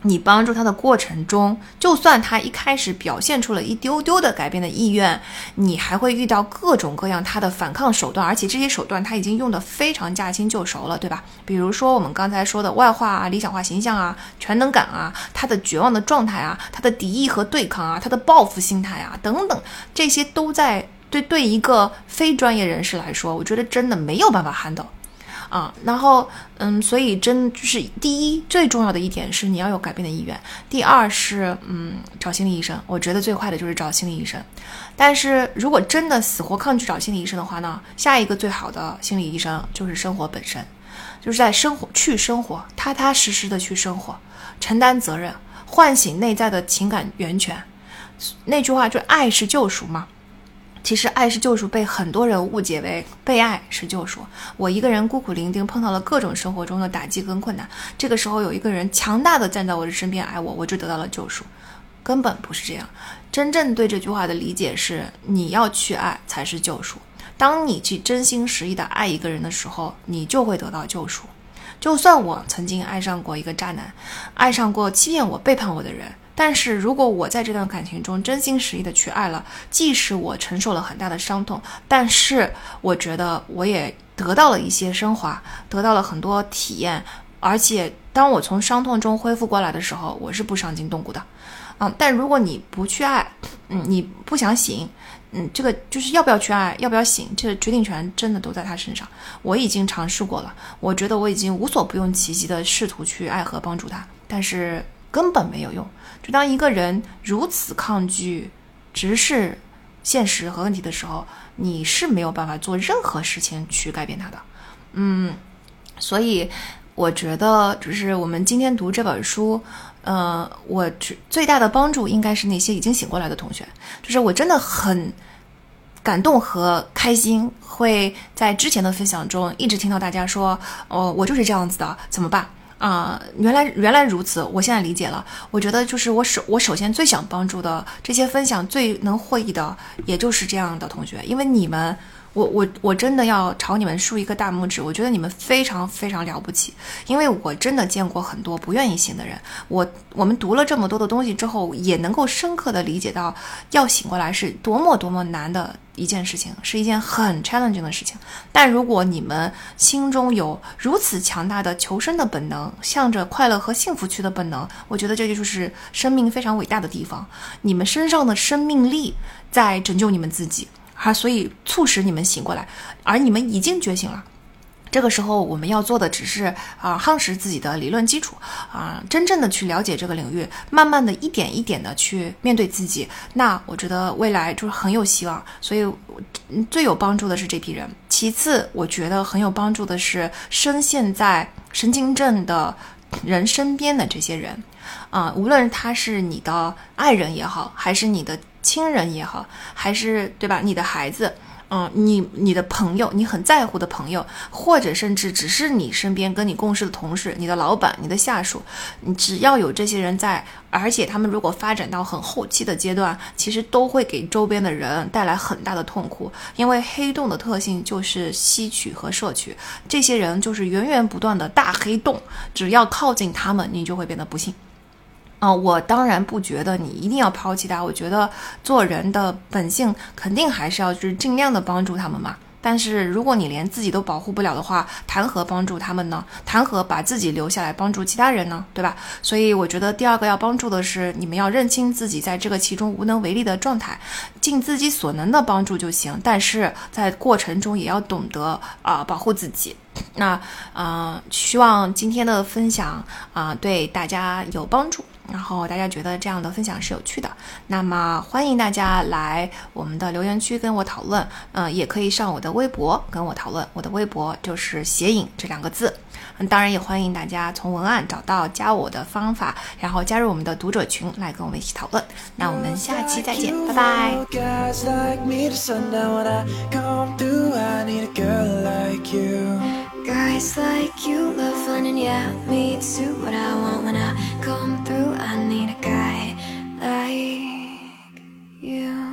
你帮助他的过程中，就算他一开始表现出了一丢丢的改变的意愿，你还会遇到各种各样他的反抗手段，而且这些手段他已经用得非常驾轻就熟了，对吧？比如说我们刚才说的外化啊、理想化形象啊、全能感啊、他的绝望的状态啊、他的敌意和对抗啊、他的报复心态啊等等，这些都在对对一个非专业人士来说，我觉得真的没有办法 handle。啊，然后，嗯，所以真就是第一最重要的一点是你要有改变的意愿。第二是，嗯，找心理医生。我觉得最快的就是找心理医生。但是如果真的死活抗拒找心理医生的话呢，下一个最好的心理医生就是生活本身，就是在生活去生活，踏踏实实的去生活，承担责任，唤醒内在的情感源泉。那句话就爱是救赎嘛。其实爱是救赎，被很多人误解为被爱是救赎。我一个人孤苦伶仃，碰到了各种生活中的打击跟困难，这个时候有一个人强大的站在我的身边爱我，我就得到了救赎。根本不是这样。真正对这句话的理解是，你要去爱才是救赎。当你去真心实意的爱一个人的时候，你就会得到救赎。就算我曾经爱上过一个渣男，爱上过欺骗我、背叛我的人。但是如果我在这段感情中真心实意的去爱了，即使我承受了很大的伤痛，但是我觉得我也得到了一些升华，得到了很多体验，而且当我从伤痛中恢复过来的时候，我是不伤筋动骨的，嗯。但如果你不去爱，嗯，你不想醒，嗯，这个就是要不要去爱，要不要醒，这个决定权真的都在他身上。我已经尝试过了，我觉得我已经无所不用其极的试图去爱和帮助他，但是根本没有用。就当一个人如此抗拒直视现实和问题的时候，你是没有办法做任何事情去改变他的。嗯，所以我觉得，就是我们今天读这本书，呃，我最最大的帮助应该是那些已经醒过来的同学。就是我真的很感动和开心，会在之前的分享中一直听到大家说：“哦，我就是这样子的，怎么办？”啊、原来原来如此，我现在理解了。我觉得就是我首我首先最想帮助的这些分享最能获益的，也就是这样的同学，因为你们。我我我真的要朝你们竖一个大拇指，我觉得你们非常非常了不起，因为我真的见过很多不愿意醒的人。我我们读了这么多的东西之后，也能够深刻的理解到，要醒过来是多么多么难的一件事情，是一件很 challenging 的事情。但如果你们心中有如此强大的求生的本能，向着快乐和幸福去的本能，我觉得这就是生命非常伟大的地方。你们身上的生命力在拯救你们自己。哈，所以促使你们醒过来，而你们已经觉醒了。这个时候，我们要做的只是啊，夯实自己的理论基础啊，真正的去了解这个领域，慢慢的一点一点的去面对自己。那我觉得未来就是很有希望。所以，最有帮助的是这批人。其次，我觉得很有帮助的是深陷在神经症的人身边的这些人啊，无论他是你的爱人也好，还是你的。亲人也好，还是对吧？你的孩子，嗯，你你的朋友，你很在乎的朋友，或者甚至只是你身边跟你共事的同事、你的老板、你的下属，你只要有这些人在，而且他们如果发展到很后期的阶段，其实都会给周边的人带来很大的痛苦。因为黑洞的特性就是吸取和摄取，这些人就是源源不断的大黑洞，只要靠近他们，你就会变得不幸。啊，我当然不觉得你一定要抛弃他。我觉得做人的本性肯定还是要就是尽量的帮助他们嘛。但是如果你连自己都保护不了的话，谈何帮助他们呢？谈何把自己留下来帮助其他人呢？对吧？所以我觉得第二个要帮助的是你们要认清自己在这个其中无能为力的状态，尽自己所能的帮助就行。但是在过程中也要懂得啊保护自己。那啊，希望今天的分享啊对大家有帮助。然后大家觉得这样的分享是有趣的，那么欢迎大家来我们的留言区跟我讨论，嗯，也可以上我的微博跟我讨论，我的微博就是写影这两个字，嗯，当然也欢迎大家从文案找到加我的方法，然后加入我们的读者群来跟我们一起讨论。那我们下期再见，拜拜。Guys like you love fun and yeah, me too. What I want when I come through, I need a guy like you.